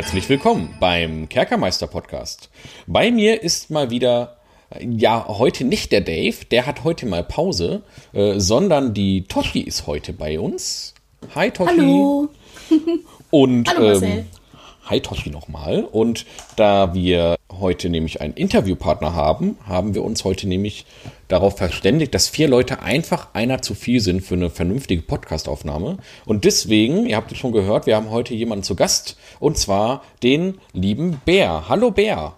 Herzlich willkommen beim Kerkermeister Podcast. Bei mir ist mal wieder, ja, heute nicht der Dave, der hat heute mal Pause, äh, sondern die Toshi ist heute bei uns. Hi Toshi. Hallo. Und Hallo, Marcel. ähm, hi Toshi nochmal. Und da wir heute nämlich einen Interviewpartner haben, haben wir uns heute nämlich darauf verständigt, dass vier Leute einfach einer zu viel sind für eine vernünftige Podcastaufnahme. Und deswegen, ihr habt es schon gehört, wir haben heute jemanden zu Gast und zwar den lieben Bär. Hallo Bär.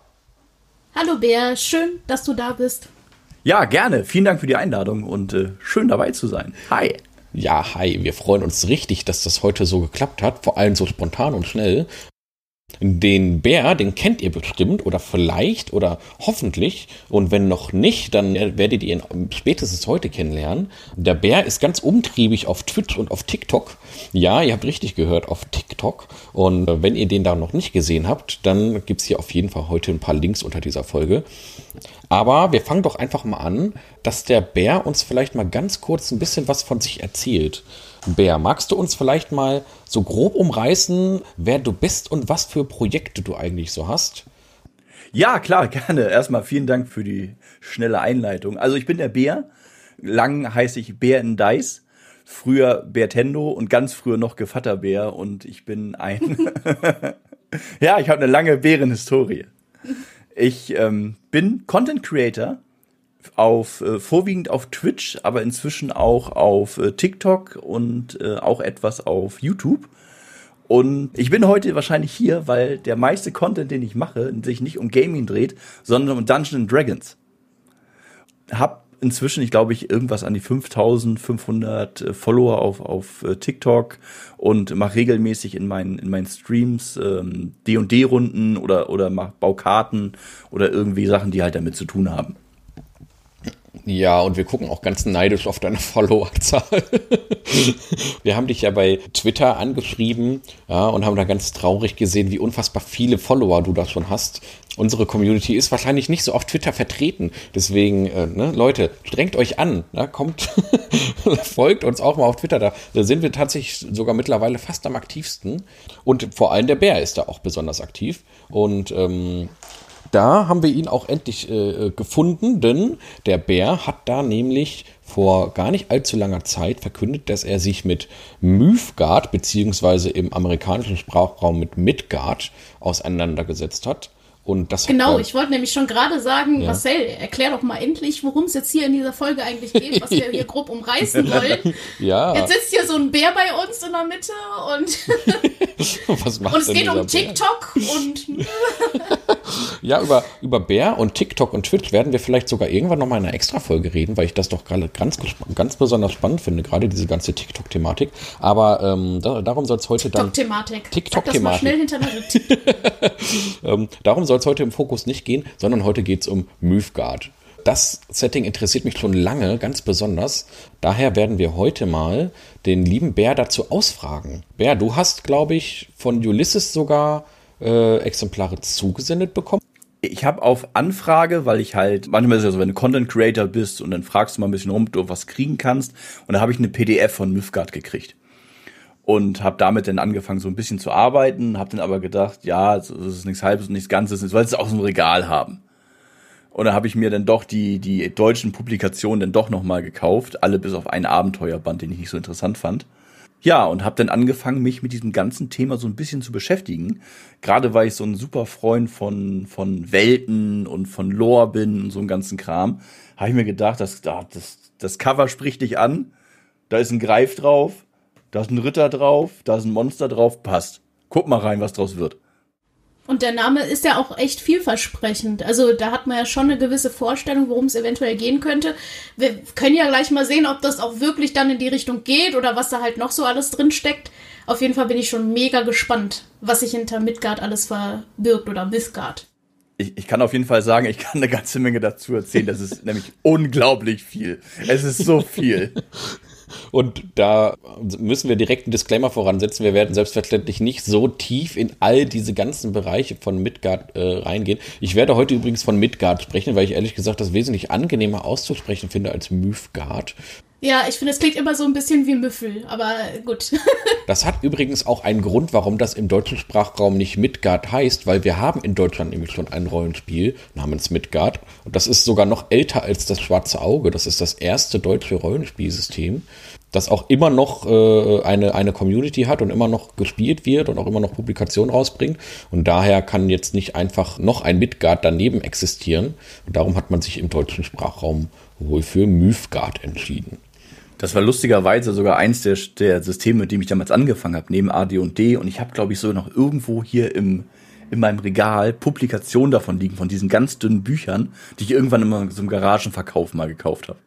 Hallo Bär, schön, dass du da bist. Ja, gerne. Vielen Dank für die Einladung und äh, schön dabei zu sein. Hi. Ja, hi, wir freuen uns richtig, dass das heute so geklappt hat, vor allem so spontan und schnell. Den Bär, den kennt ihr bestimmt oder vielleicht oder hoffentlich. Und wenn noch nicht, dann werdet ihr ihn spätestens heute kennenlernen. Der Bär ist ganz umtriebig auf Twitch und auf TikTok. Ja, ihr habt richtig gehört, auf TikTok. Und äh, wenn ihr den da noch nicht gesehen habt, dann gibt's hier auf jeden Fall heute ein paar Links unter dieser Folge. Aber wir fangen doch einfach mal an, dass der Bär uns vielleicht mal ganz kurz ein bisschen was von sich erzählt. Bär, magst du uns vielleicht mal so grob umreißen, wer du bist und was für Projekte du eigentlich so hast? Ja, klar, gerne. Erstmal vielen Dank für die schnelle Einleitung. Also ich bin der Bär. Lang heiße ich Bär in Dice. Früher Bärtendo und ganz früher noch Gevatterbär und ich bin ein. ja, ich habe eine lange Bärenhistorie. Ich ähm, bin Content Creator auf äh, vorwiegend auf Twitch, aber inzwischen auch auf äh, TikTok und äh, auch etwas auf YouTube. Und ich bin heute wahrscheinlich hier, weil der meiste Content, den ich mache, sich nicht um Gaming dreht, sondern um Dungeons Dragons. Hab inzwischen, ich glaube, ich irgendwas an die 5500 äh, Follower auf, auf äh, TikTok und mache regelmäßig in meinen, in meinen Streams ähm, D&D-Runden oder, oder mach Baukarten oder irgendwie Sachen, die halt damit zu tun haben. Ja, und wir gucken auch ganz neidisch auf deine Followerzahl. wir haben dich ja bei Twitter angeschrieben ja, und haben da ganz traurig gesehen, wie unfassbar viele Follower du da schon hast. Unsere Community ist wahrscheinlich nicht so auf Twitter vertreten. Deswegen, äh, ne, Leute, strengt euch an. Ja, kommt, folgt uns auch mal auf Twitter. Da, da sind wir tatsächlich sogar mittlerweile fast am aktivsten. Und vor allem der Bär ist da auch besonders aktiv. Und ähm, da haben wir ihn auch endlich äh, gefunden, denn der Bär hat da nämlich vor gar nicht allzu langer Zeit verkündet, dass er sich mit Mythgard beziehungsweise im amerikanischen Sprachraum mit Midgard auseinandergesetzt hat. Und das Genau, hat, ich wollte nämlich schon gerade sagen, Ja. Marcel, erklär doch mal endlich, worum es jetzt hier in dieser Folge eigentlich geht, was wir hier grob umreißen wollen. ja, Jetzt sitzt hier so ein Bär bei uns in der Mitte und, und es geht um Bär? TikTok und Ja, über, über Bär und TikTok und Twitch werden wir vielleicht sogar irgendwann nochmal in einer Extra-Folge reden, weil ich das doch gerade ganz, ganz besonders spannend finde, gerade diese ganze TikTok-Thematik. Aber ähm, da, darum soll es heute dann. TikTok-Thematik. TikTok-Thematik. Sag das mal schnell hintereinander. Ähm, darum soll es heute im Fokus nicht gehen, sondern heute geht es um Mythgard. Das Setting interessiert mich schon lange, ganz besonders. Daher werden wir heute mal den lieben Bär dazu ausfragen. Bär, du hast, glaube ich, von Ulysses sogar äh, Exemplare zugesendet bekommen. Ich habe auf Anfrage, weil ich halt, manchmal ist es ja so, wenn du Content Creator bist und dann fragst du mal ein bisschen rum, ob du was kriegen kannst. Und da habe ich eine PDF von Mythgard gekriegt. Und habe damit dann angefangen, so ein bisschen zu arbeiten, habe dann aber gedacht, ja, das ist nichts Halbes und nichts Ganzes, ich wollte es auch so ein Regal haben. Und dann habe ich mir dann doch die, die deutschen Publikationen dann doch nochmal gekauft, alle bis auf einen Abenteuerband, den ich nicht so interessant fand. Ja, und habe dann angefangen, mich mit diesem ganzen Thema so ein bisschen zu beschäftigen. Gerade weil ich so ein super Freund von, von Welten und von Lore bin und so einem ganzen Kram, habe ich mir gedacht, das, das, das Cover spricht dich an. Da ist ein Greif drauf, da ist ein Ritter drauf, da ist ein Monster drauf, passt. Guck mal rein, was draus wird. Und der Name ist ja auch echt vielversprechend. Also da hat man ja schon eine gewisse Vorstellung, worum es eventuell gehen könnte. Wir können ja gleich mal sehen, ob das auch wirklich dann in die Richtung geht oder was da halt noch so alles drin steckt. Auf jeden Fall bin ich schon mega gespannt, was sich hinter Midgard alles verbirgt oder Mythgard. Ich, ich kann auf jeden Fall sagen, ich kann eine ganze Menge dazu erzählen. Das ist nämlich unglaublich viel. Es ist so viel. Und da müssen wir direkt einen Disclaimer voransetzen. Wir werden selbstverständlich nicht so tief in all diese ganzen Bereiche von Midgard äh, reingehen. Ich werde heute übrigens von Midgard sprechen, weil ich ehrlich gesagt das wesentlich angenehmer auszusprechen finde als Mythgard. Ja, ich finde, es klingt immer so ein bisschen wie Müffel, aber gut. das hat übrigens auch einen Grund, warum das im deutschen Sprachraum nicht Midgard heißt, weil wir haben in Deutschland nämlich schon ein Rollenspiel namens Midgard. Und das ist sogar noch älter als das Schwarze Auge. Das ist das erste deutsche Rollenspielsystem, das auch immer noch äh, eine, eine Community hat und immer noch gespielt wird und auch immer noch Publikationen rausbringt. Und daher kann jetzt nicht einfach noch ein Midgard daneben existieren. Und darum hat man sich im deutschen Sprachraum wohl für Mythgard entschieden. Das war lustigerweise sogar eins der, der Systeme, mit dem ich damals angefangen habe, neben AD und D. Und ich habe, glaube ich, sogar noch irgendwo hier im, in meinem Regal Publikationen davon liegen, von diesen ganz dünnen Büchern, die ich irgendwann immer so im Garagenverkauf mal gekauft habe.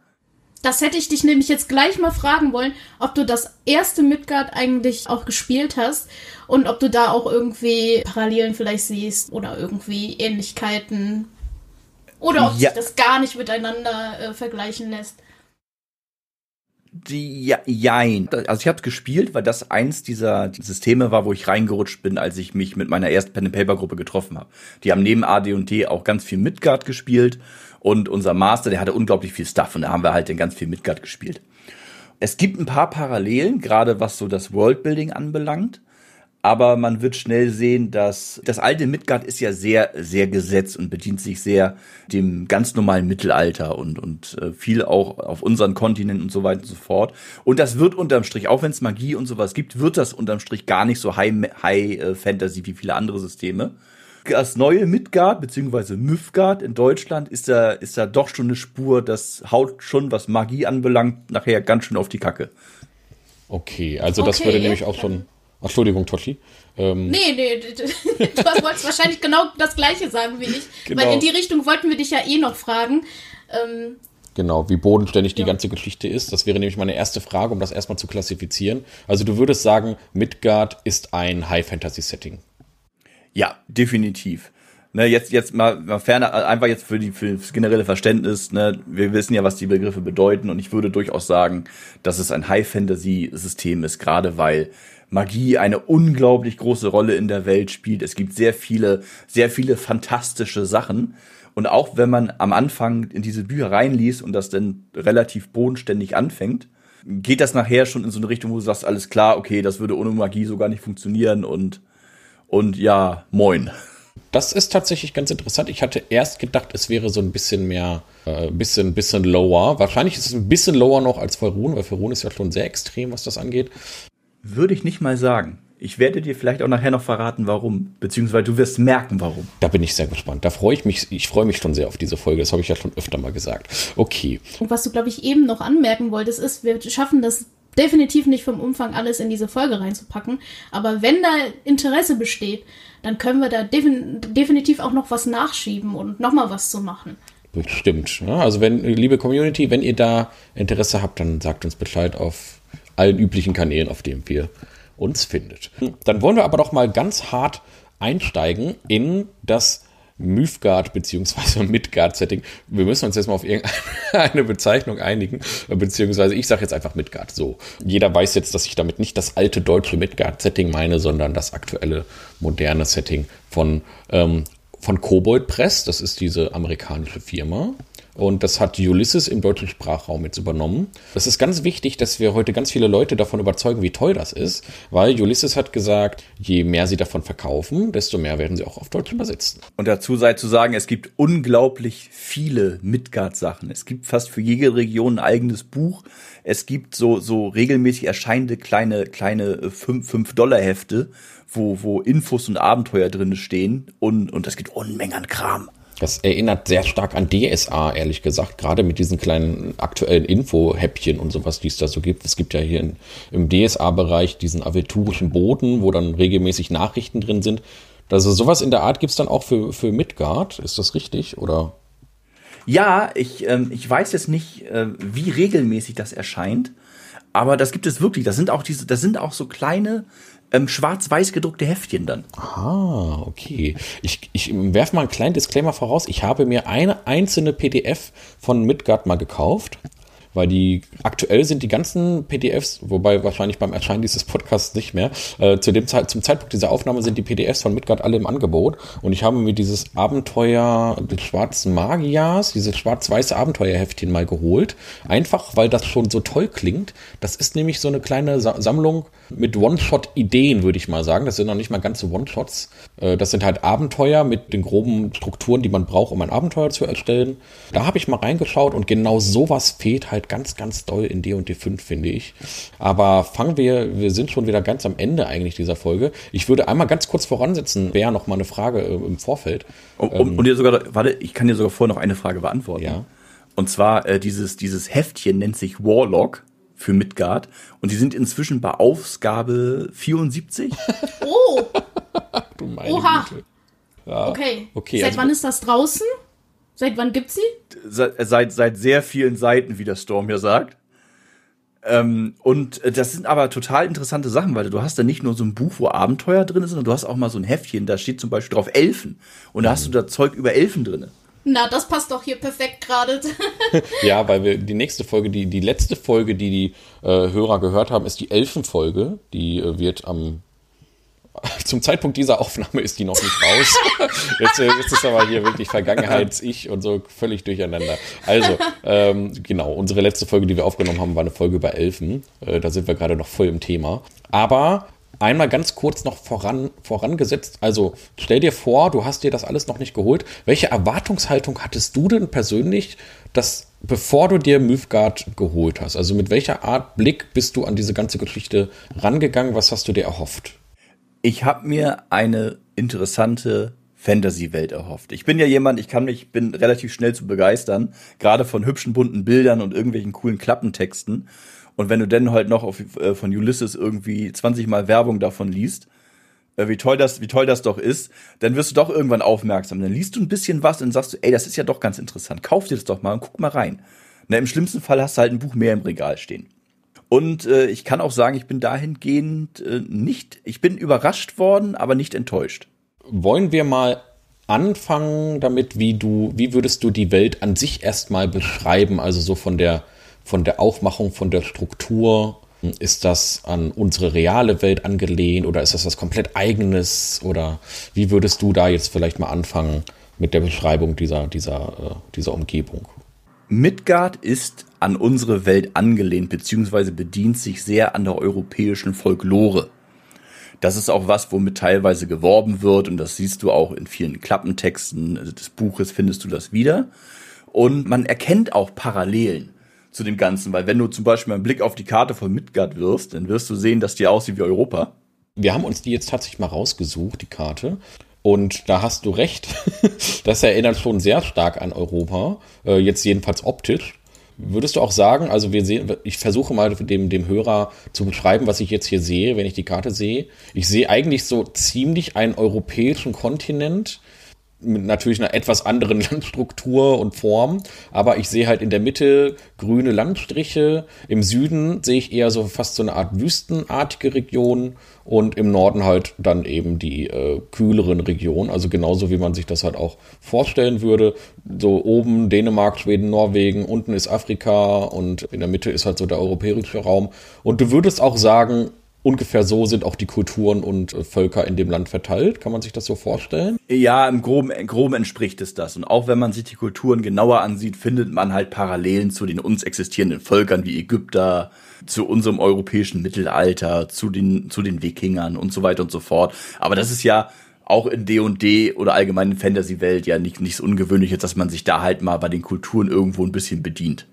Das hätte ich dich nämlich jetzt gleich mal fragen wollen, ob du das erste Midgard eigentlich auch gespielt hast und ob du da auch irgendwie Parallelen vielleicht siehst oder irgendwie Ähnlichkeiten oder ob ja. sich das gar nicht miteinander äh, vergleichen lässt ja, jein. Also ich habe gespielt, weil das eins dieser Systeme war, wo ich reingerutscht bin, als ich mich mit meiner ersten Pen and Paper Gruppe getroffen habe. Die haben neben AD&D auch ganz viel Midgard gespielt und unser Master, der hatte unglaublich viel Stuff und da haben wir halt den ganz viel Midgard gespielt. Es gibt ein paar Parallelen, gerade was so das Worldbuilding anbelangt aber man wird schnell sehen, dass das alte Midgard ist ja sehr, sehr gesetzt und bedient sich sehr dem ganz normalen Mittelalter und, und äh, viel auch auf unseren Kontinenten und so weiter und so fort. Und das wird unterm Strich, auch wenn es Magie und sowas gibt, wird das unterm Strich gar nicht so High, High äh, Fantasy wie viele andere Systeme. Das neue Midgard, beziehungsweise Mythgard in Deutschland, ist da, ist da doch schon eine Spur, das haut schon, was Magie anbelangt, nachher ganz schön auf die Kacke. Okay, also das okay. würde nämlich auch schon Entschuldigung, Toshi. Ähm, nee, nee, du wolltest wahrscheinlich genau das Gleiche sagen wie ich. Genau. Weil in die Richtung wollten wir dich ja eh noch fragen. Ähm, genau, wie bodenständig ja. die ganze Geschichte ist. Das wäre nämlich meine erste Frage, um das erstmal zu klassifizieren. Also du würdest sagen, Midgard ist ein High-Fantasy-Setting. Ja, definitiv. Ne, jetzt, jetzt mal, mal ferner, einfach jetzt für, die, für das generelle Verständnis, ne, wir wissen ja, was die Begriffe bedeuten und ich würde durchaus sagen, dass es ein High-Fantasy-System ist, gerade weil Magie eine unglaublich große Rolle in der Welt spielt. Es gibt sehr viele, sehr viele fantastische Sachen. Und auch wenn man am Anfang in diese Bücher reinliest und das dann relativ bodenständig anfängt, geht das nachher schon in so eine Richtung, wo du sagst, alles klar, okay, das würde ohne Magie so gar nicht funktionieren und, und ja, moin. Das ist tatsächlich ganz interessant. Ich hatte erst gedacht, es wäre so ein bisschen mehr, äh, bisschen, bisschen lower. Wahrscheinlich ist es ein bisschen lower noch als Ferun, weil Ferun ist ja schon sehr extrem, was das angeht. Würde ich nicht mal sagen. Ich werde dir vielleicht auch nachher noch verraten, warum. Beziehungsweise du wirst merken, warum. Da bin ich sehr gespannt. Da freue ich mich, ich freue mich schon sehr auf diese Folge. Das habe ich ja schon öfter mal gesagt. Okay. Und was du, glaube ich, eben noch anmerken wolltest, ist, wir schaffen das definitiv nicht vom Umfang alles in diese Folge reinzupacken. Aber wenn da Interesse besteht, dann können wir da defin definitiv auch noch was nachschieben und nochmal was zu machen. Stimmt. Ja, also wenn, liebe Community, wenn ihr da Interesse habt, dann sagt uns Bescheid auf allen üblichen Kanälen, auf denen wir uns findet. Dann wollen wir aber doch mal ganz hart einsteigen in das Mythgard bzw. Midgard-Setting. Wir müssen uns jetzt mal auf irgendeine Bezeichnung einigen, beziehungsweise ich sage jetzt einfach Midgard. So, jeder weiß jetzt, dass ich damit nicht das alte deutsche Midgard-Setting meine, sondern das aktuelle moderne Setting von ähm, von Kobold Press. Das ist diese amerikanische Firma. Und das hat Ulysses im deutschen Sprachraum jetzt übernommen. Das ist ganz wichtig, dass wir heute ganz viele Leute davon überzeugen, wie toll das ist, weil Ulysses hat gesagt, je mehr sie davon verkaufen, desto mehr werden sie auch auf Deutsch übersetzen. Und dazu sei zu sagen, es gibt unglaublich viele Midgard-Sachen. Es gibt fast für jede Region ein eigenes Buch. Es gibt so, so regelmäßig erscheinende kleine, kleine 5-Dollar-Hefte, wo, wo Infos und Abenteuer drin stehen. Und, und es gibt Unmengen an Kram. Das erinnert sehr stark an DSA, ehrlich gesagt, gerade mit diesen kleinen aktuellen Info-Häppchen und sowas, die es da so gibt. Es gibt ja hier in, im DSA-Bereich diesen aventurischen Boden, wo dann regelmäßig Nachrichten drin sind. Also sowas in der Art gibt es dann auch für, für Midgard, ist das richtig? Oder? Ja, ich, ähm, ich weiß jetzt nicht, äh, wie regelmäßig das erscheint, aber das gibt es wirklich. Das sind auch diese, das sind auch so kleine ähm, schwarz-weiß gedruckte Heftchen dann. Ah, okay. Ich, ich werfe mal einen kleinen Disclaimer voraus. Ich habe mir eine einzelne PDF von Midgard mal gekauft, weil die aktuell sind die ganzen PDFs, wobei wahrscheinlich beim Erscheinen dieses Podcasts nicht mehr, äh, zu dem Zeit, zum Zeitpunkt dieser Aufnahme sind die PDFs von Midgard alle im Angebot und ich habe mir dieses Abenteuer des schwarzen Magiers, dieses schwarz-weiße Abenteuerheftchen mal geholt, einfach weil das schon so toll klingt. Das ist nämlich so eine kleine Sa Sammlung mit One-Shot-Ideen, würde ich mal sagen. Das sind noch nicht mal ganze One-Shots. Äh, das sind halt Abenteuer mit den groben Strukturen, die man braucht, um ein Abenteuer zu erstellen. Da habe ich mal reingeschaut und genau sowas fehlt halt ganz, ganz doll in D&D 5, finde ich. Aber fangen wir, wir sind schon wieder ganz am Ende eigentlich dieser Folge. Ich würde einmal ganz kurz voransetzen, wäre noch mal eine Frage äh, im Vorfeld. Und, ähm, und dir sogar, warte, ich kann dir sogar vorher noch eine Frage beantworten. Ja. Und zwar, äh, dieses, dieses Heftchen nennt sich Warlock für Midgard und die sind inzwischen bei Ausgabe 74. Oh, du meine Oha. Güte. okay. okay, Seit also- wann ist das draußen? Seit wann gibt's sie? seit, seit, seit sehr vielen Seiten, wie der Storm ja sagt. Ähm, und äh, das sind aber total interessante Sachen, weil du hast da nicht nur so ein Buch, wo Abenteuer drin ist, sondern du hast auch mal so ein Heftchen, da steht zum Beispiel drauf Elfen. Und da hast du da Zeug über Elfen drin. Na, das passt doch hier perfekt gerade. Ja, weil wir die nächste Folge, die, die letzte Folge, die die äh, Hörer gehört haben, ist die Elfenfolge. Die äh, wird am zum Zeitpunkt dieser Aufnahme ist die noch nicht raus. Jetzt, äh, jetzt ist aber hier wirklich Vergangenheits-Ich und so völlig durcheinander. Also, ähm, genau, unsere letzte Folge, die wir aufgenommen haben, war eine Folge über Elfen. Äh, da sind wir gerade noch voll im Thema. Aber einmal ganz kurz noch voran, vorangesetzt. Also, stell dir vor, du hast dir das alles noch nicht geholt. Welche Erwartungshaltung hattest du denn persönlich, dass bevor du dir Mythgard geholt hast? Also, mit welcher Art Blick bist du an diese ganze Geschichte rangegangen? Was hast du dir erhofft? Ich habe mir eine interessante Fantasy-Welt erhofft. Ich bin ja jemand, ich kann mich, bin relativ schnell zu begeistern, gerade von hübschen bunten Bildern und irgendwelchen coolen Klappentexten. Und wenn du dann halt noch auf, äh, von Ulysses irgendwie 20 Mal Werbung davon liest, äh, wie toll das, wie toll das doch ist, dann wirst du doch irgendwann aufmerksam. Dann liest du ein bisschen was und sagst du, ey, das ist ja doch ganz interessant. Kauf dir das doch mal und guck mal rein. Na, im schlimmsten Fall hast du halt ein Buch mehr im Regal stehen. Und äh, ich kann auch sagen, ich bin dahingehend äh, nicht, ich bin überrascht worden, aber nicht enttäuscht. Wollen wir mal anfangen damit, wie du, wie würdest du die Welt an sich erstmal beschreiben? Also so von der, von der Aufmachung, von der Struktur. Ist das an unsere reale Welt angelehnt oder ist das was komplett eigenes? Oder wie würdest du da jetzt vielleicht mal anfangen mit der Beschreibung dieser, dieser, äh, dieser Umgebung? Midgard ist an unsere Welt angelehnt, beziehungsweise bedient sich sehr an der europäischen Folklore. Das ist auch was, womit teilweise geworben wird und das siehst du auch in vielen Klappentexten des Buches findest du das wieder. Und man erkennt auch Parallelen zu dem Ganzen, weil wenn du zum Beispiel einen Blick auf die Karte von Midgard wirfst, dann wirst du sehen, dass die aussieht wie Europa. Wir haben uns die jetzt tatsächlich mal rausgesucht, die Karte. Und da hast du recht. Das erinnert schon sehr stark an Europa. Äh, jetzt jedenfalls optisch. Würdest du auch sagen, also wir sehen, ich versuche mal dem, dem Hörer zu beschreiben, was ich jetzt hier sehe, wenn ich die Karte sehe. Ich sehe eigentlich so ziemlich einen europäischen Kontinent mit natürlich einer etwas anderen Landstruktur und Form, aber ich sehe halt in der Mitte grüne Landstriche, im Süden sehe ich eher so fast so eine Art wüstenartige Region und im Norden halt dann eben die äh, kühleren Regionen, also genauso wie man sich das halt auch vorstellen würde. So oben Dänemark, Schweden, Norwegen, unten ist Afrika und in der Mitte ist halt so der europäische Raum. Und du würdest auch sagen, ungefähr so sind auch die Kulturen und äh, Völker in dem Land verteilt. Kann man sich das so vorstellen? Ja, im Groben, im Groben entspricht es das. Und auch wenn man sich die Kulturen genauer ansieht, findet man halt Parallelen zu den uns existierenden Völkern wie Ägypter, zu unserem europäischen Mittelalter, zu den, zu den Wikingern und so weiter und so fort. Aber das ist ja auch in D&D oder allgemein in Fantasy-Welt ja nicht, nichts Ungewöhnliches, dass man sich da halt mal bei den Kulturen irgendwo ein bisschen bedient.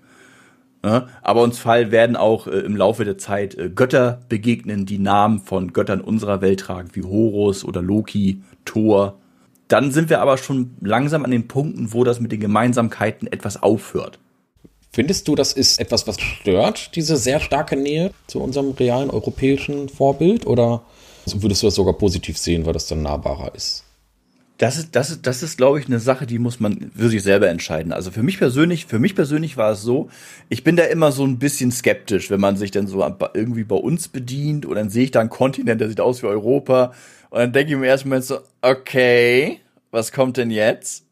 Ja, aber uns Fall werden auch äh, im Laufe der Zeit äh, Götter begegnen, die Namen von Göttern unserer Welt tragen, wie Horus oder Loki, Thor. Dann sind wir aber schon langsam an den Punkten, wo das mit den Gemeinsamkeiten etwas aufhört. Findest du, das ist etwas, was stört, diese sehr starke Nähe zu unserem realen europäischen Vorbild? Oder würdest du das sogar positiv sehen, weil das dann nahbarer ist? Das ist, das ist, das ist, glaube ich, eine Sache, die muss man für sich selber entscheiden. Also für mich persönlich, für mich persönlich war es so, ich bin da immer so ein bisschen skeptisch, wenn man sich dann so irgendwie bei uns bedient und dann sehe ich da einen Kontinent, der sieht aus wie Europa und dann denke ich mir erstmal so, okay, was kommt denn jetzt?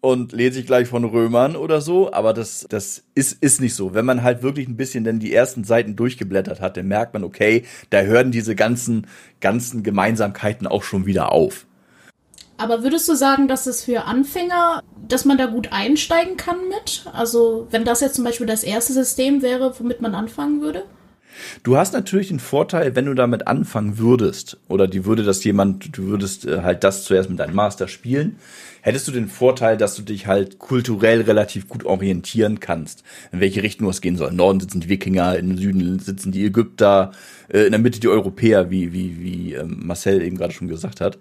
und lese ich gleich von Römern oder so, aber das, das ist, ist nicht so. Wenn man halt wirklich ein bisschen denn die ersten Seiten durchgeblättert hat, dann merkt man, okay, da hören diese ganzen, ganzen Gemeinsamkeiten auch schon wieder auf. Aber würdest du sagen, dass es für Anfänger, dass man da gut einsteigen kann mit? Also, wenn das jetzt zum Beispiel das erste System wäre, womit man anfangen würde? Du hast natürlich den Vorteil, wenn du damit anfangen würdest, oder die würde das jemand, du würdest äh, halt das zuerst mit deinem Master spielen, hättest du den Vorteil, dass du dich halt kulturell relativ gut orientieren kannst, in welche Richtung es gehen soll. Im Norden sitzen die Wikinger, im Süden sitzen die Ägypter, äh, in der Mitte die Europäer, wie, wie, wie ähm, Marcel eben gerade schon gesagt hat.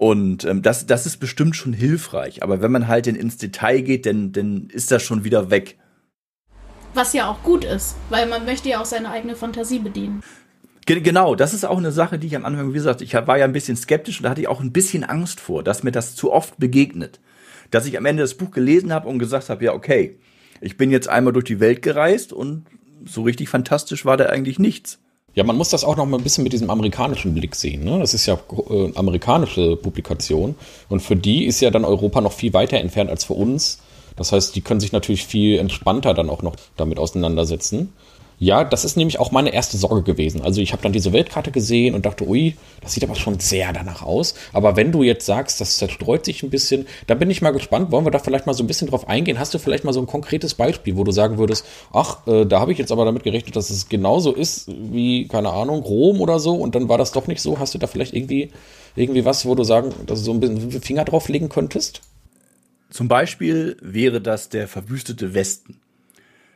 Und ähm, das, das ist bestimmt schon hilfreich. Aber wenn man halt ins Detail geht, dann, dann ist das schon wieder weg. Was ja auch gut ist, weil man möchte ja auch seine eigene Fantasie bedienen. Genau, das ist auch eine Sache, die ich am Anfang, wie gesagt, ich war ja ein bisschen skeptisch und da hatte ich auch ein bisschen Angst vor, dass mir das zu oft begegnet. Dass ich am Ende das Buch gelesen habe und gesagt habe, ja, okay, ich bin jetzt einmal durch die Welt gereist und so richtig fantastisch war da eigentlich nichts. Ja, man muss das auch noch mal ein bisschen mit diesem amerikanischen Blick sehen. Ne? Das ist ja äh, amerikanische Publikation und für die ist ja dann Europa noch viel weiter entfernt als für uns. Das heißt, die können sich natürlich viel entspannter dann auch noch damit auseinandersetzen. Ja, das ist nämlich auch meine erste Sorge gewesen. Also ich habe dann diese Weltkarte gesehen und dachte, ui, das sieht aber schon sehr danach aus. Aber wenn du jetzt sagst, das zerstreut sich ein bisschen, dann bin ich mal gespannt. Wollen wir da vielleicht mal so ein bisschen drauf eingehen? Hast du vielleicht mal so ein konkretes Beispiel, wo du sagen würdest, ach, äh, da habe ich jetzt aber damit gerechnet, dass es genauso ist wie, keine Ahnung, Rom oder so und dann war das doch nicht so. Hast du da vielleicht irgendwie, irgendwie was, wo du sagen, dass du so ein bisschen Finger drauf legen könntest? Zum Beispiel wäre das der verwüstete Westen.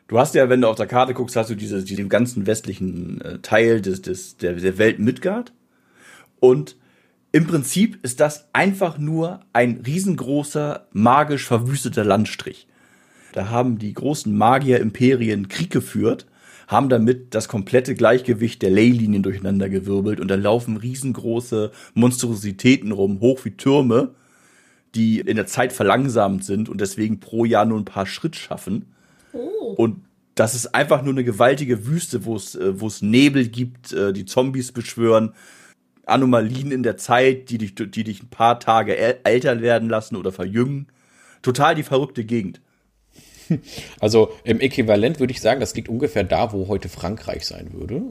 Du hast ja, wenn du auf der Karte guckst, hast du diese, diesen ganzen westlichen äh, Teil des, des, der, der Welt Midgard. Und im Prinzip ist das einfach nur ein riesengroßer, magisch verwüsteter Landstrich. Da haben die großen Magier-Imperien Krieg geführt, haben damit das komplette Gleichgewicht der Leylinien durcheinander gewirbelt und da laufen riesengroße Monstrositäten rum, hoch wie Türme, die in der Zeit verlangsamt sind und deswegen pro Jahr nur ein paar Schritt schaffen. Und das ist einfach nur eine gewaltige Wüste, wo es, äh, wo es Nebel gibt, äh, die Zombies beschwören, Anomalien in der Zeit, die dich, die dich ein paar Tage älter werden lassen oder verjüngen. Total die verrückte Gegend. Also im Äquivalent würde ich sagen, das liegt ungefähr da, wo heute Frankreich sein würde.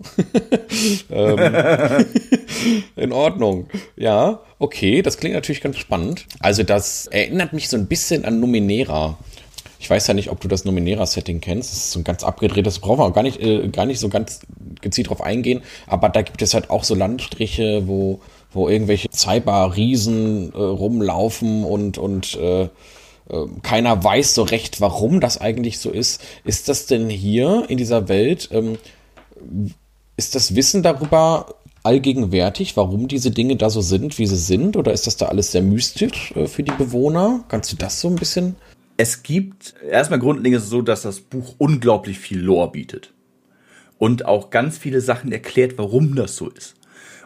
ähm, in Ordnung. Ja, okay, das klingt natürlich ganz spannend. Also das erinnert mich so ein bisschen an Numenera. Ich weiß ja nicht, ob du das Numenera-Setting kennst. Das ist so ein ganz abgedrehtes, brauchen wir auch gar nicht, äh, gar nicht so ganz gezielt drauf eingehen. Aber da gibt es halt auch so Landstriche, wo, wo irgendwelche Cyber-Riesen äh, rumlaufen und, und äh, ähm, keiner weiß so recht, warum das eigentlich so ist. Ist das denn hier in dieser Welt, ähm, ist das Wissen darüber allgegenwärtig, warum diese Dinge da so sind, wie sie sind? Oder ist das da alles sehr mystisch äh, für die Bewohner? Kannst du das so ein bisschen? Es gibt, erstmal grundlegend ist es so, dass das Buch unglaublich viel Lore bietet. Und auch ganz viele Sachen erklärt, warum das so ist.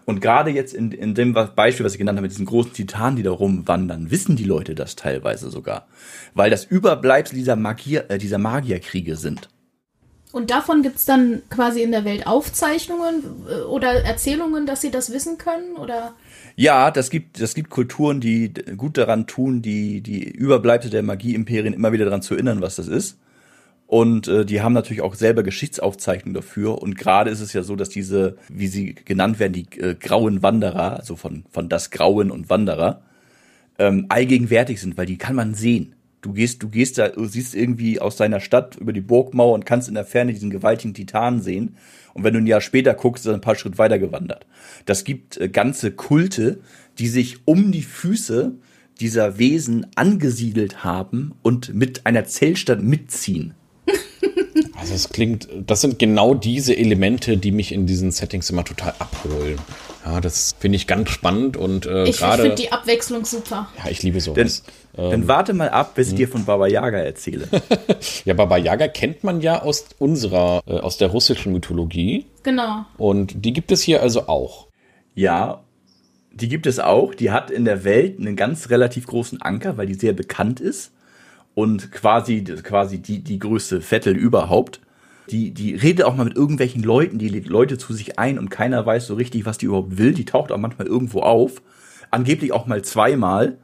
Und gerade jetzt in, in dem Beispiel, was ich genannt habe, mit diesen großen Titanen, die da rumwandern, wissen die Leute das teilweise sogar. Weil das Überbleibsel dieser, Magier, äh, dieser Magierkriege sind. Und davon gibt es dann quasi in der Welt Aufzeichnungen äh, oder Erzählungen, dass sie das wissen können? Oder? Ja, das gibt, das gibt Kulturen, die gut daran tun, die, die Überbleibsel der Magie-Imperien immer wieder daran zu erinnern, was das ist. Und äh, die haben natürlich auch selber Geschichtsaufzeichnungen dafür. Und gerade ist es ja so, dass diese, wie sie genannt werden, die äh, grauen Wanderer, also von, von das Grauen und Wanderer, ähm, allgegenwärtig sind, weil die kann man sehen. Du gehst, du gehst da, du siehst irgendwie aus deiner Stadt über die Burgmauer und kannst in der Ferne diesen gewaltigen Titan sehen. Und wenn du ein Jahr später guckst, ist er ein paar Schritt weiter gewandert. Das gibt äh, ganze Kulte, die sich um die Füße dieser Wesen angesiedelt haben und mit einer Zellstadt mitziehen. Also es klingt, das sind genau diese Elemente, die mich in diesen Settings immer total abholen. Ja, das finde ich ganz spannend und äh, ich finde die Abwechslung super. Ja, ich liebe sowas. Denn, dann warte mal ab, bis ich hm. dir von Baba Yaga erzähle. ja, Baba Yaga kennt man ja aus unserer, äh, aus der russischen Mythologie. Genau. Und die gibt es hier also auch. Ja, die gibt es auch. Die hat in der Welt einen ganz relativ großen Anker, weil die sehr bekannt ist und quasi, quasi die, die größte Vettel überhaupt. Die, die redet auch mal mit irgendwelchen Leuten, die lädt Leute zu sich ein und keiner weiß so richtig, was die überhaupt will. Die taucht auch manchmal irgendwo auf. Angeblich auch mal zweimal.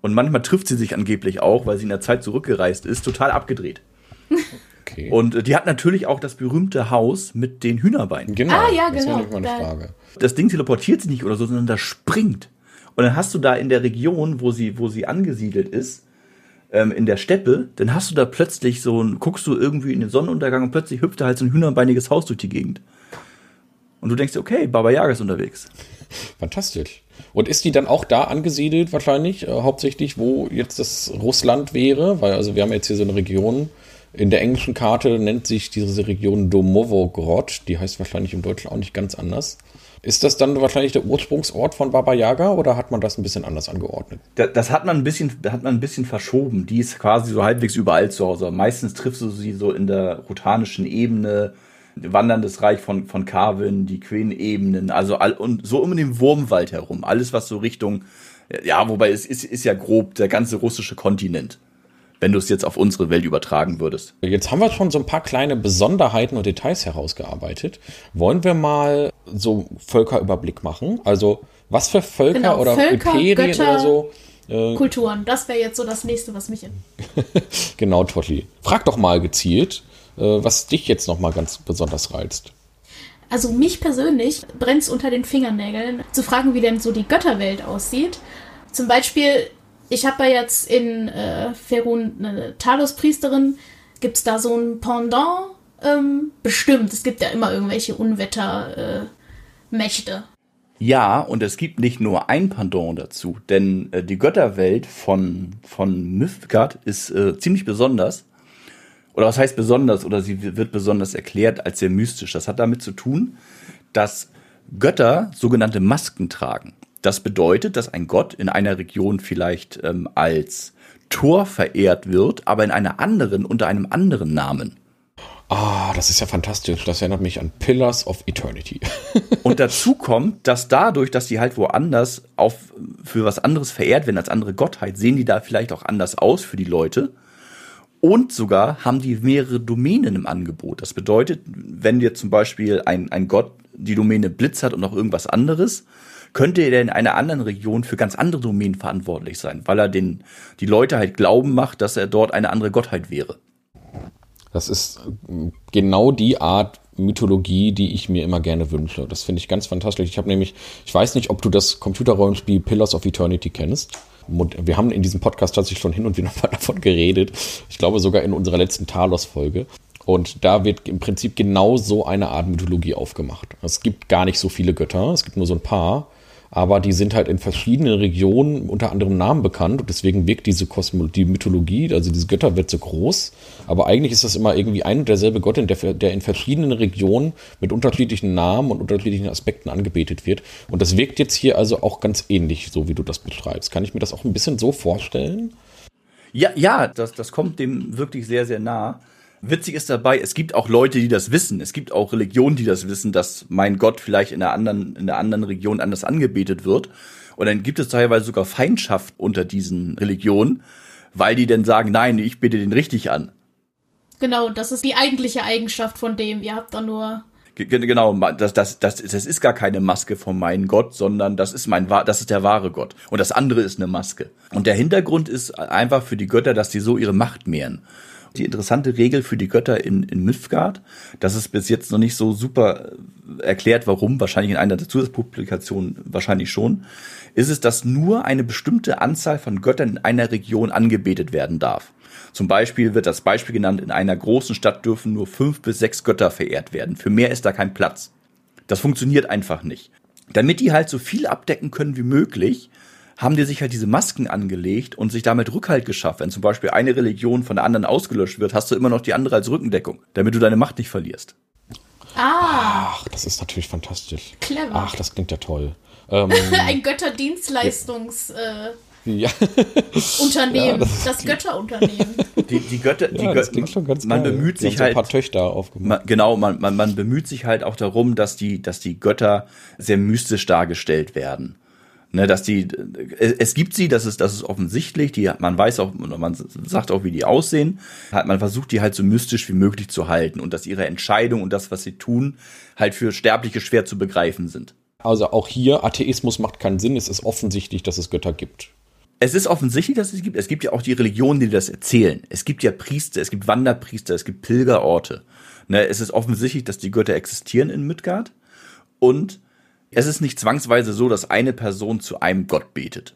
Und manchmal trifft sie sich angeblich auch, weil sie in der Zeit zurückgereist ist, total abgedreht. Okay. Und äh, die hat natürlich auch das berühmte Haus mit den Hühnerbeinen. Genau. Ah, ja, das genau. meine Frage. Das Ding teleportiert sich nicht oder so, sondern das springt. Und dann hast du da in der Region, wo sie, wo sie angesiedelt ist, ähm, in der Steppe, dann hast du da plötzlich so ein, guckst du irgendwie in den Sonnenuntergang und plötzlich hüpft da halt so ein hühnerbeiniges Haus durch die Gegend. Und du denkst, okay, Baba Yaga ist unterwegs. Fantastisch. Und ist die dann auch da angesiedelt wahrscheinlich, äh, hauptsächlich, wo jetzt das Russland wäre? Weil also wir haben jetzt hier so eine Region, in der englischen Karte nennt sich diese Region Domovogrod, die heißt wahrscheinlich im Deutschen auch nicht ganz anders. Ist das dann wahrscheinlich der Ursprungsort von Baba Yaga oder hat man das ein bisschen anders angeordnet? Das, das hat man ein bisschen, hat man ein bisschen verschoben. Die ist quasi so halbwegs überall zu Hause. Meistens triffst du sie so in der rutanischen Ebene, Wanderndes Reich von, von Carvin, die Queen-Ebenen, also all, und so um den Wurmwald herum. Alles, was so Richtung, ja, wobei es ist, ist ja grob der ganze russische Kontinent wenn du es jetzt auf unsere Welt übertragen würdest. Jetzt haben wir schon so ein paar kleine Besonderheiten und Details herausgearbeitet. Wollen wir mal so Völkerüberblick machen? Also was für Völker genau, oder Völker, Imperien Götter, oder so? Äh, Kulturen, das wäre jetzt so das nächste, was mich in. genau, Totti. Frag doch mal gezielt, was dich jetzt noch mal ganz besonders reizt. Also mich persönlich brennt es unter den Fingernägeln, zu fragen, wie denn so die Götterwelt aussieht. Zum Beispiel ich habe ja jetzt in äh, Ferun eine Talos-Priesterin. Gibt es da so ein Pendant? Ähm, bestimmt. Es gibt ja immer irgendwelche Unwettermächte. Äh, ja, und es gibt nicht nur ein Pendant dazu, denn äh, die Götterwelt von, von Mythgard ist äh, ziemlich besonders. Oder was heißt besonders? Oder sie wird besonders erklärt als sehr mystisch. Das hat damit zu tun, dass Götter sogenannte Masken tragen. Das bedeutet, dass ein Gott in einer Region vielleicht ähm, als Tor verehrt wird, aber in einer anderen unter einem anderen Namen. Ah, das ist ja fantastisch. Das erinnert mich an Pillars of Eternity. und dazu kommt, dass dadurch, dass die halt woanders auf, für was anderes verehrt werden als andere Gottheit, sehen die da vielleicht auch anders aus für die Leute. Und sogar haben die mehrere Domänen im Angebot. Das bedeutet, wenn dir zum Beispiel ein, ein Gott die Domäne Blitz hat und noch irgendwas anderes, könnte er in einer anderen Region für ganz andere Domänen verantwortlich sein, weil er den, die Leute halt glauben macht, dass er dort eine andere Gottheit wäre. Das ist genau die Art Mythologie, die ich mir immer gerne wünsche. Das finde ich ganz fantastisch. Ich habe nämlich, ich weiß nicht, ob du das Computerrollenspiel Pillars of Eternity kennst. Wir haben in diesem Podcast tatsächlich schon hin und wieder mal davon geredet. Ich glaube sogar in unserer letzten Talos-Folge. Und da wird im Prinzip genau so eine Art Mythologie aufgemacht. Es gibt gar nicht so viele Götter, es gibt nur so ein paar aber die sind halt in verschiedenen Regionen unter anderem Namen bekannt und deswegen wirkt diese Kosmo die Mythologie, also diese Götterwelt so groß. Aber eigentlich ist das immer irgendwie ein und derselbe Gott, der, der in verschiedenen Regionen mit unterschiedlichen Namen und unterschiedlichen Aspekten angebetet wird. Und das wirkt jetzt hier also auch ganz ähnlich, so wie du das beschreibst. Kann ich mir das auch ein bisschen so vorstellen? Ja, ja, das, das kommt dem wirklich sehr, sehr nah. Witzig ist dabei, es gibt auch Leute, die das wissen. Es gibt auch Religionen, die das wissen, dass mein Gott vielleicht in einer anderen, in einer anderen Region anders angebetet wird. Und dann gibt es teilweise sogar Feindschaft unter diesen Religionen, weil die dann sagen, nein, ich bete den richtig an. Genau, das ist die eigentliche Eigenschaft von dem. Ihr habt da nur Genau, das, das, das, das ist gar keine Maske von meinem Gott, sondern das ist mein, das ist der wahre Gott. Und das andere ist eine Maske. Und der Hintergrund ist einfach für die Götter, dass die so ihre Macht mehren die interessante Regel für die Götter in, in Mythgard. Das ist bis jetzt noch nicht so super äh, erklärt, warum, wahrscheinlich in einer der Zusatzpublikationen wahrscheinlich schon, ist es, dass nur eine bestimmte Anzahl von Göttern in einer Region angebetet werden darf. Zum Beispiel wird das Beispiel genannt, in einer großen Stadt dürfen nur fünf bis sechs Götter verehrt werden. Für mehr ist da kein Platz. Das funktioniert einfach nicht. Damit die halt so viel abdecken können wie möglich, haben die sich halt diese Masken angelegt und sich damit Rückhalt geschafft. Wenn zum Beispiel eine Religion von der anderen ausgelöscht wird, hast du immer noch die andere als Rückendeckung, damit du deine Macht nicht verlierst. Ah. Ach, das ist natürlich fantastisch. Clever. Ach, das klingt ja toll. Ähm, Ein Götterdienstleistungs... Äh ja. Unternehmen, ja, das, das Götterunternehmen. Die, die Götter, die ja, das klingt schon ganz man geil. bemüht sich halt, ein paar Töchter aufgemacht. Man, genau, man, man, man bemüht sich halt auch darum, dass die, dass die Götter sehr mystisch dargestellt werden. Ne, dass die, es gibt sie, das ist, das ist offensichtlich, die, man weiß auch, man sagt auch, wie die aussehen. Man versucht die halt so mystisch wie möglich zu halten und dass ihre Entscheidung und das, was sie tun, halt für Sterbliche schwer zu begreifen sind. Also auch hier, Atheismus macht keinen Sinn, es ist offensichtlich, dass es Götter gibt. es ist offensichtlich, dass es gibt. Es gibt ja auch die Religionen, die das erzählen. Es gibt ja Priester, es gibt Wanderpriester, es gibt Pilgerorte. Ne, es ist offensichtlich, dass die Götter existieren in Midgard. Und es ist nicht zwangsweise so, dass eine Person zu einem Gott betet.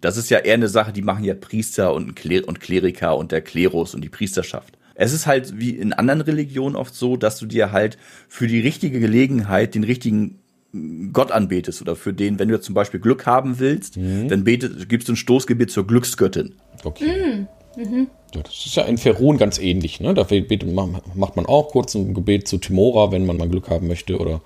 Das ist ja eher eine Sache, die machen ja Priester und, Kleriker und der Klerus und die Priesterschaft. Es ist halt wie in anderen Religionen oft so, dass du dir halt für die richtige Gelegenheit den richtigen Gott anbetest oder für den, wenn du zum Beispiel Glück haben willst, mhm. dann betest, gibst du ein Stoßgebet zur Glücksgöttin. Okay. Mhm. Mhm. Ja, das ist ja in Ferun ganz ähnlich. Ne? Da betet, macht man auch kurz ein Gebet zu Timora, wenn man mal Glück haben möchte, oder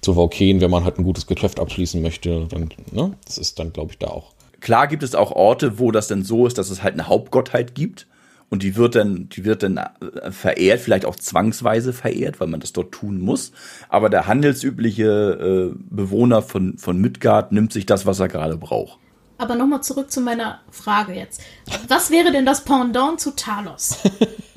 zu Vauken, wenn man halt ein gutes Geschäft abschließen möchte. Dann, ne? Das ist dann, glaube ich, da auch. Klar gibt es auch Orte, wo das denn so ist, dass es halt eine Hauptgottheit gibt und die wird dann, die wird dann äh, verehrt, vielleicht auch zwangsweise verehrt, weil man das dort tun muss. Aber der handelsübliche äh, Bewohner von, von Midgard nimmt sich das, was er gerade braucht. Aber nochmal zurück zu meiner Frage jetzt. Was wäre denn das Pendant zu Talos?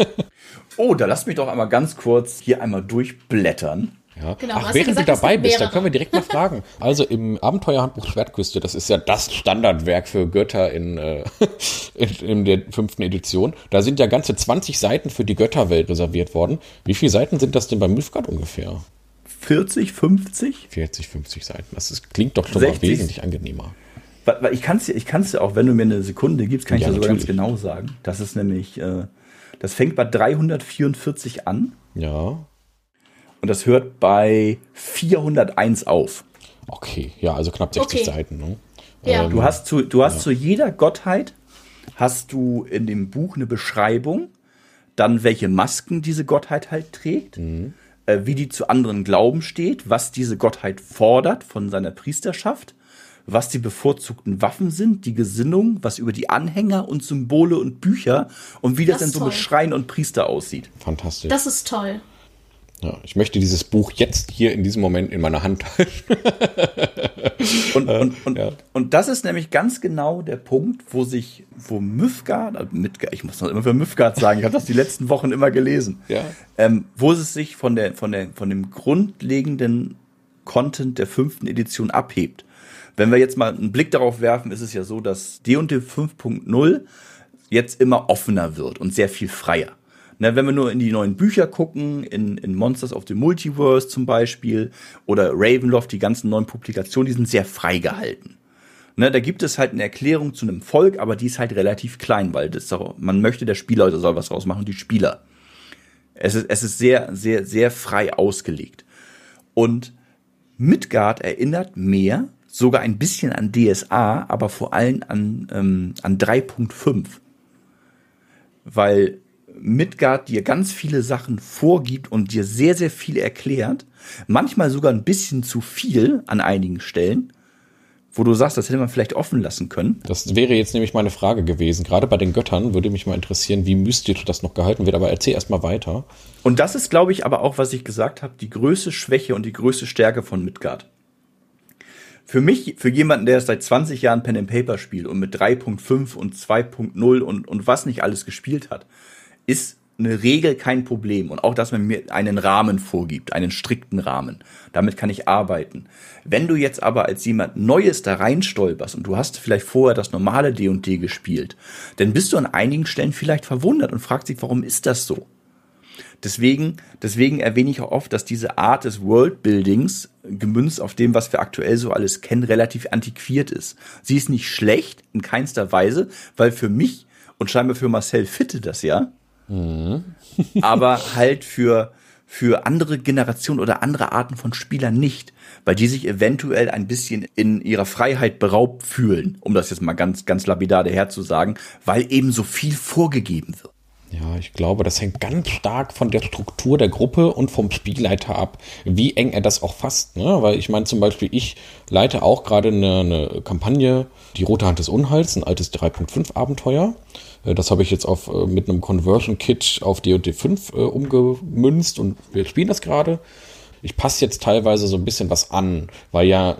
oh, da lass mich doch einmal ganz kurz hier einmal durchblättern. Ja. Genau, Ach, während gesagt, du dabei bist, da können wir direkt mal fragen. Also im Abenteuerhandbuch Schwertküste, das ist ja das Standardwerk für Götter in, äh, in, in, der fünften Edition, da sind ja ganze 20 Seiten für die Götterwelt reserviert worden. Wie viele Seiten sind das denn bei Mülfgard ungefähr? 40, 50? 40, 50 Seiten. Das ist, klingt doch schon 60. mal wesentlich angenehmer. Ich kann es dir, ich kann's dir auch, wenn du mir eine Sekunde gibst, kann ich ja, dir sogar ganz genau sagen. Das ist nämlich, äh, das fängt bei 344 an. Ja. Und das hört bei 401 auf. Okay, ja, also knapp 60 okay. Seiten. Ne? Ja. Ähm, du hast, zu, du hast ja. zu jeder Gottheit hast du in dem Buch eine Beschreibung, dann welche Masken diese Gottheit halt trägt, mhm. äh, wie die zu anderen Glauben steht, was diese Gottheit fordert von seiner Priesterschaft, was die bevorzugten Waffen sind, die Gesinnung, was über die Anhänger und Symbole und Bücher und wie das, das denn so toll. mit Schrein und Priester aussieht. Fantastisch. Das ist toll. Ja, ich möchte dieses Buch jetzt hier in diesem Moment in meiner Hand halten. und, und, und, ja. und das ist nämlich ganz genau der Punkt, wo sich, wo Müfgard, also ich muss noch immer für Müfgard sagen, ich habe das die letzten Wochen immer gelesen, ja. ähm, wo es sich von, der, von, der, von dem grundlegenden Content der fünften Edition abhebt. Wenn wir jetzt mal einen Blick darauf werfen, ist es ja so, dass D&D 5.0 jetzt immer offener wird und sehr viel freier. Ne, wenn wir nur in die neuen Bücher gucken, in, in Monsters of the Multiverse zum Beispiel oder Ravenloft, die ganzen neuen Publikationen, die sind sehr frei gehalten. Ne, da gibt es halt eine Erklärung zu einem Volk, aber die ist halt relativ klein, weil das man möchte, der Spieler soll was rausmachen, die Spieler. Es ist, es ist sehr, sehr, sehr frei ausgelegt. Und Midgard erinnert mehr, sogar ein bisschen an DSA, aber vor allem an, ähm, an 3.5. Weil Midgard dir ganz viele Sachen vorgibt und dir sehr, sehr viel erklärt. Manchmal sogar ein bisschen zu viel an einigen Stellen, wo du sagst, das hätte man vielleicht offen lassen können. Das wäre jetzt nämlich meine Frage gewesen. Gerade bei den Göttern würde mich mal interessieren, wie mystisch das noch gehalten wird. Aber erzähl erst mal weiter. Und das ist, glaube ich, aber auch, was ich gesagt habe, die größte Schwäche und die größte Stärke von Midgard. Für mich, für jemanden, der seit 20 Jahren Pen and Paper spielt und mit 3.5 und 2.0 und, und was nicht alles gespielt hat, ist eine Regel kein Problem. Und auch, dass man mir einen Rahmen vorgibt, einen strikten Rahmen. Damit kann ich arbeiten. Wenn du jetzt aber als jemand Neues da reinstolperst und du hast vielleicht vorher das normale D&D gespielt, dann bist du an einigen Stellen vielleicht verwundert und fragst dich, warum ist das so? Deswegen, deswegen erwähne ich auch oft, dass diese Art des Worldbuildings, gemünzt auf dem, was wir aktuell so alles kennen, relativ antiquiert ist. Sie ist nicht schlecht, in keinster Weise, weil für mich und scheinbar für Marcel fitte das ja, Mhm. aber halt für, für andere Generationen oder andere Arten von Spielern nicht, weil die sich eventuell ein bisschen in ihrer Freiheit beraubt fühlen, um das jetzt mal ganz, ganz lapidar herzusagen, weil eben so viel vorgegeben wird. Ja, ich glaube, das hängt ganz stark von der Struktur der Gruppe und vom Spielleiter ab, wie eng er das auch fasst. Ne? Weil ich meine zum Beispiel, ich leite auch gerade eine, eine Kampagne, die Rote Hand des Unheils, ein altes 3.5 Abenteuer. Äh, das habe ich jetzt auf, äh, mit einem Conversion Kit auf D&D 5 äh, umgemünzt und wir spielen das gerade. Ich passe jetzt teilweise so ein bisschen was an, weil ja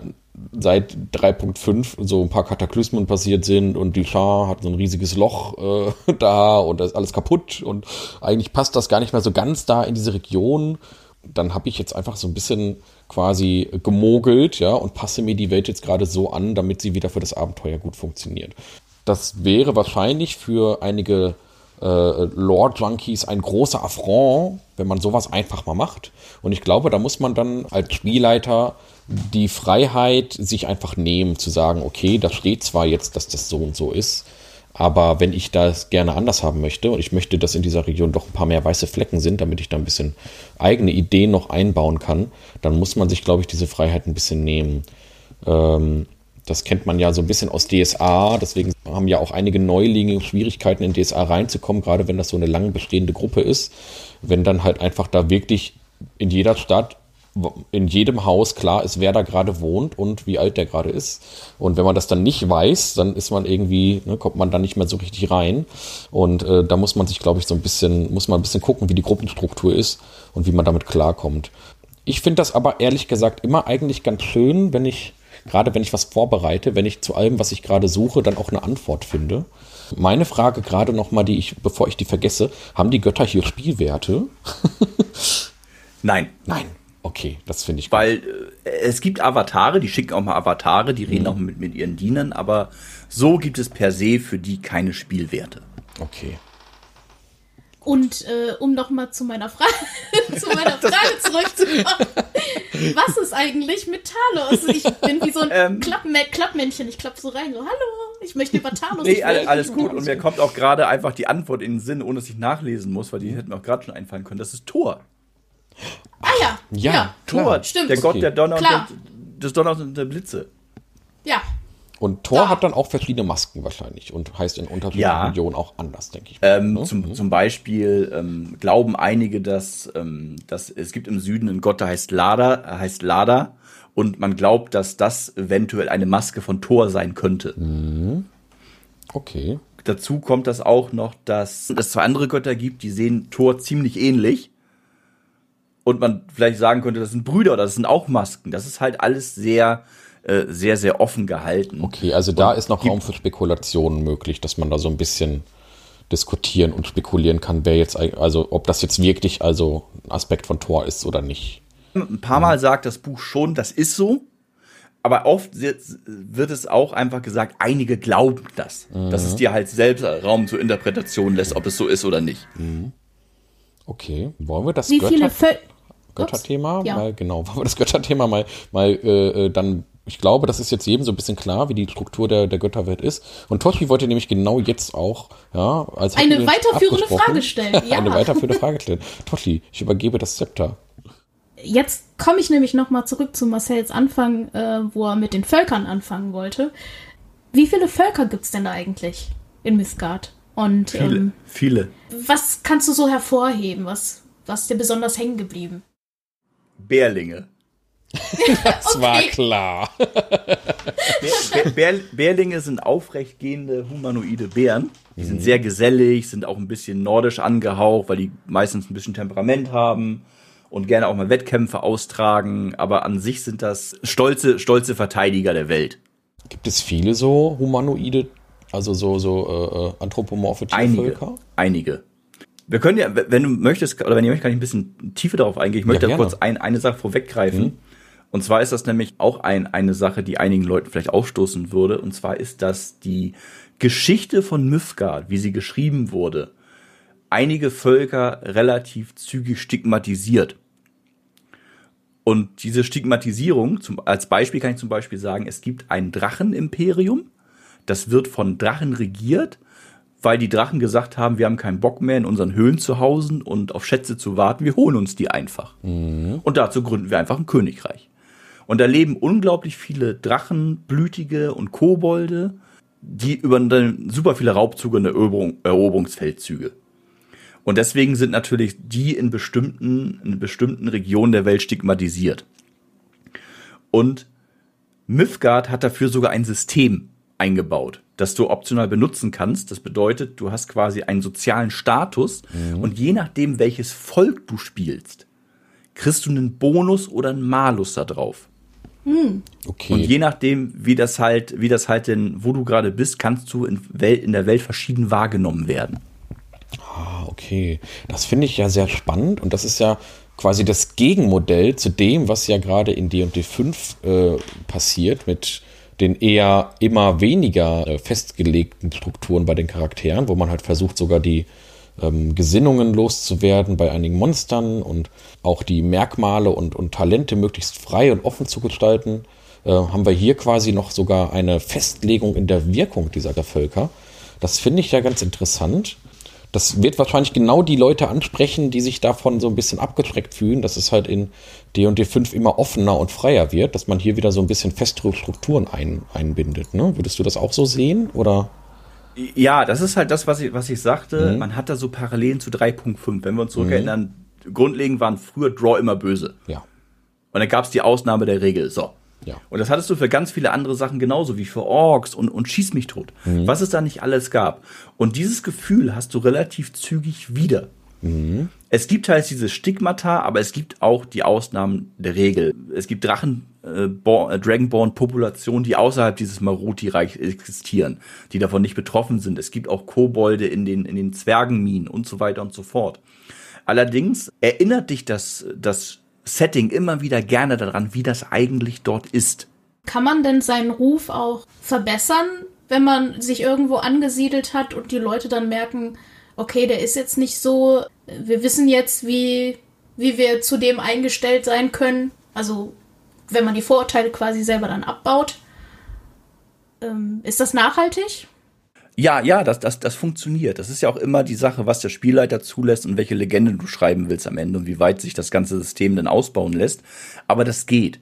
seit 3.5 so ein paar Kataklysmen passiert sind und die Schar hat so ein riesiges Loch äh, da und da ist alles kaputt und eigentlich passt das gar nicht mehr so ganz da in diese Region. Dann habe ich jetzt einfach so ein bisschen quasi gemogelt, ja, und passe mir die Welt jetzt gerade so an, damit sie wieder für das Abenteuer gut funktioniert. das wäre wahrscheinlich für einige äh, Lore-Junkies ein großer Affront, wenn man sowas einfach mal macht. Und ich glaube, da muss man dann als Spielleiter die Freiheit sich einfach nehmen, zu sagen, okay, da steht zwar jetzt, dass das so und so ist, aber wenn ich das gerne anders haben möchte und ich möchte, dass in dieser Region doch ein paar mehr weiße Flecken sind, damit ich da ein bisschen eigene Ideen noch einbauen kann, dann muss man sich, glaube ich, diese Freiheit ein bisschen nehmen. Ähm, das kennt man ja so ein bisschen aus DSA, deswegen haben ja auch einige Neulinge Schwierigkeiten in DSA reinzukommen, gerade wenn das so eine lang bestehende Gruppe ist. Wenn dann halt einfach da wirklich in jeder Stadt, in jedem Haus klar ist, wer da gerade wohnt und wie alt der gerade ist. Und wenn man das dann nicht weiß, dann ist man irgendwie, ne, kommt man da nicht mehr so richtig rein. Und äh, da muss man sich, glaube ich, so ein bisschen, muss man ein bisschen gucken, wie die Gruppenstruktur ist und wie man damit klarkommt. Ich finde das aber ehrlich gesagt immer eigentlich ganz schön, wenn ich gerade wenn ich was vorbereite, wenn ich zu allem, was ich gerade suche, dann auch eine Antwort finde. Meine Frage gerade nochmal, die ich, bevor ich die vergesse, haben die Götter hier Spielwerte? Nein. Nein. Okay, das finde ich gut. Weil äh, es gibt Avatare, die schicken auch mal Avatare, die reden mhm. auch mit, mit ihren Dienern, aber so gibt es per se für die keine Spielwerte. Okay. Und äh, um nochmal zu meiner Frage, zu meiner Frage zurückzukommen. Was ist eigentlich mit Talos? Ich bin wie so ein ähm, Klappmä Klappmännchen. Ich klappe so rein, so, hallo, ich möchte über Talos Nee, alles, alles gut. Und mir kommt auch gerade einfach die Antwort in den Sinn, ohne dass ich nachlesen muss, weil die hätten mir auch gerade schon einfallen können. Das ist Thor. Ah ja. Ja, ja Thor. Stimmt. Der Gott der Donner und der, des Donners und der Blitze. Ja, und Thor ja. hat dann auch verschiedene Masken wahrscheinlich und heißt in unterschiedlichen ja. Regionen auch anders, denke ich. Ähm, ne? zum, mhm. zum Beispiel ähm, glauben einige, dass, ähm, dass es gibt im Süden einen Gott, der heißt Lada, heißt Lada. Und man glaubt, dass das eventuell eine Maske von Thor sein könnte. Mhm. Okay. Dazu kommt das auch noch, dass es zwei andere Götter gibt, die sehen Thor ziemlich ähnlich. Und man vielleicht sagen könnte, das sind Brüder oder das sind auch Masken. Das ist halt alles sehr äh, sehr, sehr offen gehalten. Okay, also da und ist noch Raum für Spekulationen möglich, dass man da so ein bisschen diskutieren und spekulieren kann, wer jetzt, also ob das jetzt wirklich also ein Aspekt von Tor ist oder nicht. Ein paar Mal sagt das Buch schon, das ist so. Aber oft wird es auch einfach gesagt, einige glauben das. Mhm. Dass es dir halt selbst Raum zur Interpretation lässt, ob es so ist oder nicht. Mhm. Okay, wollen wir das Wie Götter viele Götterthema ja. mal, genau, wollen wir das Götterthema mal, mal äh, äh dann ich glaube, das ist jetzt jedem so ein bisschen klar, wie die Struktur der, der Götterwelt ist. Und Toshi wollte nämlich genau jetzt auch, ja, als eine weiterführende Frage stellen. Ja. eine weiterführende Frage stellen. Toshi, ich übergebe das Zepter. Jetzt komme ich nämlich nochmal zurück zu Marcells Anfang, äh, wo er mit den Völkern anfangen wollte. Wie viele Völker gibt es denn da eigentlich in Misgard? Und viele, ähm, viele. Was kannst du so hervorheben? Was, was ist dir besonders hängen geblieben? Bärlinge. Das okay. war klar. Bär, Bär, Bärlinge sind aufrechtgehende humanoide Bären. Die sind mhm. sehr gesellig, sind auch ein bisschen nordisch angehaucht, weil die meistens ein bisschen Temperament haben und gerne auch mal Wettkämpfe austragen. Aber an sich sind das stolze, stolze Verteidiger der Welt. Gibt es viele so humanoide, also so, so äh, äh anthropomorphe Tiervölker? Einige. Einige. Wir können ja, wenn du möchtest, oder wenn ihr möchtet, kann ich ein bisschen tiefer darauf eingehen. Ich möchte ja, kurz ein, eine Sache vorweggreifen. Mhm. Und zwar ist das nämlich auch ein, eine Sache, die einigen Leuten vielleicht aufstoßen würde. Und zwar ist das die Geschichte von Mythgard, wie sie geschrieben wurde, einige Völker relativ zügig stigmatisiert. Und diese Stigmatisierung, zum, als Beispiel kann ich zum Beispiel sagen, es gibt ein Drachenimperium, das wird von Drachen regiert, weil die Drachen gesagt haben, wir haben keinen Bock mehr in unseren Höhlen zu hausen und auf Schätze zu warten, wir holen uns die einfach. Mhm. Und dazu gründen wir einfach ein Königreich. Und da leben unglaublich viele Drachen, Blütige und Kobolde, die über super viele Raubzüge und Eroberung, Eroberungsfeldzüge. Und deswegen sind natürlich die in bestimmten, in bestimmten Regionen der Welt stigmatisiert. Und Mythgard hat dafür sogar ein System eingebaut, das du optional benutzen kannst. Das bedeutet, du hast quasi einen sozialen Status mhm. und je nachdem, welches Volk du spielst, kriegst du einen Bonus oder einen Malus da drauf. Hm. Okay. Und je nachdem, wie das halt, wie das halt denn, wo du gerade bist, kannst du in, Welt, in der Welt verschieden wahrgenommen werden. Ah, okay. Das finde ich ja sehr spannend und das ist ja quasi das Gegenmodell zu dem, was ja gerade in D&D 5 äh, passiert mit den eher immer weniger äh, festgelegten Strukturen bei den Charakteren, wo man halt versucht, sogar die ähm, Gesinnungen loszuwerden bei einigen Monstern und auch die Merkmale und, und Talente möglichst frei und offen zu gestalten, äh, haben wir hier quasi noch sogar eine Festlegung in der Wirkung dieser Völker. Das finde ich ja ganz interessant. Das wird wahrscheinlich genau die Leute ansprechen, die sich davon so ein bisschen abgeschreckt fühlen, dass es halt in D&D 5 immer offener und freier wird, dass man hier wieder so ein bisschen festere Strukturen ein, einbindet. Ne? Würdest du das auch so sehen oder? Ja, das ist halt das, was ich, was ich sagte. Mhm. Man hat da so Parallelen zu 3.5. Wenn wir uns zurückerinnern, mhm. grundlegend waren früher Draw immer böse. Ja. Und dann gab es die Ausnahme der Regel. So. Ja. Und das hattest du für ganz viele andere Sachen genauso, wie für Orks und, und Schieß mich tot. Mhm. Was es da nicht alles gab. Und dieses Gefühl hast du relativ zügig wieder. Mhm. Es gibt halt dieses Stigmata, aber es gibt auch die Ausnahmen der Regel. Es gibt Drachen, äh, äh Dragonborn-Populationen, die außerhalb dieses Maruti-Reich existieren, die davon nicht betroffen sind. Es gibt auch Kobolde in den, in den Zwergenminen und so weiter und so fort. Allerdings erinnert dich das, das Setting immer wieder gerne daran, wie das eigentlich dort ist. Kann man denn seinen Ruf auch verbessern, wenn man sich irgendwo angesiedelt hat und die Leute dann merken, okay, der ist jetzt nicht so, wir wissen jetzt, wie, wie wir zu dem eingestellt sein können. Also, wenn man die Vorurteile quasi selber dann abbaut. Ähm, ist das nachhaltig? Ja, ja, das, das, das funktioniert. Das ist ja auch immer die Sache, was der Spielleiter zulässt und welche Legende du schreiben willst am Ende und wie weit sich das ganze System dann ausbauen lässt. Aber das geht.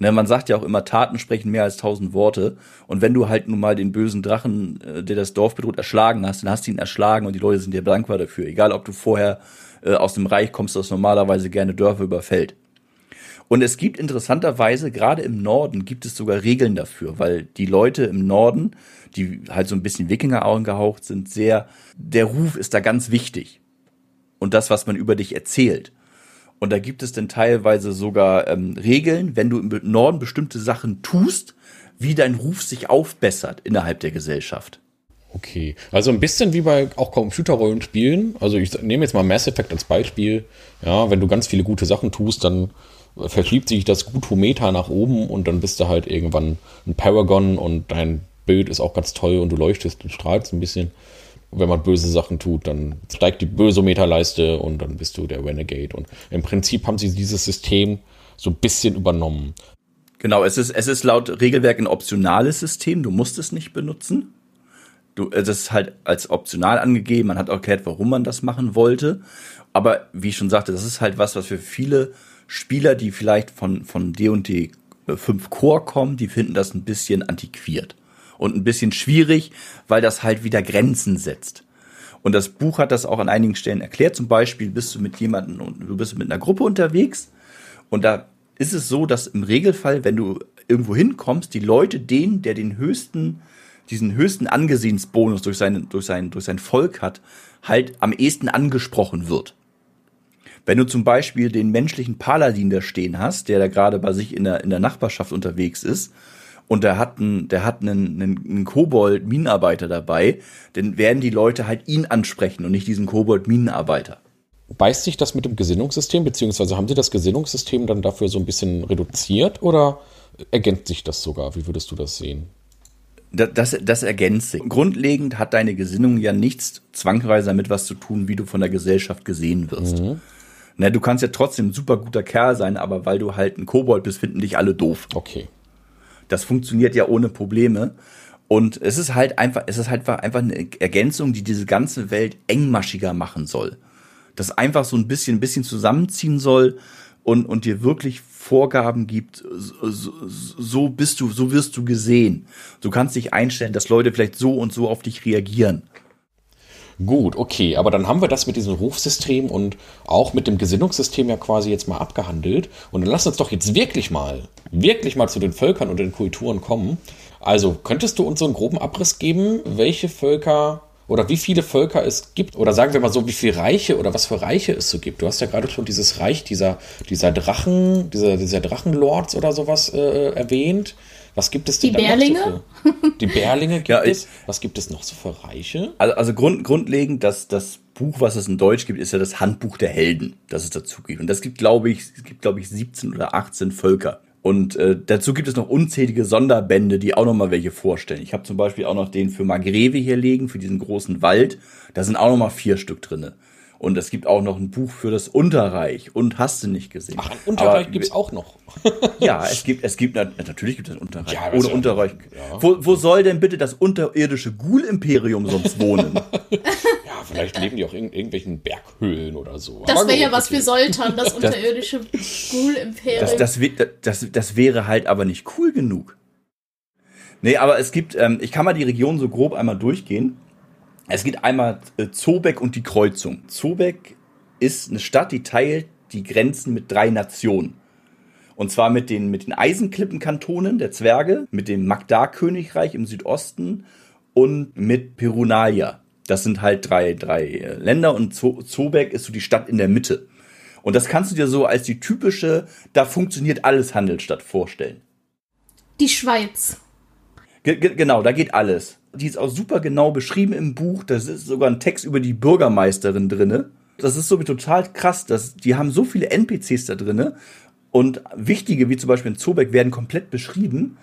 Ne, man sagt ja auch immer, Taten sprechen mehr als tausend Worte. Und wenn du halt nun mal den bösen Drachen, äh, der das Dorf bedroht, erschlagen hast, dann hast du ihn erschlagen und die Leute sind dir dankbar dafür. Egal, ob du vorher äh, aus dem Reich kommst, das normalerweise gerne Dörfer überfällt. Und es gibt interessanterweise, gerade im Norden, gibt es sogar Regeln dafür, weil die Leute im Norden die halt so ein bisschen Wikinger angehaucht sind, sehr, der Ruf ist da ganz wichtig. Und das, was man über dich erzählt. Und da gibt es dann teilweise sogar ähm, Regeln, wenn du im Norden bestimmte Sachen tust, wie dein Ruf sich aufbessert innerhalb der Gesellschaft. Okay, also ein bisschen wie bei auch Computerrollenspielen. Also ich nehme jetzt mal Mass Effect als Beispiel. Ja, wenn du ganz viele gute Sachen tust, dann verschiebt sich das Gutometer nach oben und dann bist du halt irgendwann ein Paragon und dein Bild ist auch ganz toll und du leuchtest und strahlst ein bisschen. Und wenn man böse Sachen tut, dann steigt die Bösometerleiste und dann bist du der Renegade. Und im Prinzip haben sie dieses System so ein bisschen übernommen. Genau, es ist, es ist laut Regelwerk ein optionales System. Du musst es nicht benutzen. Du, es ist halt als optional angegeben. Man hat auch erklärt, warum man das machen wollte. Aber wie ich schon sagte, das ist halt was, was für viele Spieler, die vielleicht von, von D&D 5 Core kommen, die finden das ein bisschen antiquiert und ein bisschen schwierig, weil das halt wieder Grenzen setzt. Und das Buch hat das auch an einigen Stellen erklärt. Zum Beispiel bist du mit jemandem und du bist mit einer Gruppe unterwegs und da ist es so, dass im Regelfall, wenn du irgendwo hinkommst, die Leute den, der den höchsten, diesen höchsten Angesehensbonus durch sein, durch sein, durch sein Volk hat, halt am ehesten angesprochen wird. Wenn du zum Beispiel den menschlichen Paladin da stehen hast, der da gerade bei sich in der, in der Nachbarschaft unterwegs ist und der hat einen, der hat einen, einen, einen Kobold-Minenarbeiter dabei, dann werden die Leute halt ihn ansprechen und nicht diesen Kobold-Minenarbeiter. Beißt sich das mit dem Gesinnungssystem, beziehungsweise haben Sie das Gesinnungssystem dann dafür so ein bisschen reduziert oder ergänzt sich das sogar? Wie würdest du das sehen? Das, das, das ergänzt sich. Grundlegend hat deine Gesinnung ja nichts zwangsweise damit was zu tun, wie du von der Gesellschaft gesehen wirst. Mhm. Na, du kannst ja trotzdem ein super guter Kerl sein, aber weil du halt ein Kobold bist, finden dich alle doof. Okay. Das funktioniert ja ohne Probleme. Und es ist halt einfach, es ist halt einfach eine Ergänzung, die diese ganze Welt engmaschiger machen soll. Das einfach so ein bisschen, ein bisschen zusammenziehen soll und, und dir wirklich Vorgaben gibt, so, so bist du, so wirst du gesehen. Du kannst dich einstellen, dass Leute vielleicht so und so auf dich reagieren. Gut, okay, aber dann haben wir das mit diesem Rufsystem und auch mit dem Gesinnungssystem ja quasi jetzt mal abgehandelt. Und dann lass uns doch jetzt wirklich mal, wirklich mal zu den Völkern und den Kulturen kommen. Also, könntest du uns so einen groben Abriss geben, welche Völker oder wie viele Völker es gibt? Oder sagen wir mal so, wie viele Reiche oder was für Reiche es so gibt? Du hast ja gerade schon dieses Reich dieser, dieser Drachen, dieser, dieser Drachenlords oder sowas äh, erwähnt. Was gibt es denn Die Bärlinge? So für, die Bärlinge gibt ja, es. Was gibt es noch so für Reiche? Also, also grund, grundlegend, das, das Buch, was es in Deutsch gibt, ist ja das Handbuch der Helden, das es dazu gibt. Und das gibt, glaube ich, es gibt, glaube ich, 17 oder 18 Völker. Und äh, dazu gibt es noch unzählige Sonderbände, die auch noch mal welche vorstellen. Ich habe zum Beispiel auch noch den für Margreve hier liegen, für diesen großen Wald. Da sind auch noch mal vier Stück drinne. Und es gibt auch noch ein Buch für das Unterreich und hast du nicht gesehen. Ach, ein Unterreich gibt es auch noch. ja, es gibt, es gibt, natürlich gibt es ein Unterreich. Ja, Ohne ja- Unterreich. ja. Wo, wo soll denn bitte das unterirdische Ghoul-Imperium sonst wohnen? Ja, vielleicht leben die auch in irgendwelchen Berghöhlen oder so. Das wäre ja was okay. für Soltan, das unterirdische Ghoul-Imperium. Das, das, das, das wäre halt aber nicht cool genug. Nee, aber es gibt, ähm, ich kann mal die Region so grob einmal durchgehen. Es gibt einmal äh, Zobeck und die Kreuzung. Zobeck ist eine Stadt, die teilt die Grenzen mit drei Nationen. Und zwar mit den, mit den Eisenklippenkantonen der Zwerge, mit dem Magdar-Königreich im Südosten und mit Perunalia. Das sind halt drei, drei äh, Länder und Zo Zobeck ist so die Stadt in der Mitte. Und das kannst du dir so als die typische, da funktioniert alles Handelsstadt vorstellen. Die Schweiz. Ge genau, da geht alles. Die ist auch super genau beschrieben im Buch. Da ist sogar ein Text über die Bürgermeisterin drinne. Das ist so total krass. dass die haben so viele NPCs da drinne. Und wichtige, wie zum Beispiel in Zobeck, werden komplett beschrieben.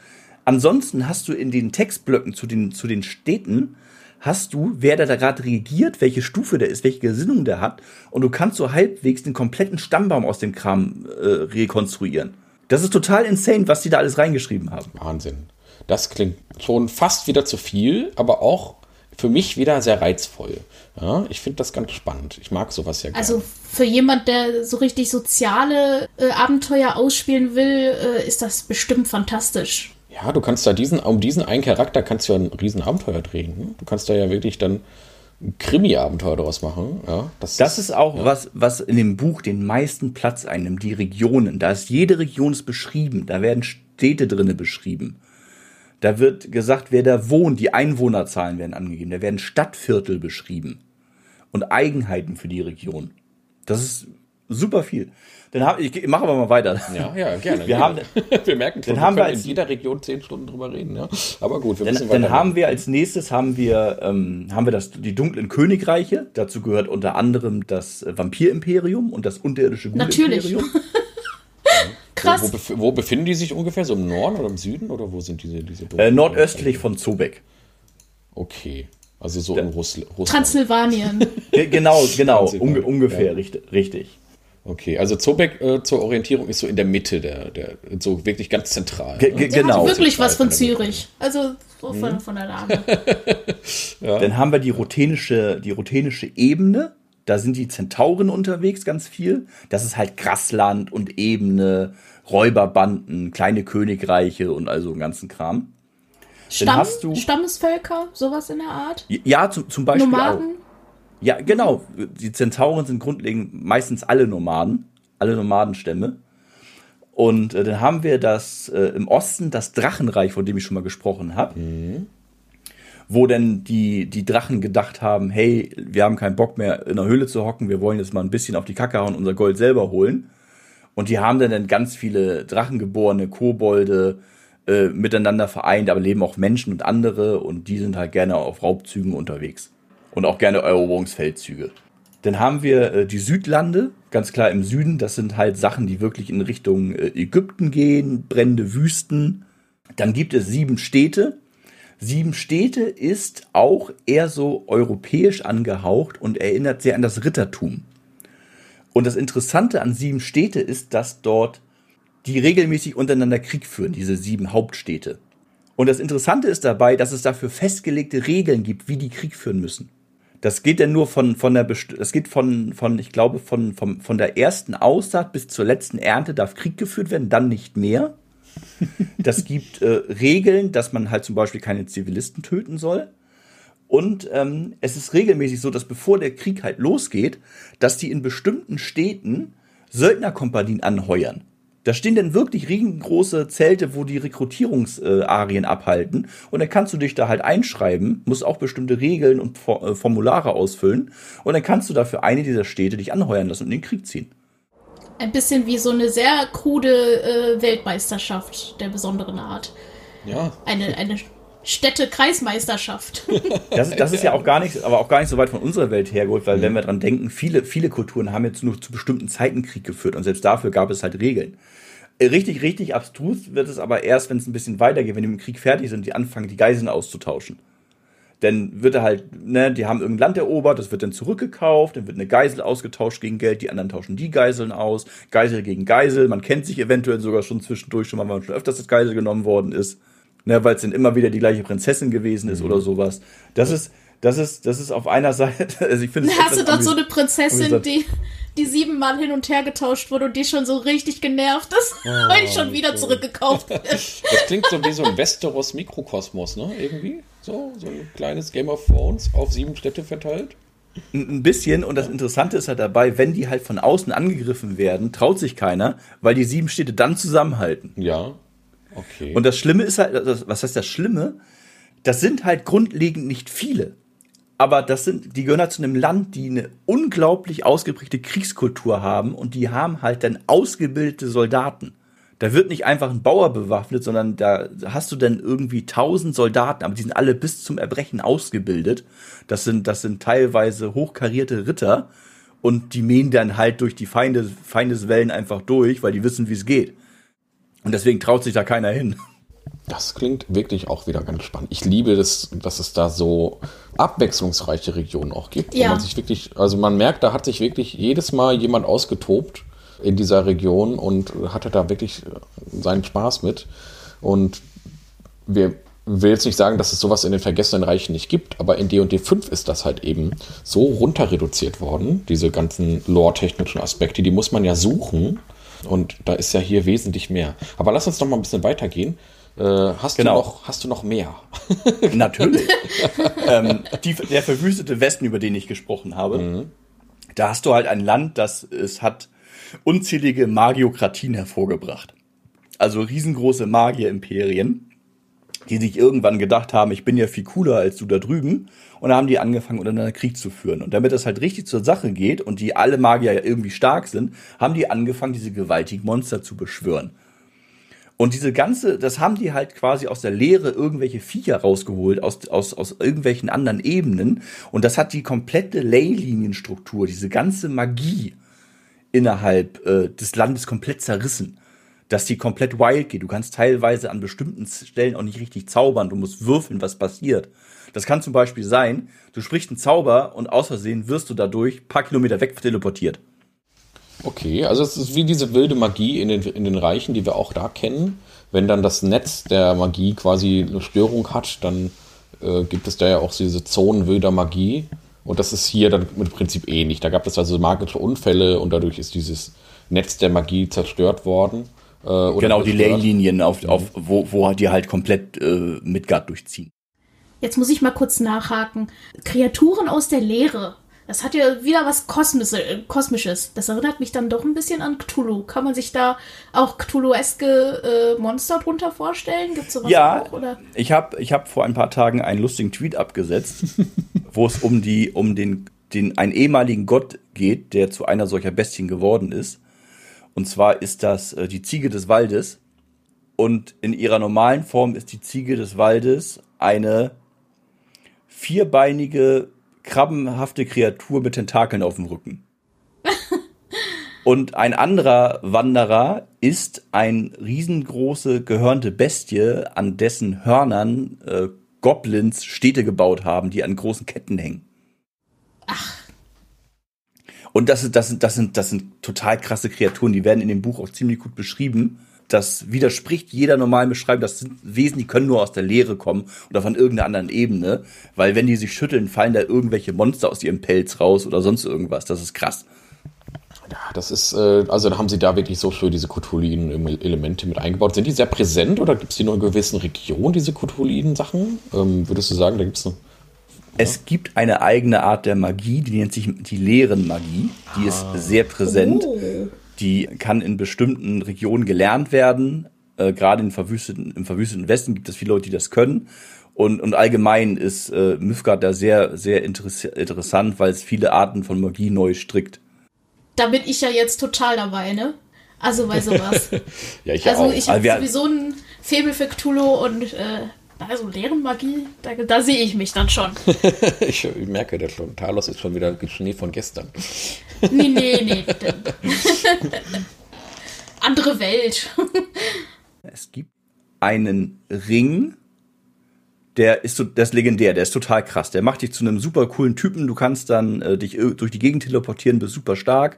Ansonsten hast du in den Textblöcken zu den, zu den Städten, hast du, wer da gerade regiert, welche Stufe der ist, welche Gesinnung der hat. Und du kannst so halbwegs den kompletten Stammbaum aus dem Kram äh, rekonstruieren. Das ist total insane, was die da alles reingeschrieben haben. Wahnsinn. Das klingt schon fast wieder zu viel, aber auch für mich wieder sehr reizvoll. Ja, ich finde das ganz spannend. Ich mag sowas ja gerne. Also für jemand, der so richtig soziale äh, Abenteuer ausspielen will, äh, ist das bestimmt fantastisch. Ja, du kannst da diesen, um diesen einen Charakter kannst du ja ein Riesenabenteuer drehen. Ne? Du kannst da ja wirklich dann ein Krimi-Abenteuer daraus machen. Ja, Das ist auch was, was in dem Buch den meisten Platz einnimmt, die Regionen. Da ist jede Region ist beschrieben, da werden Städte drinne beschrieben. Da wird gesagt, wer da wohnt, die Einwohnerzahlen werden angegeben, da werden Stadtviertel beschrieben und Eigenheiten für die Region. Das ist super viel. Dann hab, ich mache aber mal weiter. Ja, ja, gerne. Wir gerne. haben- wir merken schon, dann haben wir wir können als- in jeder Region zehn Stunden drüber reden. Ja? Aber gut, wir Dann, müssen dann weiter. haben wir als nächstes haben wir, ähm, haben wir das, die dunklen Königreiche. Dazu gehört unter anderem das äh, Vampirimperium und das unterirdische Natürlich. Ghul-Imperium. Krass. Wo, bef wo befinden die sich ungefähr? So im Norden oder im Süden? Oder wo sind diese, diese Äh, nordöstlich von Zobeck. Okay. Also so in Russl Russland. Transsilvanien. Ge genau, genau, ja. ungefähr Ja. richtig, richtig. Okay, also Zobeck äh, zur Orientierung ist so in der Mitte, der, der so wirklich ganz zentral. Ge ne? genau. hat wirklich was von Zürich. Also so von, von der Lage. Dann haben wir die rotenische, die rotenische Ebene. Da sind die Zentauren unterwegs ganz viel. Das ist halt Grassland und Ebene, Räuberbanden, kleine Königreiche und also den ganzen Kram. Stamm, hast du- Stammesvölker, sowas in der Art. Ja, zum, zum Beispiel auch. Nomaden. Ja, genau. Die Zentauren sind grundlegend meistens alle Nomaden, alle Nomadenstämme. Und äh, dann haben wir das äh, im Osten das Drachenreich, von dem ich schon mal gesprochen habe. Wo denn die, die Drachen gedacht haben, hey, wir haben keinen Bock mehr in der Höhle zu hocken, wir wollen jetzt mal ein bisschen auf die Kacke hauen und unser Gold selber holen. Und die haben dann, ganz viele Drachengeborene, Kobolde äh, miteinander vereint, aber leben auch Menschen und andere und die sind halt gerne auf Raubzügen unterwegs. Und auch gerne Eroberungsfeldzüge. Dann haben wir äh, die Südlande, ganz klar im Süden. Das sind halt Sachen, die wirklich in Richtung äh, Ägypten gehen, brennende Wüsten. Dann gibt es sieben Städte. Sieben Städte ist auch eher so europäisch angehaucht und erinnert sehr an das Rittertum. Und das Interessante an sieben Städte ist, dass dort die regelmäßig untereinander Krieg führen, diese sieben Hauptstädte. Und das Interessante ist dabei, dass es dafür festgelegte Regeln gibt, wie die Krieg führen müssen. Das geht denn nur von, von der, das geht von, von, ich glaube, von, von, von der ersten Aussaat bis zur letzten Ernte darf Krieg geführt werden, dann nicht mehr. Das gibt äh, Regeln, dass man halt zum Beispiel keine Zivilisten töten soll. Und ähm, es ist regelmäßig so, dass bevor der Krieg halt losgeht, dass die in bestimmten Städten Söldnerkompanien anheuern. Da stehen dann wirklich riesengroße Zelte, wo die Rekrutierungsarien abhalten. Und dann kannst du dich da halt einschreiben, musst auch bestimmte Regeln und äh, Formulare ausfüllen. Und dann kannst du dafür eine dieser Städte dich anheuern lassen und in den Krieg ziehen. Ein bisschen wie so eine sehr krude äh, Weltmeisterschaft der besonderen Art. Ja, Eine, eine Städte-Kreismeisterschaft. Das, das ist ja auch gar nicht, aber auch gar nicht so weit von unserer Welt hergeholt, weil wenn wir dran denken, viele, viele Kulturen haben jetzt nur zu bestimmten Zeiten Krieg geführt und selbst dafür gab es halt Regeln. Richtig, richtig abstrus wird es aber erst, wenn es ein bisschen weitergeht, wenn die mit dem Krieg fertig sind, die anfangen, die Geiseln auszutauschen. Dann wird er halt, ne, die haben irgendein Land erobert, das wird dann zurückgekauft, dann wird eine Geisel ausgetauscht gegen Geld, die anderen tauschen die Geiseln aus, Geisel gegen Geisel, man kennt sich eventuell sogar schon zwischendurch schon mal, weil man schon öfters das Geisel genommen worden ist, ne, weil es dann immer wieder die gleiche Prinzessin gewesen ist mhm. oder sowas. Das ist, das ist, das ist auf einer Seite, also ich finde Hast du dort so eine Prinzessin, die, die siebenmal hin und her getauscht wurde und die schon so richtig genervt ist, oh, weil die schon wieder zurückgekauft wird. Das klingt so wie so ein Westeros-Mikrokosmos, ne? Irgendwie. So, so ein kleines Game of Thrones auf sieben Städte verteilt. Ein bisschen, und das Interessante ist halt dabei, wenn die halt von außen angegriffen werden, traut sich keiner, weil die sieben Städte dann zusammenhalten. Ja. Okay. Und das Schlimme ist halt, was heißt das Schlimme? Das sind halt grundlegend nicht viele aber das sind, die gehören halt zu einem Land, die eine unglaublich ausgeprägte Kriegskultur haben und die haben halt dann ausgebildete Soldaten. Da wird nicht einfach ein Bauer bewaffnet, sondern da hast du dann irgendwie tausend Soldaten, aber die sind alle bis zum Erbrechen ausgebildet. Das sind, das sind teilweise hochkarierte Ritter und die mähen dann halt durch die Feinde, Feindeswellen einfach durch, weil die wissen, wie es geht. Und deswegen traut sich da keiner hin. Das klingt wirklich auch wieder ganz spannend. Ich liebe das, dass es da so abwechslungsreiche Regionen auch gibt. Ja. man sich wirklich, also man merkt, da hat sich wirklich jedes Mal jemand ausgetobt in dieser Region und hatte da wirklich seinen Spaß mit. Und wir will jetzt nicht sagen, dass es sowas in den vergessenen Reichen nicht gibt, aber in D&D 5 ist das halt eben so runter reduziert worden, diese ganzen lore-technischen Aspekte, die muss man ja suchen und da ist ja hier wesentlich mehr. Aber lass uns noch mal ein bisschen weitergehen. Äh, hast, genau. du noch, hast du noch mehr? Natürlich. ähm, die, der verwüstete Westen, über den ich gesprochen habe, mhm. da hast du halt ein Land, das es hat unzählige Magiokratien hervorgebracht. Also riesengroße Magier-Imperien, die sich irgendwann gedacht haben, ich bin ja viel cooler als du da drüben. Und da haben die angefangen, untereinander Krieg zu führen. Und damit das halt richtig zur Sache geht und die alle Magier ja irgendwie stark sind, haben die angefangen, diese gewaltigen Monster zu beschwören. Und diese ganze, das haben die halt quasi aus der Leere irgendwelche Viecher rausgeholt, aus, aus, aus irgendwelchen anderen Ebenen. Und das hat die komplette Leylinienstruktur, diese ganze Magie innerhalb äh, des Landes komplett zerrissen. Dass die komplett wild geht. Du kannst teilweise an bestimmten Stellen auch nicht richtig zaubern. Du musst würfeln, was passiert. Das kann zum Beispiel sein, du sprichst einen Zauber und aus Versehen wirst du dadurch paar Kilometer weg teleportiert. Okay, also es ist wie diese wilde Magie in den, in den Reichen, die wir auch da kennen. Wenn dann das Netz der Magie quasi eine Störung hat, dann äh, gibt es da ja auch diese Zonen wilder Magie. Und das ist hier dann im Prinzip ähnlich. Da gab es also magische Unfälle und dadurch ist dieses Netz der Magie zerstört worden. Äh, genau, die Leylinien, auf, auf, wo, wo die halt komplett äh, Midgard durchziehen. Jetzt muss ich mal kurz nachhaken. Kreaturen aus der Leere. Das hat ja wieder was äh, Kosmisches. Das erinnert mich dann doch ein bisschen an Cthulhu. Kann man sich da auch Cthulhu-eske äh, Monster drunter vorstellen? Gibt es sowas ja, auch? Oder? Ich habe ich hab vor ein paar Tagen einen lustigen Tweet abgesetzt, wo es um, die, um den, den, einen ehemaligen Gott geht, der zu einer solcher Bestien geworden ist. Und zwar ist das äh, die Ziege des Waldes. Und in ihrer normalen Form ist die Ziege des Waldes eine vierbeinige krabbenhafte Kreatur mit Tentakeln auf dem Rücken. Und ein anderer Wanderer ist ein riesengroße gehörnte Bestie, an dessen Hörnern äh, Goblins Städte gebaut haben, die an großen Ketten hängen. Und das, das, sind, das, sind, das sind total krasse Kreaturen, die werden in dem Buch auch ziemlich gut beschrieben das widerspricht jeder normalen Beschreibung. Das sind Wesen, die können nur aus der Leere kommen oder von irgendeiner anderen Ebene, weil wenn die sich schütteln, fallen da irgendwelche Monster aus ihrem Pelz raus oder sonst irgendwas. Das ist krass. Ja, das ist, äh, also haben sie da wirklich so schön diese Cthulhiden-Elemente mit eingebaut. Sind die sehr präsent oder gibt es die nur in gewissen Regionen, diese Cthulhiden-Sachen? Ähm, würdest du sagen, da gibt es noch. Es gibt eine eigene Art der Magie, die nennt sich die leeren Magie. Die ah. ist sehr präsent. Oh. Die kann in bestimmten Regionen gelernt werden. Äh, Gerade im verwüsteten, im verwüsteten Westen gibt es viele Leute, die das können. Und, und allgemein ist äh, Mythgard da sehr, sehr interessant, weil es viele Arten von Magie neu strickt. Da bin ich ja jetzt total dabei, ne? Also bei sowas. ja, ich also auch. ich habe sowieso ein Faible für Cthulhu und äh, also Lehren-Magie, da, da sehe ich mich dann schon. ich, ich, merke das schon. Talos ist schon wieder Schnee von gestern. nee, nee, nee. Andere andere Welt. es gibt einen Ring, der ist so, der ist legendär, der ist total krass. Der macht dich zu einem super coolen Typen. Du kannst dann äh, dich durch die Gegend teleportieren, bist super stark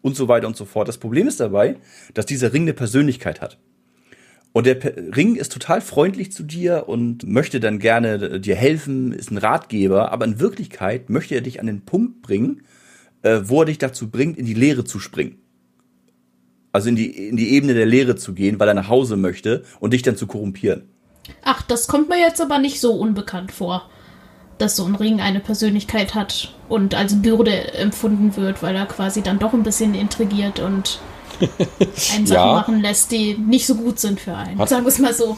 und so weiter und so fort. Das Problem ist dabei, dass dieser Ring eine Persönlichkeit hat. Und der Ring ist total freundlich zu dir und möchte dann gerne äh, dir helfen, ist ein Ratgeber, aber in Wirklichkeit möchte er dich an den Punkt bringen, äh, wo er dich dazu bringt, in die Leere zu springen. Also in die, in die Ebene der Leere zu gehen, weil er nach Hause möchte und dich dann zu korrumpieren. Ach, das kommt mir jetzt aber nicht so unbekannt vor, dass so ein Ring eine Persönlichkeit hat und als Bürde empfunden wird, weil er quasi dann doch ein bisschen intrigiert und einen Sachen ja. machen lässt, die nicht so gut sind für einen. Hat, sagen wir es mal so.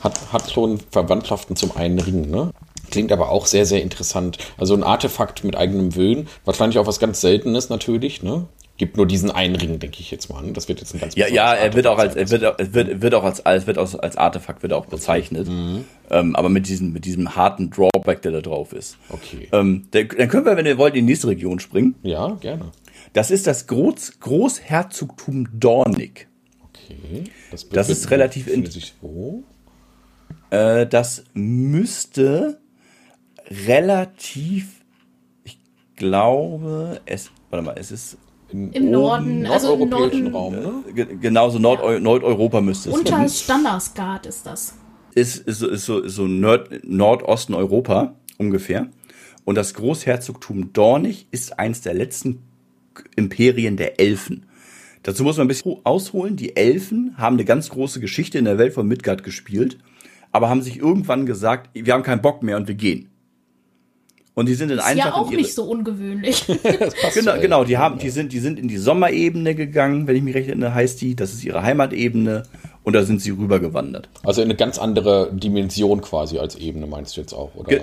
Hat, hat schon Verwandtschaften zum einen Ring, ne? Klingt aber auch sehr, sehr interessant. Also ein Artefakt mit eigenem Willen. Wahrscheinlich auch was ganz Seltenes natürlich, ne? Gibt nur diesen einen Ring, denke ich jetzt mal. Ne? Das wird jetzt ein ganz Ja, ja, er wird auch als, er wird, er wird, wird auch als, als, wird als, als Artefakt wird auch bezeichnet. Mhm. Ähm, aber mit diesem, mit diesem harten Drawback, der da drauf ist. Okay. Ähm, dann können wir, wenn ihr wollt, in die nächste Region springen. Ja, gerne. Das ist das Groß, Großherzogtum Dornig. Okay. Das, das ist relativ in. Wo? Äh, das müsste relativ, ich glaube, es, warte mal, es ist im, Im Norden, also im Norden. Raum, ne? Genauso Nord ja. Nordeuropa müsste es sein. Unter Standarsgard ist das. Ist, ist, ist so, ist so Nord, Nordosten Europa ungefähr. Und das Großherzogtum Dornig ist eins der letzten Imperien der Elfen. Dazu muss man ein bisschen ausholen. Die Elfen haben eine ganz große Geschichte in der Welt von Midgard gespielt, aber haben sich irgendwann gesagt, wir haben keinen Bock mehr und wir gehen. Und die sind in einfach. Ist ja auch nicht so ungewöhnlich. genau, genau, die haben, die sind, die sind in die Sommerebene gegangen, wenn ich mich recht erinnere, heißt die. Das ist ihre Heimatebene. Und da sind sie rübergewandert. Also in eine ganz andere Dimension quasi als Ebene, meinst du jetzt auch, oder? Ge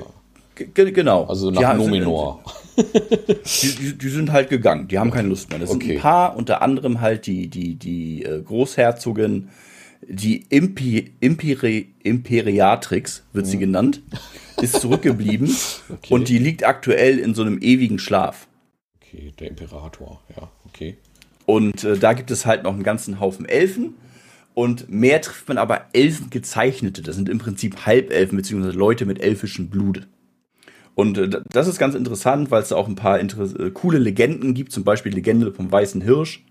genau. Also nach die Numenor. die, die, die, sind halt gegangen, die haben keine Lust mehr. Das okay. sind ein paar, unter anderem halt die, die, die äh, Großherzogin, die Impi, Imperi, Imperiatrix, wird mhm. sie genannt, ist zurückgeblieben okay. und die liegt aktuell in so einem ewigen Schlaf. Okay, der Imperator, ja, okay. Und äh, da gibt es halt noch einen ganzen Haufen Elfen. Und mehr trifft man aber Elfen gezeichnete. Das sind im Prinzip Halbelfen, beziehungsweise Leute mit elfischem Blut. Und äh, das ist ganz interessant, weil es da auch ein paar äh, coole Legenden gibt, zum Beispiel Legende vom Weißen Hirsch.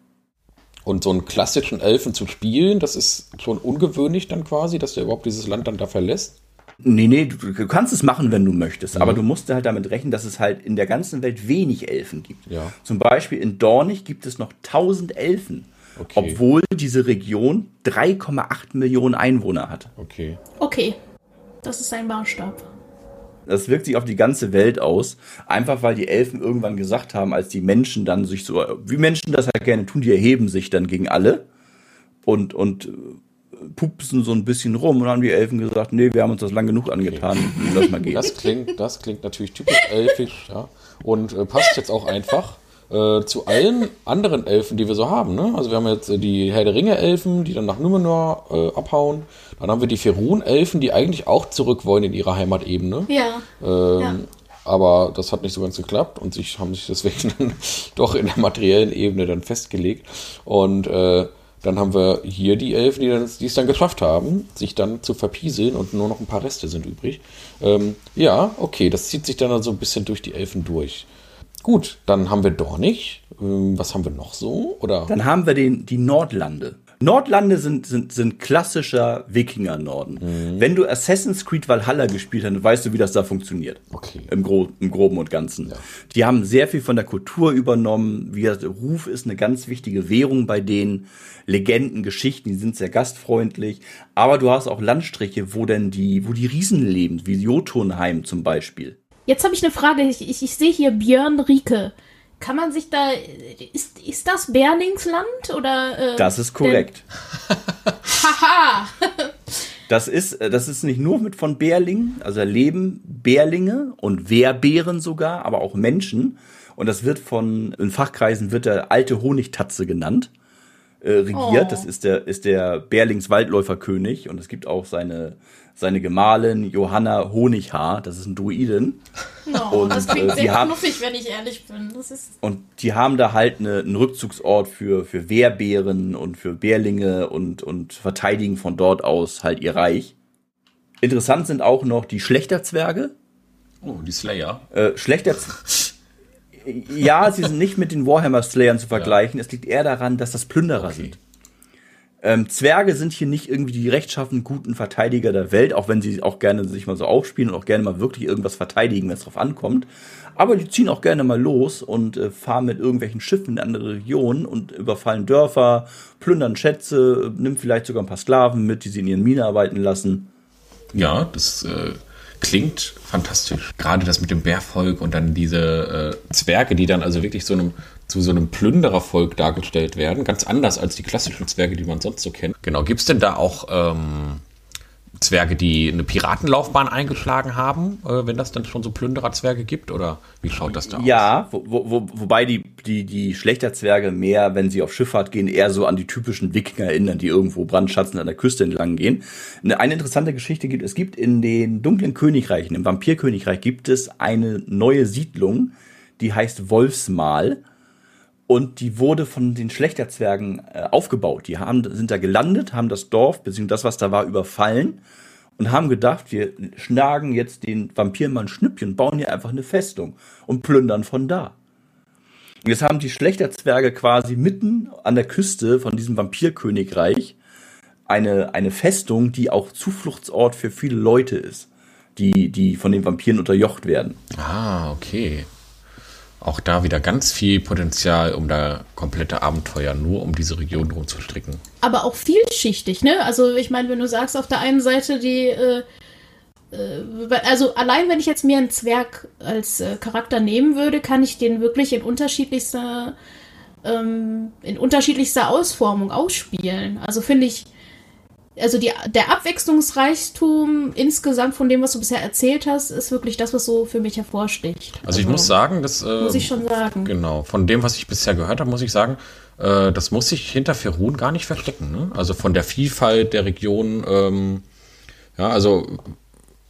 Und so einen klassischen Elfen zu spielen, das ist schon ungewöhnlich dann quasi, dass der überhaupt dieses Land dann da verlässt. Nee, nee, du, du kannst es machen, wenn du möchtest, mhm. aber du musst halt damit rechnen, dass es halt in der ganzen Welt wenig Elfen gibt. Ja. Zum Beispiel in Dornig gibt es noch 1000 Elfen, okay. obwohl diese Region 3,8 Millionen Einwohner hat. Okay. Okay, das ist ein Maßstab. Das wirkt sich auf die ganze Welt aus. Einfach weil die Elfen irgendwann gesagt haben, als die Menschen dann sich so, wie Menschen das halt gerne tun, die erheben sich dann gegen alle und, und äh, pupsen so ein bisschen rum und dann haben die Elfen gesagt, nee, wir haben uns das lang genug angetan, lass mal gehen. Das klingt, das klingt natürlich typisch elfisch, ja. Und äh, passt jetzt auch einfach äh, zu allen anderen Elfen, die wir so haben. Ne? Also wir haben jetzt äh, die Herr der Ringe-Elfen, die dann nach Numenor äh, abhauen. Dann haben wir die Ferun-Elfen, die eigentlich auch zurück wollen in ihre Heimatebene. Ja. Ähm, ja. Aber das hat nicht so ganz geklappt und sich haben sich deswegen dann doch in der materiellen Ebene dann festgelegt. Und äh, dann haben wir hier die Elfen, die, dann, die es dann geschafft haben, sich dann zu verpieseln und nur noch ein paar Reste sind übrig. Ähm, ja, okay, das zieht sich dann so also ein bisschen durch die Elfen durch. Gut, dann haben wir Dornig. Ähm, was haben wir noch so? Oder? Dann haben wir den, die Nordlande. Nordlande sind, sind, sind klassischer Wikinger-Norden. Mhm. Wenn du Assassin's Creed Valhalla gespielt hast, weißt du, wie das da funktioniert. Okay. Im, Gro im Groben und Ganzen. Ja. Die haben sehr viel von der Kultur übernommen. Wie gesagt, Ruf ist eine ganz wichtige Währung bei denen. Legenden, Geschichten, die sind sehr gastfreundlich. Aber du hast auch Landstriche, wo denn die, wo die Riesen leben, wie Jotunheim zum Beispiel. Jetzt habe ich eine Frage. Ich, ich, ich sehe hier Björn Rieke. Kann man sich da. Ist, ist das Berlingsland oder. Äh, das ist korrekt. Haha! das ist, äh, das ist nicht nur mit von Bärlingen, also leben Bärlinge und Wehrbären sogar, aber auch Menschen. Und das wird von, in Fachkreisen wird der alte Honigtatze genannt, äh, regiert. Oh. Das ist der, ist der Bärlings Waldläuferkönig und es gibt auch seine, seine Gemahlin Johanna Honighaar, das ist ein Druidin. No, und, das klingt äh, sehr knuffig, wenn ich ehrlich bin. und die haben da halt eine, einen Rückzugsort für, für Wehrbären und für Bärlinge und, und verteidigen von dort aus halt ihr Reich. Interessant sind auch noch die Schlechterzwerge. Oh, die Slayer. Äh, Schlechter ja, sie sind nicht mit den Warhammer Slayern zu vergleichen. Ja. Es liegt eher daran, dass das Plünderer okay. sind. Ähm, Zwerge sind hier nicht irgendwie die rechtschaffen guten Verteidiger der Welt, auch wenn sie auch gerne sich mal so aufspielen und auch gerne mal wirklich irgendwas verteidigen, wenn es drauf ankommt. Aber die ziehen auch gerne mal los und äh, fahren mit irgendwelchen Schiffen in andere Regionen und überfallen Dörfer, plündern Schätze, nimmt vielleicht sogar ein paar Sklaven mit, die sie in ihren Minen arbeiten lassen. Ja, das äh, klingt fantastisch. Gerade das mit dem Bärvolk und dann diese äh, Zwerge, die dann also wirklich so einem zu so einem Plünderervolk dargestellt werden. Ganz anders als die klassischen Zwerge, die man sonst so kennt. Genau. Gibt es denn da auch ähm, Zwerge, die eine Piratenlaufbahn eingeschlagen haben, äh, wenn das dann schon so Plündererzwerge gibt? Oder wie schaut das da aus? Ja, wo, wo, wobei die, die, die Schlechterzwerge mehr, wenn sie auf Schifffahrt gehen, eher so an die typischen Wikinger erinnern, die irgendwo brandschatzend an der Küste entlang gehen. Eine, eine interessante Geschichte gibt, es gibt in den dunklen Königreichen, im Vampirkönigreich gibt es eine neue Siedlung, die heißt Wolfsmal und die wurde von den Schlechterzwergen äh, aufgebaut. Die haben, sind da gelandet, haben das Dorf, beziehungsweise das, was da war, überfallen und haben gedacht, wir schlagen jetzt den ein Schnüppchen, bauen hier einfach eine Festung und plündern von da. Und jetzt haben die Schlechterzwerge quasi mitten an der Küste von diesem Vampirkönigreich eine, eine Festung, die auch Zufluchtsort für viele Leute ist, die, die von den Vampiren unterjocht werden. Ah, okay auch da wieder ganz viel Potenzial, um da komplette Abenteuer nur um diese Region drum zu stricken. Aber auch vielschichtig, ne? Also ich meine, wenn du sagst, auf der einen Seite die, äh, äh, also allein wenn ich jetzt mir einen Zwerg als äh, Charakter nehmen würde, kann ich den wirklich in unterschiedlichster, ähm, in unterschiedlichster Ausformung ausspielen. Also finde ich also die, der Abwechslungsreichtum insgesamt von dem, was du bisher erzählt hast, ist wirklich das, was so für mich hervorsticht. Also, also ich muss sagen, das äh, muss ich schon sagen. Genau, von dem, was ich bisher gehört habe, muss ich sagen, äh, das muss sich hinter Ferun gar nicht verstecken. Ne? Also von der Vielfalt der Region, ähm, ja, also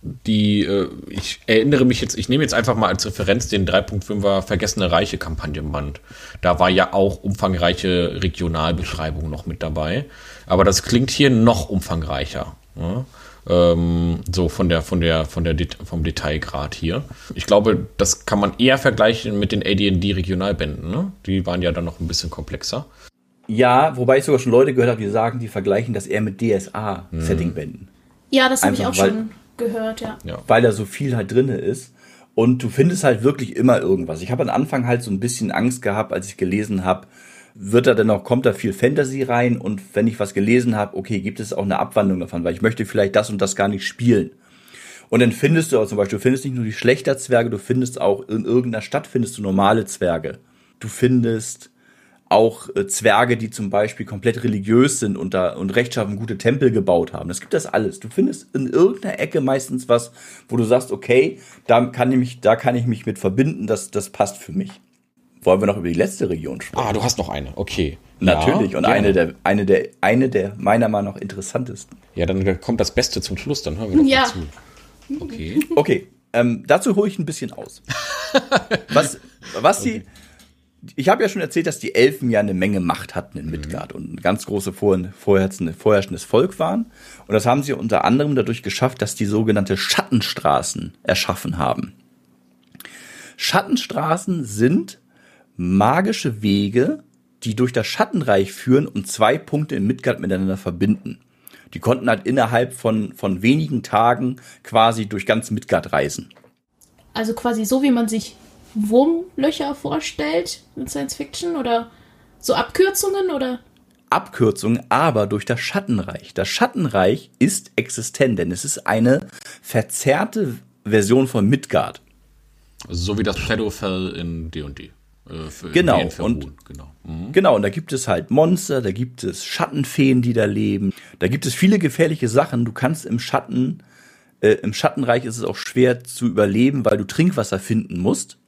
die, äh, ich erinnere mich jetzt, ich nehme jetzt einfach mal als Referenz den 3.5er Vergessene Reiche Kampagnenband. Da war ja auch umfangreiche Regionalbeschreibung noch mit dabei. Aber das klingt hier noch umfangreicher. Ja? Ähm, so von der, von der, von der, vom Detailgrad hier. Ich glaube, das kann man eher vergleichen mit den AD&D Regionalbänden. Ne? Die waren ja dann noch ein bisschen komplexer. Ja, wobei ich sogar schon Leute gehört habe, die sagen, die vergleichen das eher mit DSA-Setting-Bänden. Mhm. Ja, das habe ich auch weil, schon gehört, ja. ja. Weil da so viel halt drin ist. Und du findest halt wirklich immer irgendwas. Ich habe am Anfang halt so ein bisschen Angst gehabt, als ich gelesen habe, wird da denn noch, kommt da viel Fantasy rein und wenn ich was gelesen habe, okay, gibt es auch eine Abwandlung davon, weil ich möchte vielleicht das und das gar nicht spielen. Und dann findest du auch zum Beispiel, du findest nicht nur die schlechter Zwerge, du findest auch in irgendeiner Stadt findest du normale Zwerge. Du findest auch äh, Zwerge, die zum Beispiel komplett religiös sind und da und rechtschaffen gute Tempel gebaut haben. Das gibt das alles. Du findest in irgendeiner Ecke meistens was, wo du sagst, okay, da kann ich mich, da kann ich mich mit verbinden, das, das passt für mich. Wollen wir noch über die letzte Region sprechen? Ah, du hast noch eine, okay. Natürlich, ja, und eine der, eine, der, eine der meiner Meinung nach interessantesten. Ja, dann kommt das Beste zum Schluss, dann hören wir noch ja. dazu. Okay. Okay, ähm, dazu hole ich ein bisschen aus. Was, was okay. die, ich habe ja schon erzählt, dass die Elfen ja eine Menge Macht hatten in mhm. Midgard mhm. und ein ganz große vorherrschendes Volk waren. Und das haben sie unter anderem dadurch geschafft, dass die sogenannte Schattenstraßen erschaffen haben. Schattenstraßen sind magische Wege, die durch das Schattenreich führen und zwei Punkte in Midgard miteinander verbinden. Die konnten halt innerhalb von, von wenigen Tagen quasi durch ganz Midgard reisen. Also quasi so, wie man sich Wurmlöcher vorstellt in Science Fiction oder so Abkürzungen oder? Abkürzungen, aber durch das Schattenreich. Das Schattenreich ist existent, denn es ist eine verzerrte Version von Midgard. So wie das Shadowfell in D&D. Äh, genau. Und, genau. Mhm. genau, und da gibt es halt Monster, da gibt es Schattenfeen, die da leben. Da gibt es viele gefährliche Sachen. Du kannst im Schatten, äh, im Schattenreich ist es auch schwer zu überleben, weil du Trinkwasser finden musst.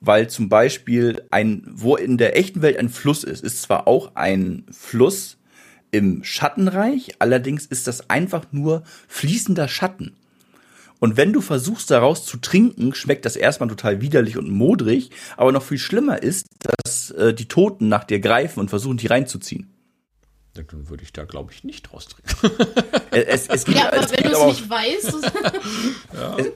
Weil zum Beispiel ein, wo in der echten Welt ein Fluss ist, ist zwar auch ein Fluss, Im Schattenreich allerdings ist das einfach nur fließender Schatten. Und wenn du versuchst daraus zu trinken, schmeckt das erstmal total widerlich und modrig, aber noch viel schlimmer ist, dass äh, die Toten nach dir greifen und versuchen, die reinzuziehen. Dann würde ich da, glaube ich, nicht draus trinken. es, es gibt, ja, aber es wenn du es nicht weißt. ja. es,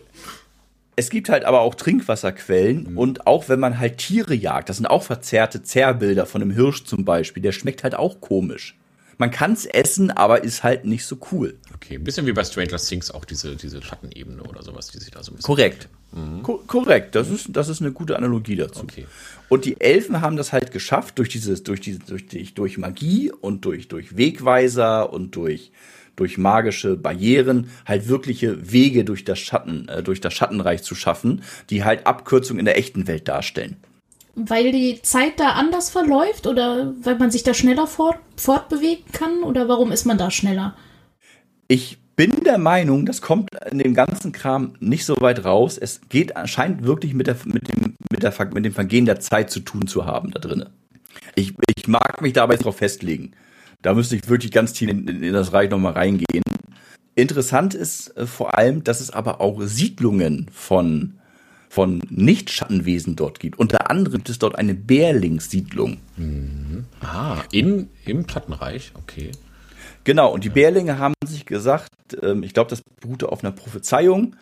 es, gibt halt aber auch Trinkwasserquellen mhm. und auch wenn man halt Tiere jagt, das sind auch verzerrte Zerrbilder von einem Hirsch zum Beispiel, der schmeckt halt auch komisch. Man kann es essen, aber ist halt nicht so cool. Okay, ein bisschen wie bei Stranger Things auch diese, diese Schattenebene oder sowas, die sich da so ein bisschen. Korrekt. Mhm. Ko korrekt, das ist, das ist eine gute Analogie dazu. Okay. Und die Elfen haben das halt geschafft, durch dieses, durch diese, durch, durch Magie und durch, durch Wegweiser und durch, durch magische Barrieren halt wirkliche Wege durch das Schatten, äh, durch das Schattenreich zu schaffen, die halt Abkürzungen in der echten Welt darstellen. Weil die Zeit da anders verläuft oder weil man sich da schneller fort, fortbewegen kann oder warum ist man da schneller? Ich bin der Meinung, das kommt in dem ganzen Kram nicht so weit raus. Es geht, scheint wirklich mit, der, mit, dem, mit, der, mit dem Vergehen der Zeit zu tun zu haben da drinnen. Ich, ich mag mich dabei darauf festlegen. Da müsste ich wirklich ganz tief in, in das Reich nochmal reingehen. Interessant ist äh, vor allem, dass es aber auch Siedlungen von, von Nicht-Schattenwesen dort gibt. Unter anderem gibt es dort eine Bärlingssiedlung. Mhm. Ah, in, im Plattenreich, okay. Genau, und die Bärlinge haben sich gesagt, ähm, ich glaube, das beruhte auf einer Prophezeiung.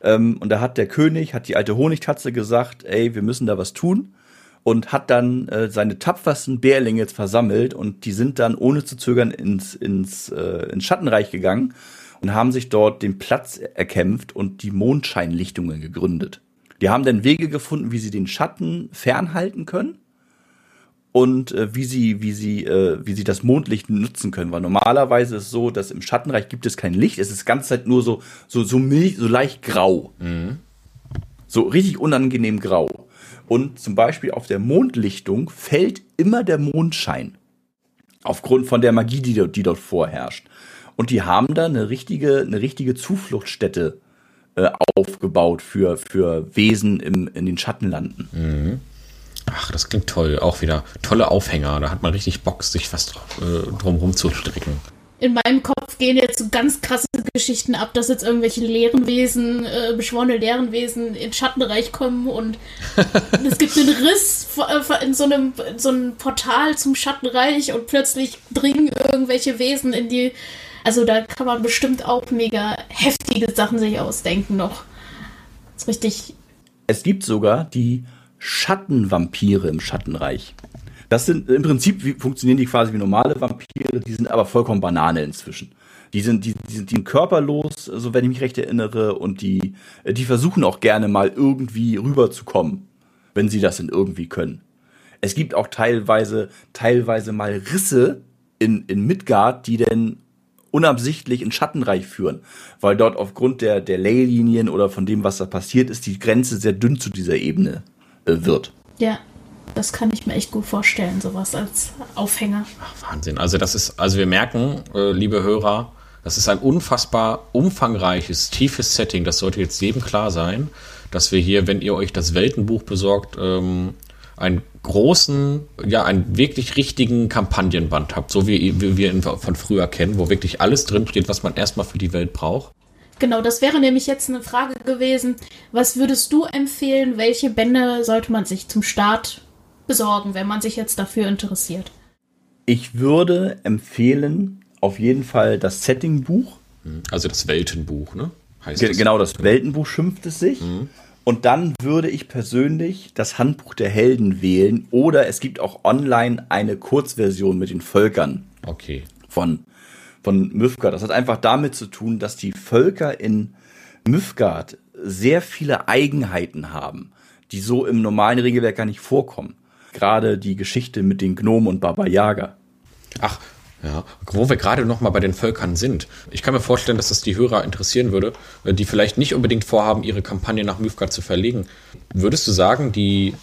Ähm, und da hat der König, hat die alte Honigtatze gesagt, ey, wir müssen da was tun. Und hat dann äh, seine tapfersten Bärlinge jetzt versammelt und die sind dann ohne zu zögern ins, ins, äh, ins Schattenreich gegangen und haben sich dort den Platz erkämpft und die Mondscheinlichtungen gegründet. Die haben dann Wege gefunden, wie sie den Schatten fernhalten können und äh, wie sie, wie sie, äh, wie sie das Mondlicht nutzen können. Weil normalerweise ist es so, dass im Schattenreich gibt es kein Licht. Es ist die ganze Zeit nur so, so, so milch, so leicht grau. Mhm. So richtig unangenehm grau. Und zum Beispiel auf der Mondlichtung fällt immer der Mondschein. Aufgrund von der Magie, die, dort, die dort vorherrscht. Und die haben da eine richtige, eine richtige Zufluchtsstätte äh, aufgebaut für, für Wesen im, in den Schattenlanden. Mhm. Ach, das klingt toll. Auch wieder tolle Aufhänger. Da hat man richtig Bock, sich fast äh, drumherum zu stricken. In meinem Kopf gehen jetzt so ganz krasse Geschichten ab, dass jetzt irgendwelche leeren Wesen, äh, beschworene leeren Wesen ins Schattenreich kommen und es gibt einen Riss äh, in so einem in so einem Portal zum Schattenreich und plötzlich dringen irgendwelche Wesen in die. Also da kann man bestimmt auch mega heftige Sachen sich ausdenken noch. Das ist richtig. Es gibt sogar die Schattenvampire im Schattenreich. Das sind im Prinzip wie, funktionieren die quasi wie normale Vampire, die sind aber vollkommen Banane inzwischen. Die sind, die, die, sind, die sind körperlos, so wenn ich mich recht erinnere, und die, die versuchen auch gerne mal irgendwie rüberzukommen, wenn sie das denn irgendwie können. Es gibt auch teilweise, teilweise mal Risse in, in Midgard, die denn unabsichtlich in Schattenreich führen, weil dort aufgrund der, der Leylinien oder von dem, was da passiert ist, die Grenze sehr dünn zu dieser Ebene äh, wird. Ja, das kann ich mir echt gut vorstellen, sowas als Aufhänger. Ach, Wahnsinn. Also das ist, also wir merken, äh, liebe Hörer, das ist ein unfassbar umfangreiches, tiefes Setting. Das sollte jetzt jedem klar sein, dass wir hier, wenn ihr euch das Weltenbuch besorgt, ähm, einen großen, ja, einen wirklich richtigen Kampagnenband habt, so wie, wie wir ihn von früher kennen, wo wirklich alles drinsteht, was man erstmal für die Welt braucht. Genau, das wäre nämlich jetzt eine Frage gewesen. Was würdest du empfehlen? Welche Bände sollte man sich zum Start besorgen, wenn man sich jetzt dafür interessiert? Ich würde empfehlen, auf jeden Fall das Settingbuch. Mhm. Also das Weltenbuch, ne? Heißt Ge das? Genau, das Weltenbuch schimpft es sich. Mhm. Und dann würde ich persönlich das Handbuch der Helden wählen. Oder es gibt auch online eine Kurzversion mit den Völkern. Okay. Von von Mythgard. Das hat einfach damit zu tun, dass die Völker in Mythgard sehr viele Eigenheiten haben, die so im normalen Regelwerk gar nicht vorkommen. Gerade die Geschichte mit den Gnomen und Baba Yaga. Ach, ja, wo wir gerade noch mal bei den Völkern sind. Ich kann mir vorstellen, dass das die Hörer interessieren würde, die vielleicht nicht unbedingt vorhaben, ihre Kampagne nach Mythgard zu verlegen. Würdest du sagen, die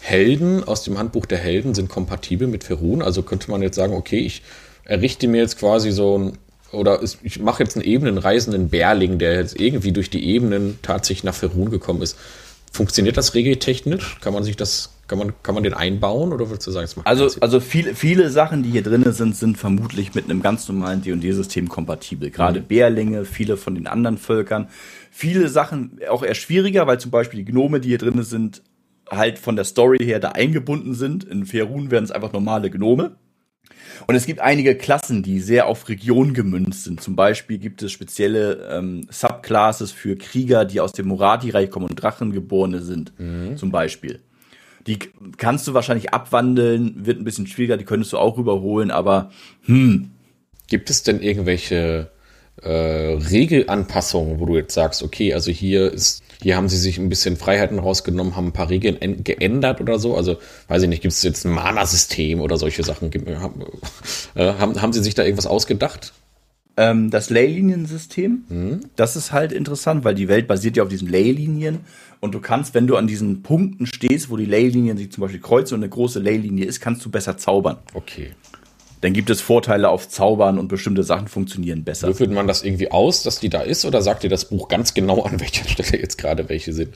Helden aus dem Handbuch der Helden sind kompatibel mit Ferun? Also könnte man jetzt sagen, okay, ich errichte mir jetzt quasi so ein, oder ich mache jetzt einen ebenenreisenden Bärling, der jetzt irgendwie durch die Ebenen tatsächlich nach Ferun gekommen ist. Funktioniert das regeltechnisch? Kann man sich das, kann man, kann man den einbauen oder würdest du sagen, es macht Also, also viele, viele Sachen, die hier drin sind, sind vermutlich mit einem ganz normalen D&D-System kompatibel. Gerade Bärlinge, viele von den anderen Völkern. Viele Sachen auch eher schwieriger, weil zum Beispiel die Gnome, die hier drin sind, halt von der Story her da eingebunden sind. In Ferun werden es einfach normale Gnome. Und es gibt einige Klassen, die sehr auf Region gemünzt sind. Zum Beispiel gibt es spezielle ähm, Subclasses für Krieger, die aus dem Morati-Reich kommen und Drachengeborene sind. Zum Beispiel. Die kannst du wahrscheinlich abwandeln, wird ein bisschen schwieriger, die könntest du auch überholen, aber Gibt es denn irgendwelche äh, Regelanpassungen, wo du jetzt sagst, okay, also hier ist, hier haben sie sich ein bisschen Freiheiten rausgenommen, haben ein paar Regeln geändert oder so? Also, weiß ich nicht, gibt es jetzt ein Mana-System oder solche Sachen? Haben, äh, haben, haben sie sich da irgendwas ausgedacht? ähm, das Leyliniensystem, das ist halt interessant, weil die Welt basiert ja auf diesen Leylinien und du kannst, wenn du an diesen Punkten stehst, wo die Leylinien sich zum Beispiel kreuzen und eine große Leylinie ist, kannst du besser zaubern. Okay. Dann gibt es Vorteile auf Zaubern und bestimmte Sachen funktionieren besser. Würfelt man das irgendwie aus, dass die da ist, oder sagt dir das Buch ganz genau, an welcher Stelle jetzt gerade welche sind?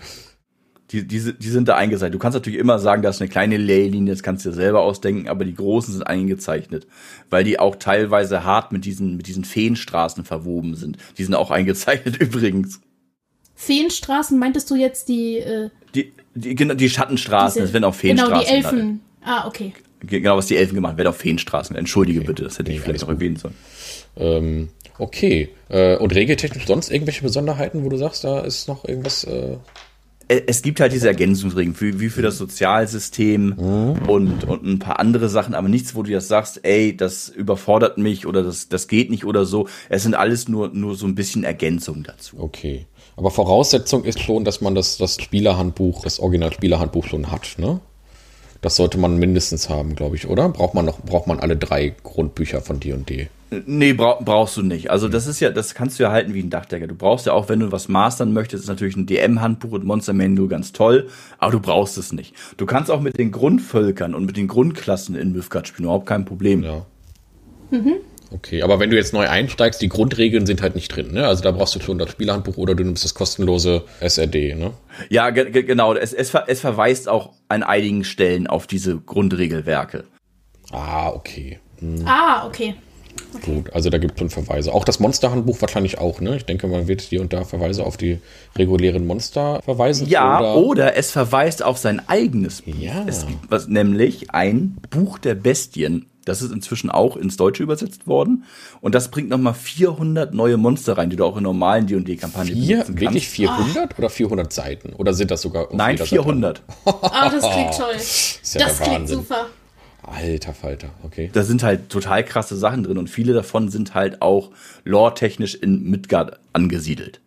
Die, die, die sind da eingezeichnet. Du kannst natürlich immer sagen, da ist eine kleine Leylinie, das kannst du dir selber ausdenken, aber die großen sind eingezeichnet, weil die auch teilweise hart mit diesen, mit diesen Feenstraßen verwoben sind. Die sind auch eingezeichnet übrigens. Feenstraßen, meintest du jetzt die, äh, Die, die, genau, die Schattenstraßen, diese- das werden auch Feenstraßen. Genau, die Elfen. Ah, okay. Genau, was die Elfen gemacht haben, werden auch Feenstraßen. Entschuldige Okay. bitte, das hätte ich Nee, vielleicht alles noch erwähnen sollen. Ähm, okay. Äh, und regeltechnisch sonst irgendwelche Besonderheiten, wo du sagst, da ist noch irgendwas. Äh, Ä- Es gibt halt diese Ergänzungsregeln, für, wie für das Sozialsystem und, und ein paar andere Sachen, aber nichts, wo du jetzt sagst, ey, das überfordert mich oder das, das geht nicht oder so. Es sind alles nur, nur so ein bisschen Ergänzungen dazu. okay. Aber Voraussetzung ist schon, dass man das, das Spielerhandbuch, das Original-Spielerhandbuch schon hat, ne? Das sollte man mindestens haben, glaube ich, oder? Braucht man noch, braucht man alle drei Grundbücher von D&D? Nee, brauch, brauchst du nicht. Also das ist ja, das kannst du ja halten wie ein Dachdecker. Du brauchst ja auch, wenn du was mastern möchtest, ist natürlich ein DM-Handbuch und Monster Manual ganz toll, aber du brauchst es nicht. Du kannst auch mit den Grundvölkern und mit den Grundklassen in Mythgard spielen, überhaupt kein Problem. Ja. Okay, aber wenn du jetzt neu einsteigst, die Grundregeln sind halt nicht drin, ne? Also da brauchst du schon das Spielerhandbuch oder du nimmst das kostenlose SRD, ne? Ja, ge ge genau. Es, es, ver es verweist auch an einigen Stellen auf diese Grundregelwerke. Ah, okay. Ah, okay. Gut, also da gibt es schon Verweise. Auch das Monsterhandbuch wahrscheinlich auch, ne? Ich denke, man wird hier und da Verweise auf die regulären Monster verweisen. Ja, oder, oder, es verweist auf sein eigenes Buch. Ja. Es gibt was, nämlich ein Buch der Bestien. Das ist inzwischen auch ins Deutsche übersetzt worden. Und das bringt nochmal 400 neue Monster rein, die du auch in normalen D&D-Kampagnen benutzen wirklich kannst. 400 oder 400 Seiten? Oder sind das sogar auf Nein, jeder Seite? 400. Ah, das klingt toll. Ist ja das klingt super. Alter Falter, okay. Da sind halt total krasse Sachen drin und viele davon sind halt auch lore-technisch in Midgard angesiedelt.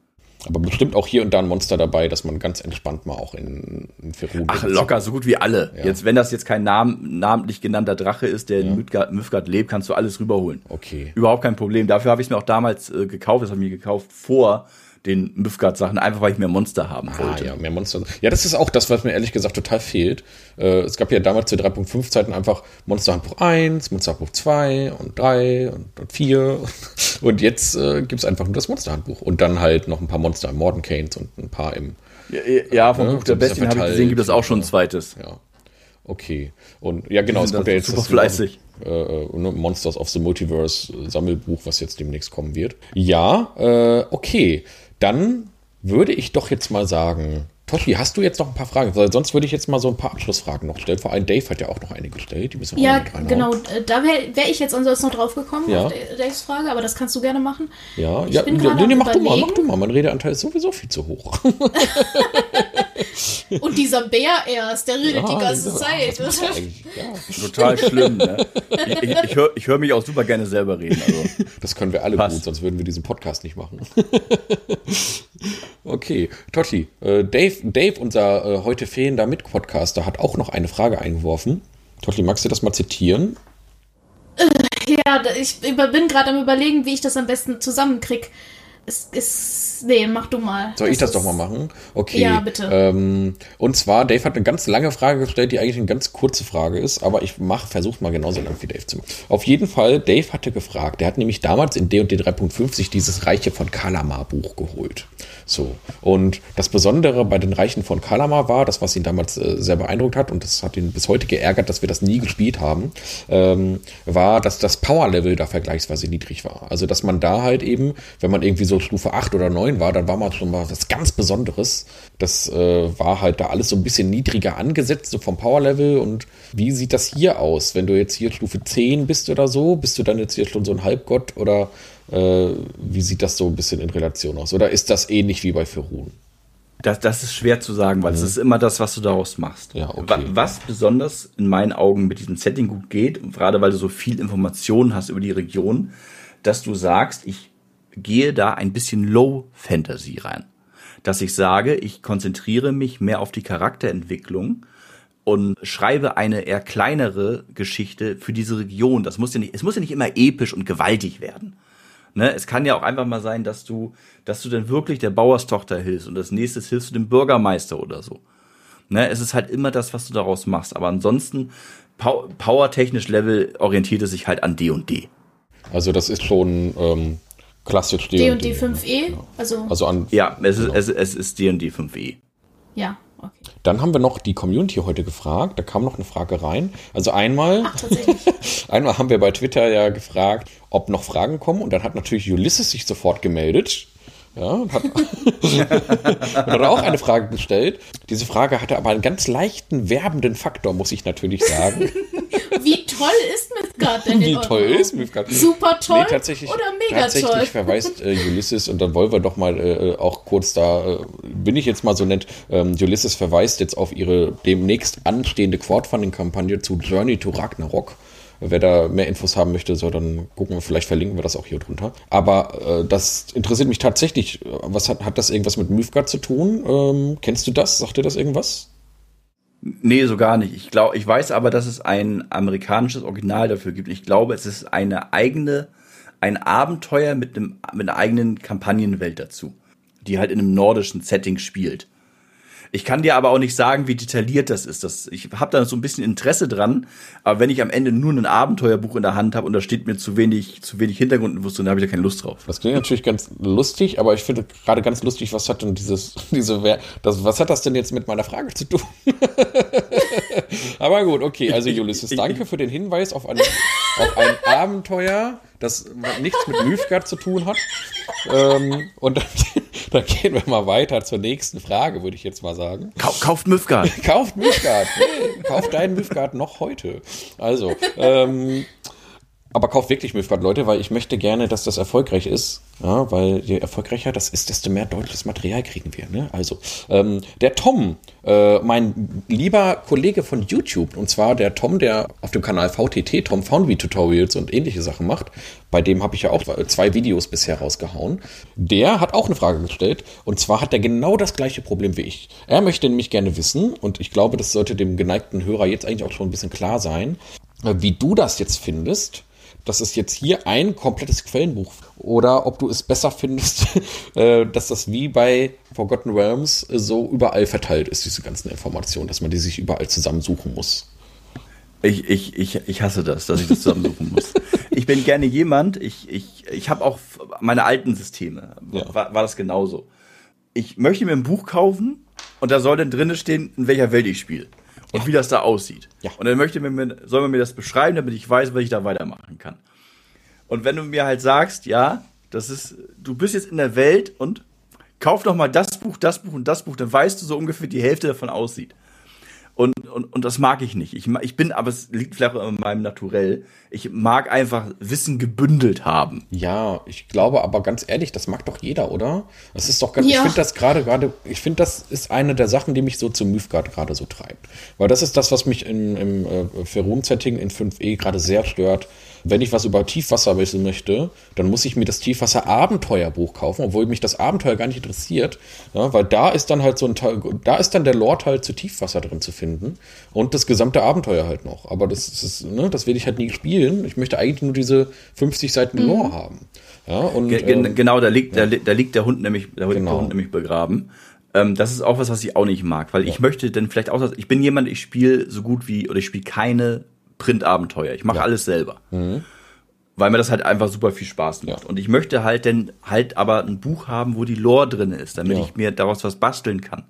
Aber bestimmt auch hier und da ein Monster dabei, dass man ganz entspannt mal auch in, in Ferun Ach, locker, so gut wie alle. Ja. Jetzt, wenn das jetzt kein Namen, namentlich genannter Drache ist, der in Midgard, Midgard lebt, kannst du alles rüberholen. Okay. Überhaupt kein Problem. Dafür habe ich es mir auch damals äh, gekauft. Das habe ich mir gekauft vor den Mythgard-Sachen, einfach weil ich mehr Monster haben Ah, wollte. ja, mehr Monster. Ja, das ist auch das, was mir ehrlich gesagt total fehlt. Äh, es gab ja damals zu 3.5 Zeiten einfach Monsterhandbuch 1, Monsterhandbuch 2 und 3 und, und 4. Und jetzt äh, gibt es einfach nur das Monsterhandbuch. Und dann halt noch ein paar Monster im Mordencanes und ein paar im. Ja, ja vom Ja, Buch der Bestien habe ich gesehen, gibt es auch schon ein zweites. Ja. Okay. Und ja, genau, es kommt ja jetzt super das fleißig. Äh, äh, ne, Monsters of the Multiverse äh, Sammelbuch, was jetzt demnächst kommen wird. Ja, äh, okay. Dann würde ich doch jetzt mal sagen, Totti, hast du jetzt noch ein paar Fragen? Weil sonst würde ich jetzt mal so ein paar Abschlussfragen noch stellen. Vor allem Dave hat ja auch noch eine gestellt. Die müssen wir Ja, noch mit reinhauen. genau. äh, Da wäre wär ich jetzt ansonsten noch drauf gekommen, Ja. auf Daves Frage, aber das kannst du gerne machen. Ja, Ich ja, bin nee, gerade nee, am mach du mal, mach du mal. Mein Redeanteil ist sowieso viel zu hoch. Und dieser Bär erst, der redet die Ja, ganze das- Zeit. ja, Total schlimm, ne? Ich, ich, ich höre ich hör mich auch super gerne selber reden. Also. Das können wir alle Passt. gut, sonst würden wir diesen Podcast nicht machen. okay, Totti, äh, Dave, Dave, unser äh, heute fehlender Mitpodcaster, hat auch noch eine Frage eingeworfen. Totti, magst du das mal zitieren? Ja, da- ich bin gerade am überlegen, wie ich das am besten zusammenkrieg. Es ist. Nee, mach du mal. Soll ich das ist- doch mal machen? Okay. Ja, bitte. Ähm, und zwar, Dave hat eine ganz lange Frage gestellt, die eigentlich eine ganz kurze Frage ist, aber ich mach, versuche mal genauso lang wie Dave zu machen. Auf jeden Fall, Dave hatte gefragt, der hat nämlich damals in D&D 3.5 sich dieses Reiche von Kalamar Buch geholt. So. Und das Besondere bei den Reichen von Kalamar war, das, was ihn damals äh, sehr beeindruckt hat, und das hat ihn bis heute geärgert, dass wir das nie gespielt haben, ähm, war, dass das Power-Level da vergleichsweise niedrig war. Also, dass man da halt eben, wenn man irgendwie so Stufe 8 oder 9 war, dann war man schon mal was ganz Besonderes. Das äh, war halt da alles so ein bisschen niedriger angesetzt, so vom Power-Level. Und wie sieht das hier aus? Wenn du jetzt hier Stufe 10 bist oder so, bist du dann jetzt hier schon so ein Halbgott oder äh, wie sieht das so ein bisschen in Relation aus? Oder ist das ähnlich wie bei Firun? Das, das ist schwer zu sagen, weil es ist immer das, was du daraus machst. Ja, okay. Wa- Was besonders in meinen Augen mit diesem Setting gut geht, gerade weil du so viel Informationen hast über die Region, dass du sagst, ich gehe da ein bisschen Low Fantasy rein. Dass ich sage, ich konzentriere mich mehr auf die Charakterentwicklung und schreibe eine eher kleinere Geschichte für diese Region. Das muss ja nicht, es muss ja nicht immer episch und gewaltig werden. Ne, es kann ja auch einfach mal sein, dass du, dass du dann wirklich der Bauerstochter hilfst und das nächste hilfst du dem Bürgermeister oder so. Ne, es ist halt immer das, was du daraus machst. Aber ansonsten, pow powertechnisch Level orientiert es sich halt an D und D. Also das ist schon ähm, klassisch D und D 5e. Also, Also an Ja, es ist, es, es ist D und D 5e. ja, okay. Dann haben wir noch die Community heute gefragt. Da kam noch eine Frage rein. Also einmal, Ach, einmal haben wir bei Twitter ja gefragt, ob noch Fragen kommen. Und dann hat natürlich Ulysses sich sofort gemeldet. Ja, und hat, und hat auch eine Frage gestellt. Diese Frage hatte aber einen ganz leichten werbenden Faktor, muss ich natürlich sagen. Wie toll ist Midgard denn Wie toll Augen? ist Midgard? Super toll Nee, tatsächlich, oder mega tatsächlich toll? verweist äh, Ulysses, und dann wollen wir doch mal äh, auch kurz da, äh, bin ich jetzt mal so nett, ähm, Ulysses verweist jetzt auf ihre demnächst anstehende Crowdfunding-Kampagne zu Journey to Ragnarok. Wer da mehr Infos haben möchte, soll dann gucken, vielleicht verlinken wir das auch hier drunter. Aber äh, das interessiert mich tatsächlich. Was hat, hat das irgendwas mit Mythgard zu tun? Ähm, kennst du das? Sagt dir das irgendwas? Nee, so gar nicht. Ich glaube, ich weiß aber, dass es ein amerikanisches Original dafür gibt. Ich glaube, es ist eine eigene, ein Abenteuer mit einem, mit einer eigenen Kampagnenwelt dazu, die halt in einem nordischen Setting spielt. Ich kann dir aber auch nicht sagen, wie detailliert das ist. Das, ich habe da so ein bisschen Interesse dran, aber wenn ich am Ende nur ein Abenteuerbuch in der Hand habe und da steht mir zu wenig, zu wenig Hintergrundinfos, dann habe ich da keine Lust drauf. Das klingt natürlich ganz lustig, aber ich finde gerade ganz lustig, was hat denn dieses, diese, das, was hat das denn jetzt mit meiner Frage zu tun? aber gut, okay, also Ulysses, danke für den Hinweis auf ein, auf ein Abenteuer, das nichts mit Mythgard zu tun hat. Ähm, und dann, dann gehen wir mal weiter zur nächsten Frage, würde ich jetzt mal sagen. Kau kauft Mythgard. Kauft. Nee, kauft deinen Mythgard noch heute. Also, ähm, aber kauft wirklich Mythgard, Leute, weil ich möchte gerne, dass das erfolgreich ist. Ja, weil je erfolgreicher das ist, desto mehr deutsches Material kriegen wir. Ne? Also, ähm, der Tom, äh, mein lieber Kollege von YouTube, und zwar der Tom, der auf dem Kanal VTT, Tom Foundry Tutorials und ähnliche Sachen macht, bei dem habe ich ja auch zwei Videos bisher rausgehauen, der hat auch eine Frage gestellt. Und zwar hat er genau das gleiche Problem wie ich. Er möchte nämlich gerne wissen, und ich glaube, das sollte dem geneigten Hörer jetzt eigentlich auch schon ein bisschen klar sein, äh, wie du das jetzt findest, das ist jetzt hier ein komplettes Quellenbuch. Oder ob du es besser findest, äh, dass das wie bei Forgotten Realms äh, so überall verteilt ist, diese ganzen Informationen, dass man die sich überall zusammensuchen muss. Ich, ich, ich, ich hasse das, dass ich das zusammensuchen muss. Ich bin gerne jemand, ich, ich, ich habe auch meine alten Systeme, Ja. war, war das genauso. Ich möchte mir ein Buch kaufen und da soll dann drinne stehen, in welcher Welt ich spiele und wie das da aussieht. Ja. Und dann möchte mir, soll man mir das beschreiben, damit ich weiß, was ich da weitermachen kann. Und wenn du mir halt sagst, ja, das ist, du bist jetzt in der Welt und kauf doch mal das Buch, das Buch und das Buch, dann weißt du so ungefähr, wie die Hälfte davon aussieht. Und, und, und das mag ich nicht. Ich, ma- ich bin, aber es liegt vielleicht auch in meinem Naturell. Ich mag einfach Wissen gebündelt haben. Ja, ich glaube aber ganz ehrlich, das mag doch jeder, oder? Das ist doch ganz, ich Ja. finde das gerade, gerade, ich finde, das ist eine der Sachen, die mich so zu Mythgard gerade so treibt. Weil das ist das, was mich im, im äh, Ferrum-Setting in 5e gerade sehr stört. Wenn ich was über Tiefwasser wissen möchte, dann muss ich mir das Tiefwasser-Abenteuerbuch kaufen, obwohl mich das Abenteuer gar nicht interessiert, ja, weil da ist dann halt so ein Teil, da ist dann der Lord halt zu Tiefwasser drin zu finden und das gesamte Abenteuer halt noch. Aber das ist, ne, das will ich halt nie spielen. Ich möchte eigentlich nur diese 50 Seiten mhm. Lore haben. Ja, und, Ge ähm, genau, da liegt, ja. da, da, liegt der Hund nämlich, da liegt genau. der Hund nämlich begraben. Ähm, das ist auch was, was ich auch nicht mag, weil ja. ich möchte dann vielleicht auch, ich bin jemand, ich spiele so gut wie, oder ich spiele keine Print-Abenteuer. Ich mache ja. alles selber. Mhm. Weil mir das halt einfach super viel Spaß macht. Ja. Und ich möchte halt dann halt aber ein Buch haben, wo die Lore drin ist, damit ich mir daraus was basteln kann.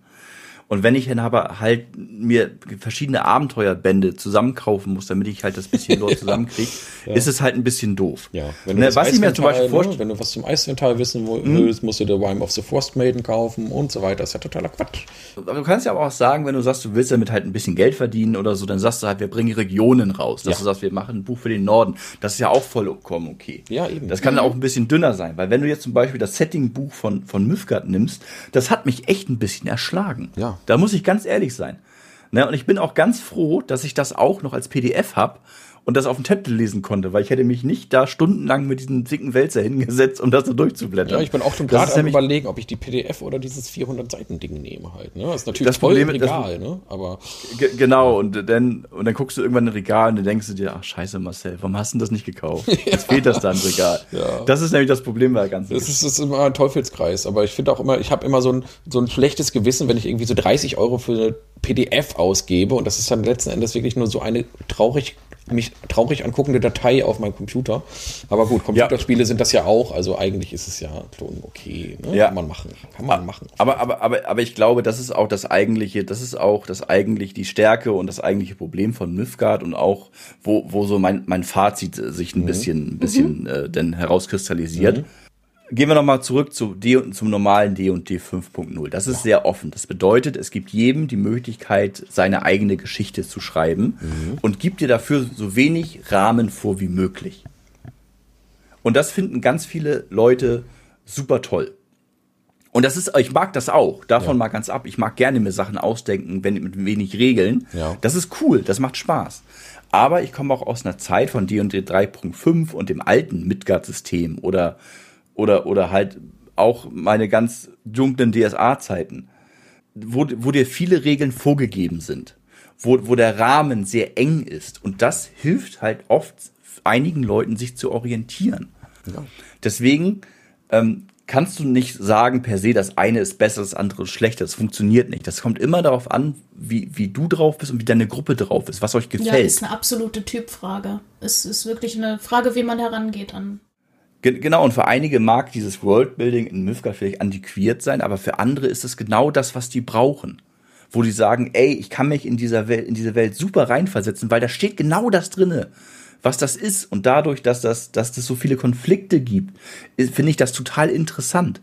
Und wenn ich dann aber halt mir verschiedene Abenteuerbände zusammenkaufen muss, damit ich halt das bisschen dort zusammenkriege, ja. ist es halt ein bisschen doof. Ja, wenn du ne, was ich mir zum Beispiel vorstelle, ne, wenn du was zum Eisvental wissen hm? willst, musst du dir Rime of the Frost Maiden kaufen und so weiter. Das ist ja totaler Quatsch. Aber du kannst ja aber auch sagen, wenn du sagst, du willst damit halt ein bisschen Geld verdienen oder so, dann sagst du halt, wir bringen Regionen raus. Dass ja. du sagst, wir machen ein Buch für den Norden. Das ist ja auch vollkommen okay. Ja, eben. Das kann mhm. auch ein bisschen dünner sein, weil wenn du jetzt zum Beispiel das Setting-Buch von, von Mythgard nimmst, das hat mich echt ein bisschen erschlagen. Ja. Da muss ich ganz ehrlich sein. Ne, und ich bin auch ganz froh, dass ich das auch noch als PDF habe und das auf dem Tablet lesen konnte, weil ich hätte mich nicht da stundenlang mit diesem dicken Wälzer hingesetzt, um das so durchzublättern. Ja, ich bin auch schon gerade am überlegen, ob ich die PDF oder dieses 400 Seiten Ding nehme halt. Ne? Das ist natürlich das voll Problem, Regal, das, ne? Aber genau und dann und dann guckst du irgendwann in ein Regal und dann denkst du dir, ach Scheiße Marcel, warum hast du das nicht gekauft? Jetzt fehlt das da im Regal. ja. Das ist nämlich das Problem bei der ganzen. Das ist, das ist immer ein Teufelskreis, aber ich finde auch immer, ich habe immer so ein so ein schlechtes Gewissen, wenn ich irgendwie so 30 Euro für eine PDF ausgebe und das ist dann letzten Endes wirklich nur so eine traurig mich traurig anguckende Datei auf meinem Computer. Aber gut, Computerspiele ja. sind das ja auch, also eigentlich ist es ja schon okay. Ne? Ja. Kann man machen. Kann man machen. Aber, aber, aber, aber ich glaube, das ist auch das eigentliche, das ist auch das eigentlich die Stärke und das eigentliche Problem von Mythgard und auch, wo, wo so mein, mein Fazit sich ein mhm. bisschen, ein bisschen mhm. äh, denn herauskristallisiert. Mhm. Gehen wir nochmal zurück zu D und zum normalen D und D 5.0. Das ist sehr offen. Das bedeutet, es gibt jedem die Möglichkeit, seine eigene Geschichte zu schreiben mhm. und gibt dir dafür so wenig Rahmen vor wie möglich. Und das finden ganz viele Leute super toll. Und das ist, ich mag das auch. Davon ja. mal ganz ab. Ich mag gerne mir Sachen ausdenken, wenn mit wenig Regeln. Ja. Das ist cool. Das macht Spaß. Aber ich komme auch aus einer Zeit von D&D 3.5 und dem alten Midgard-System oder oder, oder halt auch meine ganz dunklen DSA-Zeiten, wo, wo dir viele Regeln vorgegeben sind, wo, wo der Rahmen sehr eng ist. Und das hilft halt oft einigen Leuten, sich zu orientieren. Ja. Deswegen ähm, kannst du nicht sagen per se, das eine ist besser, das andere ist schlechter. Das funktioniert nicht. Das kommt immer darauf an, wie, wie du drauf bist und wie deine Gruppe drauf ist, was euch gefällt. Ja, ist eine absolute Typfrage. Es ist wirklich eine Frage, wie man herangeht an Genau, und für einige mag dieses Worldbuilding in Mythgard vielleicht antiquiert sein, aber für andere ist es genau das, was die brauchen. Wo die sagen, ey, ich kann mich in dieser Welt, in diese Welt super reinversetzen, weil da steht genau das drinne, was das ist. Und dadurch, dass das, dass das so viele Konflikte gibt, finde ich das total interessant.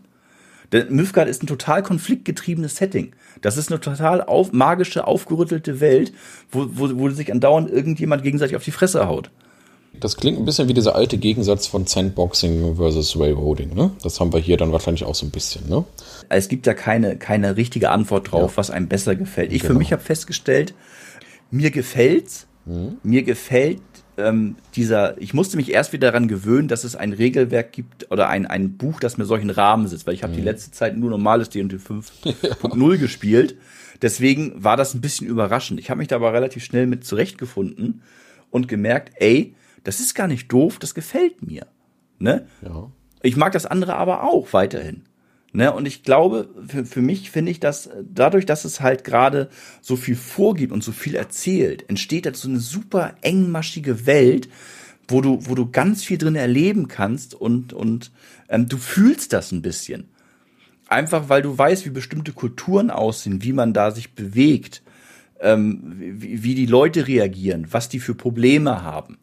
Denn Mythgard ist ein total konfliktgetriebenes Setting. Das ist eine total auf, magische, aufgerüttelte Welt, wo, wo, wo sich andauernd irgendjemand gegenseitig auf die Fresse haut. Das klingt ein bisschen wie dieser alte Gegensatz von Sandboxing versus Railroading, ne? Das haben wir hier dann wahrscheinlich auch so ein bisschen, ne? Es gibt da keine, keine richtige Antwort drauf, ja. was einem besser gefällt. Ich genau. für mich habe festgestellt, mir gefällt's, mhm. mir gefällt ähm, dieser, ich musste mich erst wieder daran gewöhnen, dass es ein Regelwerk gibt oder ein, ein Buch, das mir solchen Rahmen sitzt, weil ich habe mhm. die letzte Zeit nur normales D&D 5.0 ja. gespielt. Deswegen war das ein bisschen überraschend. Ich habe mich da aber relativ schnell mit zurechtgefunden und gemerkt, ey, das ist gar nicht doof, das gefällt mir. Ne? Ja. Ich mag das andere aber auch weiterhin. Ne? Und ich glaube, für, für mich finde ich das, dadurch, dass es halt gerade so viel vorgibt und so viel erzählt, entsteht so eine super engmaschige Welt, wo du, wo du ganz viel drin erleben kannst und, und ähm, du fühlst das ein bisschen. Einfach weil du weißt, wie bestimmte Kulturen aussehen, wie man da sich bewegt, ähm, wie, wie die Leute reagieren, was die für Probleme haben.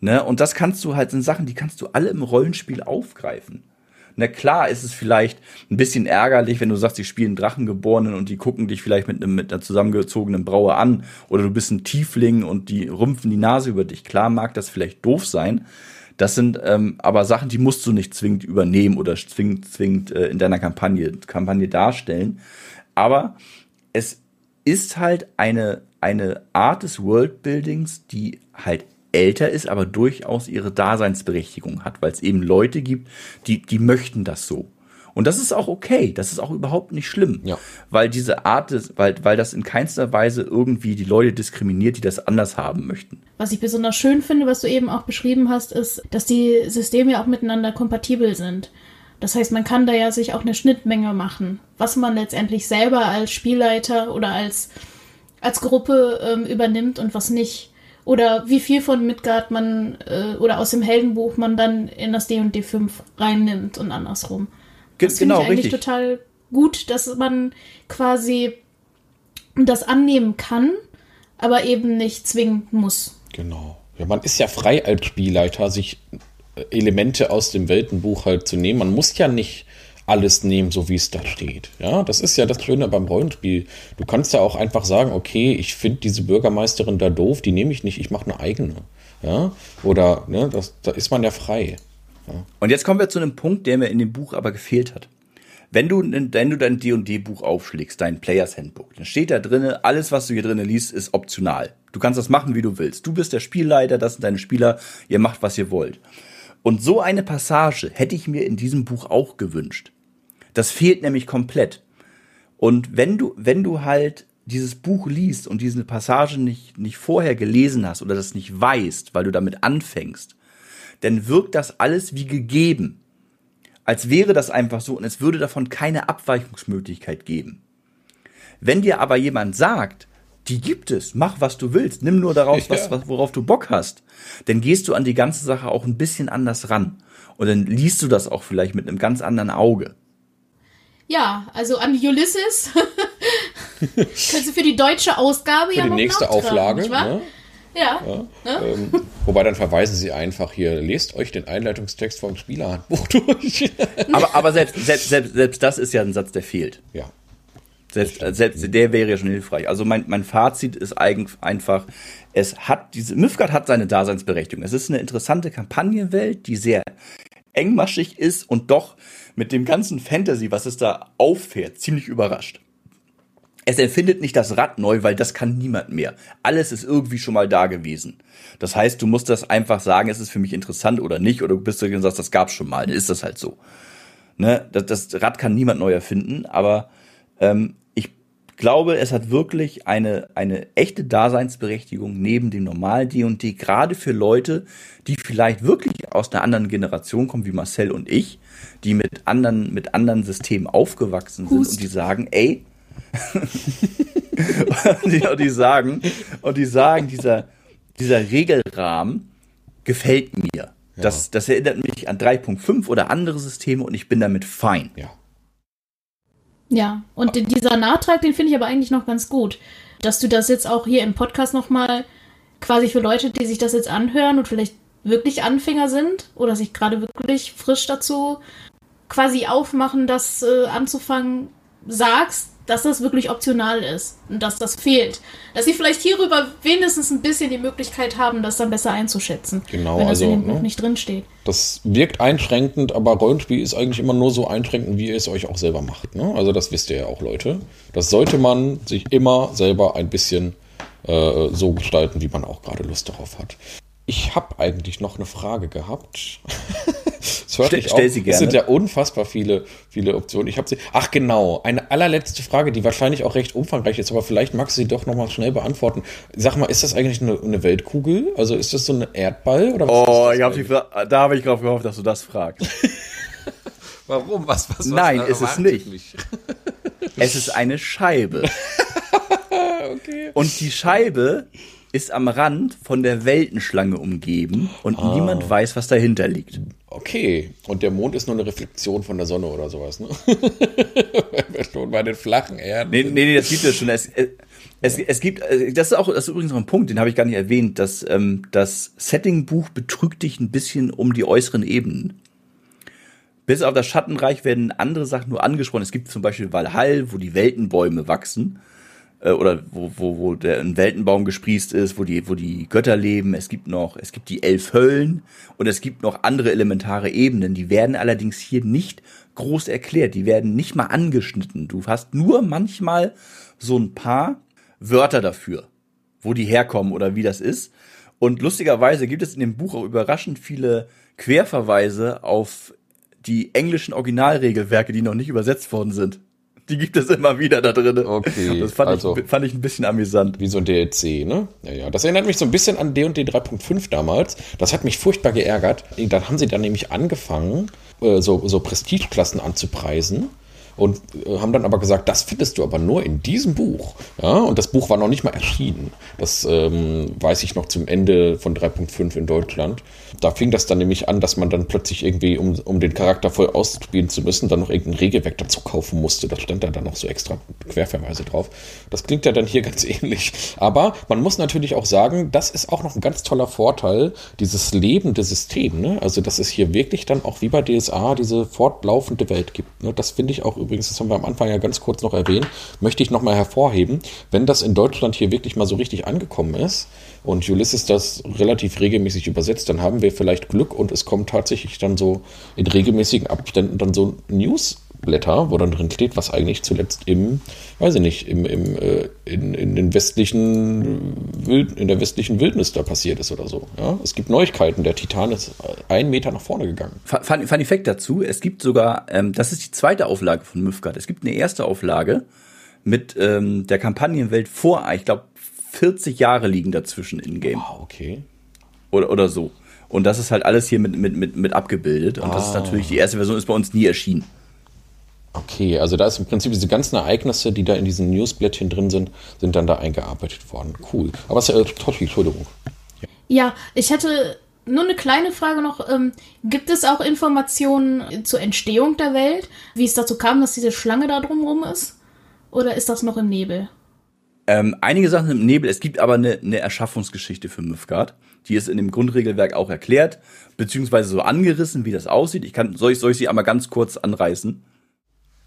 Ne? Und das kannst du halt, sind Sachen, die kannst du alle im Rollenspiel aufgreifen. Na klar ist es vielleicht ein bisschen ärgerlich, wenn du sagst, ich spiele einen Drachengeborenen und die gucken dich vielleicht mit, einem, mit einer zusammengezogenen Braue an oder du bist ein Tiefling und die rümpfen die Nase über dich. Klar mag das vielleicht doof sein. Das sind ähm, aber Sachen, die musst du nicht zwingend übernehmen oder zwingend, zwingend äh, in deiner Kampagne, Kampagne darstellen. Aber es ist halt eine, eine Art des Worldbuildings, die halt älter ist, aber durchaus ihre Daseinsberechtigung hat, weil es eben Leute gibt, die, die möchten das so. Und das ist auch okay, das ist auch überhaupt nicht schlimm, Ja. weil diese Art, des, weil, weil das in keinster Weise irgendwie die Leute diskriminiert, die das anders haben möchten. Was ich besonders schön finde, was du eben auch beschrieben hast, ist, dass die Systeme ja auch miteinander kompatibel sind. Das heißt, man kann da ja sich auch eine Schnittmenge machen, was man letztendlich selber als Spielleiter oder als, als Gruppe ähm, übernimmt und was nicht. Oder wie viel von Midgard man äh, oder aus dem Heldenbuch man dann in das D&D 5 reinnimmt und andersrum. Ge- Das finde genau, ich eigentlich richtig. total gut, dass man quasi das annehmen kann, aber eben nicht zwingend muss. Genau. Ja, man ist ja frei als Spielleiter, sich Elemente aus dem Weltenbuch halt zu nehmen. Man muss ja nicht alles nehmen, so wie es da steht. Ja, das ist ja das Schöne beim Rollenspiel. Du kannst ja auch einfach sagen, okay, ich finde diese Bürgermeisterin da doof, die nehme ich nicht, ich mache eine eigene. Ja, oder, ne, das, da ist man ja frei. Und jetzt kommen wir zu einem Punkt, der mir in dem Buch aber gefehlt hat. Wenn du, wenn du dein D&D-Buch aufschlägst, dein Players Handbook, dann steht da drinne, alles, was du hier drinnen liest, ist optional. Du kannst das machen, wie du willst. Du bist der Spielleiter, das sind deine Spieler, ihr macht, was ihr wollt. Und so eine Passage hätte ich mir in diesem Buch auch gewünscht. Das fehlt nämlich komplett. Und wenn du, wenn du halt dieses Buch liest und diese Passage nicht, nicht vorher gelesen hast oder das nicht weißt, weil du damit anfängst, dann wirkt das alles wie gegeben. Als wäre das einfach so und es würde davon keine Abweichungsmöglichkeit geben. Wenn dir aber jemand sagt, die gibt es, mach was du willst, nimm nur daraus, was, was, worauf du Bock hast, dann gehst du an die ganze Sache auch ein bisschen anders ran. Und dann liest du das auch vielleicht mit einem ganz anderen Auge. Ja, also an Ulysses kannst du für die deutsche Ausgabe Für ja die noch nächste Auflage. nicht wahr? Ne? Ja. Ne? Ähm, wobei dann verweisen sie einfach hier, lest euch den Einleitungstext vom Spielerhandbuch durch. Aber, aber selbst, selbst, selbst, selbst das ist ja ein Satz, der fehlt. ja. Selbst, selbst der wäre ja schon hilfreich. Also mein, mein Fazit ist eigen, einfach, es hat diese, Mifgard hat seine Daseinsberechtigung. Es ist eine interessante Kampagnenwelt, die sehr engmaschig ist und doch mit dem ganzen Fantasy, was es da auffährt, ziemlich überrascht. Es erfindet nicht das Rad neu, weil das kann niemand mehr. Alles ist irgendwie schon mal da gewesen. Das heißt, du musst das einfach sagen, es ist für mich interessant oder nicht, oder du bist du und sagst, das gab's schon mal, dann ist das halt so. Ne? Das, das Rad kann niemand neu erfinden, aber ähm, glaube, es hat wirklich eine, eine echte Daseinsberechtigung neben dem normalen D&D, gerade für Leute, die vielleicht wirklich aus einer anderen Generation kommen, wie Marcel und ich, die mit anderen, mit anderen Systemen aufgewachsen sind Hust. und die sagen, ey, und die, und die sagen, und die sagen, dieser, dieser Regelrahmen gefällt mir. Das, das erinnert mich an 3.5 oder andere Systeme und ich bin damit fein. Ja. Ja, und den- dieser Nachtrag, den finde ich aber eigentlich noch ganz gut. Dass du das jetzt auch hier im Podcast nochmal quasi für Leute, die sich das jetzt anhören und vielleicht wirklich Anfänger sind oder sich gerade wirklich frisch dazu quasi aufmachen, das äh, anzufangen, sagst, dass das wirklich optional ist und dass das fehlt. Dass sie vielleicht hierüber wenigstens ein bisschen die Möglichkeit haben, das dann besser einzuschätzen. Genau, wenn das in also, dem Buch ne? nicht drinsteht. Das wirkt einschränkend, aber Rollenspiel ist eigentlich immer nur so einschränkend, wie ihr es euch auch selber macht. Ne? Also das wisst ihr ja auch, Leute. Das sollte man sich immer selber ein bisschen äh, so gestalten, wie man auch gerade Lust darauf hat. Ich habe eigentlich noch eine Frage gehabt. Das hört Stell- sie Es gerne. sind ja unfassbar viele, viele Optionen. Ich habe sie. Ach genau, eine allerletzte Frage, die wahrscheinlich auch recht umfangreich ist, aber vielleicht magst du sie doch noch mal schnell beantworten. Sag mal, ist das eigentlich eine, eine Weltkugel? Also ist das so ein Erdball oder was Oh, ich hab die, da habe ich drauf gehofft, dass du das fragst. Warum? Was, was, was Nein, ist es nicht. mich? es ist eine Scheibe. Okay. Und die Scheibe ist am Rand von der Weltenschlange umgeben und niemand weiß, was dahinter liegt. Okay. Und der Mond ist nur eine Reflexion von der Sonne oder sowas, ne? Wenn wir schon bei den flachen Erden. Nee, nee, nee, das gibt es schon. Es, es, es gibt, äh, das ist auch, das ist übrigens noch ein Punkt, den habe ich gar nicht erwähnt, dass ähm, das Setting-Buch betrügt dich ein bisschen um die äußeren Ebenen. Bis auf das Schattenreich werden andere Sachen nur angesprochen. Es gibt zum Beispiel Valhall, wo die Weltenbäume wachsen. Äh, oder wo, wo, wo der ein Weltenbaum gesprießt ist, wo die, wo die Götter leben. Es gibt noch, es gibt die elf Höllen und es gibt noch andere elementare Ebenen. Die werden allerdings hier nicht groß erklärt. Die werden nicht mal angeschnitten. Du hast nur manchmal so ein paar Wörter dafür, wo die herkommen oder wie das ist. Und lustigerweise gibt es in dem Buch auch überraschend viele Querverweise auf die englischen Originalregelwerke, die noch nicht übersetzt worden sind. Die gibt es immer wieder da drin. Okay. Das fand, also, ich, fand ich ein bisschen amüsant. Wie so ein DLC, ne? Ja, ja. Das erinnert mich so ein bisschen an D&D 3.5 damals. Das hat mich furchtbar geärgert. Dann haben sie dann nämlich angefangen, äh, so, so Prestigeklassen anzupreisen und äh, haben dann aber gesagt, das findest du aber nur in diesem Buch. Ja, und das Buch war noch nicht mal erschienen. Das ähm, weiß ich noch zum Ende von 3.5 in Deutschland. Da fing das dann nämlich an, dass man dann plötzlich irgendwie, um, um den Charakter voll ausspielen zu müssen, dann noch irgendein Regelwerk dazu kaufen musste. Da stand da dann noch so extra Querverweise drauf. Das klingt ja dann hier ganz ähnlich. Aber man muss natürlich auch sagen, das ist auch noch ein ganz toller Vorteil, dieses lebende System. Ne? Also, dass es hier wirklich dann auch wie bei DSA diese fortlaufende Welt gibt. Ne? Das finde ich auch übrigens, das haben wir am Anfang ja ganz kurz noch erwähnt, möchte ich nochmal hervorheben, wenn das in Deutschland hier wirklich mal so richtig angekommen ist und Ulysses das relativ regelmäßig übersetzt, dann haben wir vielleicht Glück und es kommt tatsächlich dann so in regelmäßigen Abständen dann so News Blätter, wo dann drin steht, was eigentlich zuletzt im, weiß ich nicht, im, im, äh, in, in den westlichen Wild, in der westlichen Wildnis da passiert ist oder so. Ja? Es gibt Neuigkeiten, der Titan ist einen Meter nach vorne gegangen. Fun, Fun Fact dazu, es gibt sogar, ähm, das ist die zweite Auflage von Mythgard. Es gibt eine erste Auflage mit ähm, der Kampagnenwelt vor, ich glaube, 40 Jahre liegen dazwischen in Game. Wow, okay. Oder, oder so. Und das ist halt alles hier mit, mit, mit, mit abgebildet. Und ah. das ist ah. natürlich, die erste Version ist bei uns nie erschienen. Okay, also da ist im Prinzip diese ganzen Ereignisse, die da in diesen Newsblättchen drin sind, sind dann da eingearbeitet worden. Cool. Aber es ist äh, Toshi, Entschuldigung. Ja. ja, ich hatte nur eine kleine Frage noch. Ähm, gibt es auch Informationen zur Entstehung der Welt? Wie es dazu kam, dass diese Schlange da drumherum ist? Oder ist das noch im Nebel? Ähm, einige Sachen im Nebel. Es gibt aber eine, eine Erschaffungsgeschichte für Mythgard. Die ist in dem Grundregelwerk auch erklärt, beziehungsweise so angerissen, wie das aussieht. Ich kann, soll ich, soll ich sie einmal ganz kurz anreißen?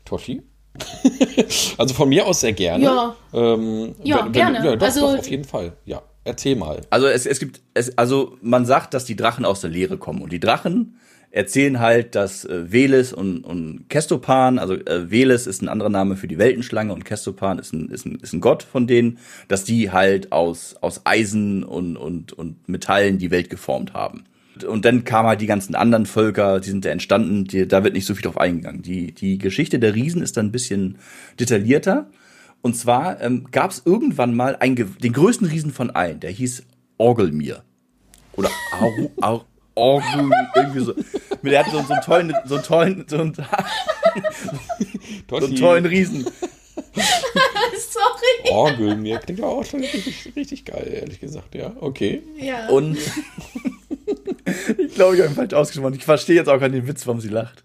Toshi? also von mir aus sehr gerne. Ja, ähm, ja wenn, gerne. Ja, doch, also, doch, auf jeden Fall. Ja, erzähl mal. Also es, es gibt, es, also man sagt, dass die Drachen aus der Leere kommen. Und die Drachen erzählen halt, dass äh, Veles und, und Kestopan, also äh, Veles ist ein anderer Name für die Weltenschlange und Kestopan ist ein, ist ein, ist ein Gott von denen, dass die halt aus, aus Eisen und, und, und Metallen die Welt geformt haben und dann kamen halt die ganzen anderen Völker, die sind da entstanden, die, da wird nicht so viel drauf eingegangen. Die, die Geschichte der Riesen ist dann ein bisschen detaillierter. Und zwar ähm, gab es irgendwann mal einen, den größten Riesen von allen, der hieß Orgelmir. Oder Aru, Aru, Orgel, irgendwie so. Der hatte so, so einen tollen, so einen tollen, so einen, so einen tollen Riesen. Sorry. Orgelmir klingt auch schon richtig, richtig geil, ehrlich gesagt, ja. Okay. Ja. Und ich glaube, ich habe ihn falsch ausgesprochen. Ich verstehe jetzt auch gar den Witz, warum sie lacht.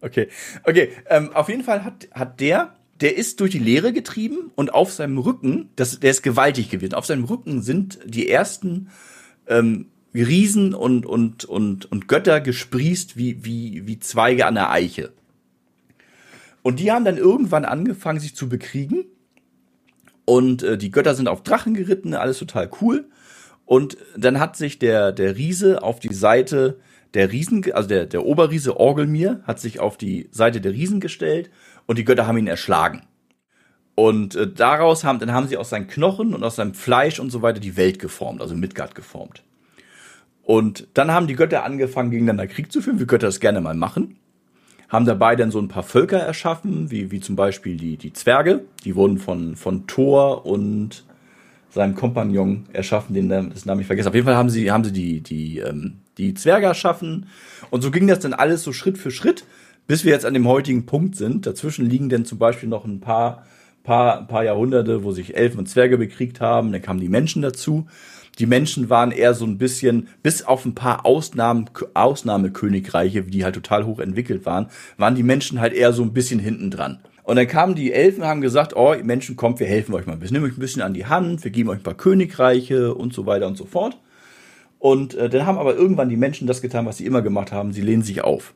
Okay. Okay, ähm, auf jeden Fall hat, hat der, der ist durch die Leere getrieben und auf seinem Rücken, das, der ist gewaltig gewesen, auf seinem Rücken sind die ersten ähm, Riesen und, und, und, und Götter gesprießt wie, wie, wie Zweige an der Eiche. Und die haben dann irgendwann angefangen, sich zu bekriegen. Und äh, die Götter sind auf Drachen geritten, alles total cool. Und dann hat sich der, der Riese auf die Seite der Riesen, also der, der Oberriese Orgelmir, hat sich auf die Seite der Riesen gestellt und die Götter haben ihn erschlagen. Und äh, daraus haben, dann haben sie aus seinen Knochen und aus seinem Fleisch und so weiter die Welt geformt, also Midgard geformt. Und dann haben die Götter angefangen, gegeneinander Krieg zu führen, wie Götter das gerne mal machen. Haben dabei dann so ein paar Völker erschaffen, wie, wie zum Beispiel die, die Zwerge. Die wurden von, von Thor und seinem Kompagnon erschaffen, den das Namen ich vergesse. Auf jeden Fall haben sie, haben sie die, die, ähm, die Zwerge erschaffen. Und so ging das dann alles so Schritt für Schritt, bis wir jetzt an dem heutigen Punkt sind. Dazwischen liegen dann zum Beispiel noch ein paar, paar, paar Jahrhunderte, wo sich Elfen und Zwerge bekriegt haben. Dann kamen die Menschen dazu. Die Menschen waren eher so ein bisschen, bis auf ein paar Ausnahmen, Ausnahmekönigreiche, die halt total hoch entwickelt waren, waren die Menschen halt eher so ein bisschen hinten dran. Und dann kamen die Elfen und haben gesagt, oh, Menschen, kommt, wir helfen euch mal bisschen. Nehmen euch ein bisschen an die Hand, wir geben euch ein paar Königreiche und so weiter und so fort. Und äh, dann haben aber irgendwann die Menschen das getan, was sie immer gemacht haben. Sie lehnen sich auf.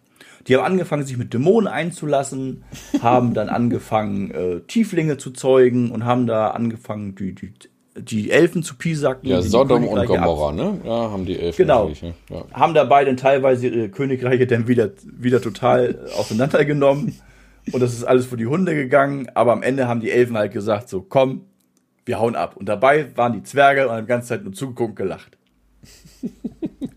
Die haben angefangen, sich mit Dämonen einzulassen, haben dann angefangen, äh, Tieflinge zu zeugen und haben da angefangen, die, die, die Elfen zu pisacken. Ja, Sodom und Gomorra, ne? Ja, haben die Elfen. Genau. Ja. Haben dabei dann teilweise ihre Königreiche dann wieder, wieder total auseinandergenommen. Und das ist alles vor die Hunde gegangen. Aber am Ende haben die Elfen halt gesagt, so komm, wir hauen ab. Und dabei waren die Zwerge und haben die ganze Zeit nur zugeguckt und gelacht.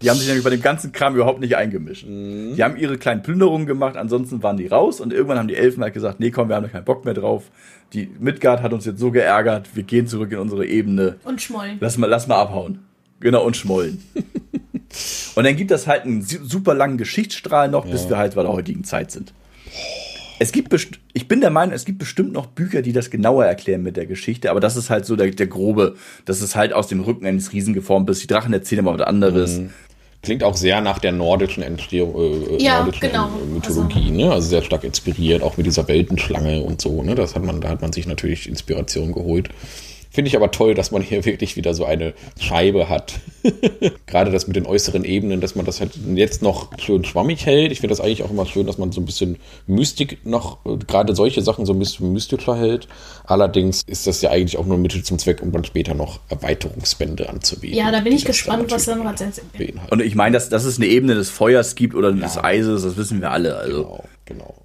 Die haben sich nämlich bei dem ganzen Kram überhaupt nicht eingemischt. Mhm. Die haben ihre kleinen Plünderungen gemacht, ansonsten waren die raus und irgendwann haben die Elfen halt gesagt, nee, komm, wir haben da keinen Bock mehr drauf. Die Midgard hat uns jetzt so geärgert, wir gehen zurück in unsere Ebene. Und schmollen. Lass mal, lass mal abhauen. Genau, und schmollen. und dann gibt das halt einen super langen Geschichtsstrahl noch, ja. bis wir halt bei der heutigen Zeit sind. Es gibt ich bin der Meinung, es gibt bestimmt noch Bücher, die das genauer erklären mit der Geschichte, aber das ist halt so der, der grobe, das ist halt aus dem Rücken eines Riesen geformt ist. Die Drachen erzählen aber was anderes. Mhm. Klingt auch sehr nach der nordischen Entstehung, äh, ja, nordischen genau. Mythologie, also. ne? Also sehr stark inspiriert, auch mit dieser Weltenschlange und so, ne? Das hat man, da hat man sich natürlich Inspiration geholt. Finde ich aber toll, dass man hier wirklich wieder so eine Scheibe hat. Gerade das mit den äußeren Ebenen, dass man das halt jetzt noch schön schwammig hält. Ich finde das eigentlich auch immer schön, dass man so ein bisschen Mystik noch, gerade solche Sachen so ein bisschen mystischer hält. Allerdings ist das ja eigentlich auch nur Mittel zum Zweck, um dann später noch Erweiterungsbände anzubieten. Ja, da bin ich gespannt, was dann beinhaltet. Und ich meine, dass, dass es eine Ebene des Feuers gibt oder ja. des Eises, das wissen wir alle. Also. Genau, genau.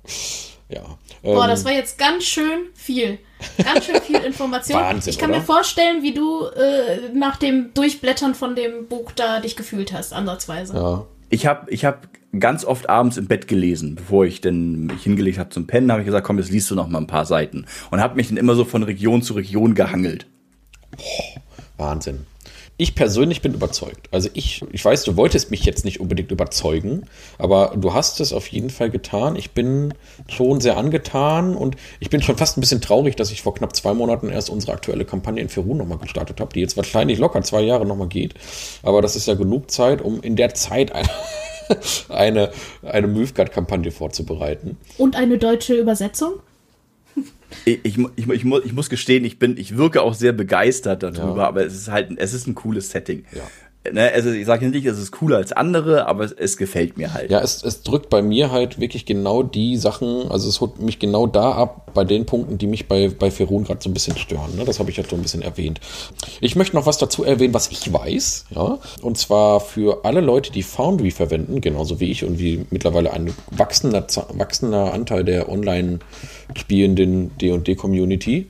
Ja. Boah, das ähm, war jetzt ganz schön viel. Ganz schön viel Information. Wahnsinn, ich kann oder? mir vorstellen, wie du äh, nach dem Durchblättern von dem Buch da dich gefühlt hast, ansatzweise. Ja. Ich habe ich hab ganz oft abends im Bett gelesen, bevor ich denn mich hingelegt habe zum Pennen, habe ich gesagt, komm, jetzt liest du noch mal ein paar Seiten. Und habe mich dann immer so von Region zu Region gehangelt. Boah, Wahnsinn. Ich persönlich bin überzeugt. Also ich, ich weiß, du wolltest mich jetzt nicht unbedingt überzeugen, aber du hast es auf jeden Fall getan. Ich bin schon sehr angetan und ich bin schon fast ein bisschen traurig, dass ich vor knapp zwei Monaten erst unsere aktuelle Kampagne in Peru nochmal gestartet habe, die jetzt wahrscheinlich locker zwei Jahre nochmal geht. Aber das ist ja genug Zeit, um in der Zeit eine, eine, eine Mythgard-Kampagne vorzubereiten. Und eine deutsche Übersetzung? Ich, ich, ich, ich, ich muss gestehen, ich bin, ich wirke auch sehr begeistert darüber, ja. aber es ist halt, es ist ein cooles Setting. Ja. Ne, also ich sage nicht, es ist cooler als andere, aber es, es gefällt mir halt. Ja, es, es drückt bei mir halt wirklich genau die Sachen, also es holt mich genau da ab, bei den Punkten, die mich bei, bei Ferun gerade so ein bisschen stören. Ne? Das habe ich halt so ein bisschen erwähnt. Ich möchte noch was dazu erwähnen, was ich weiß, ja. Und zwar für alle Leute, die Foundry verwenden, genauso wie ich und wie mittlerweile ein wachsender, wachsender Anteil der online spielenden D&D-Community.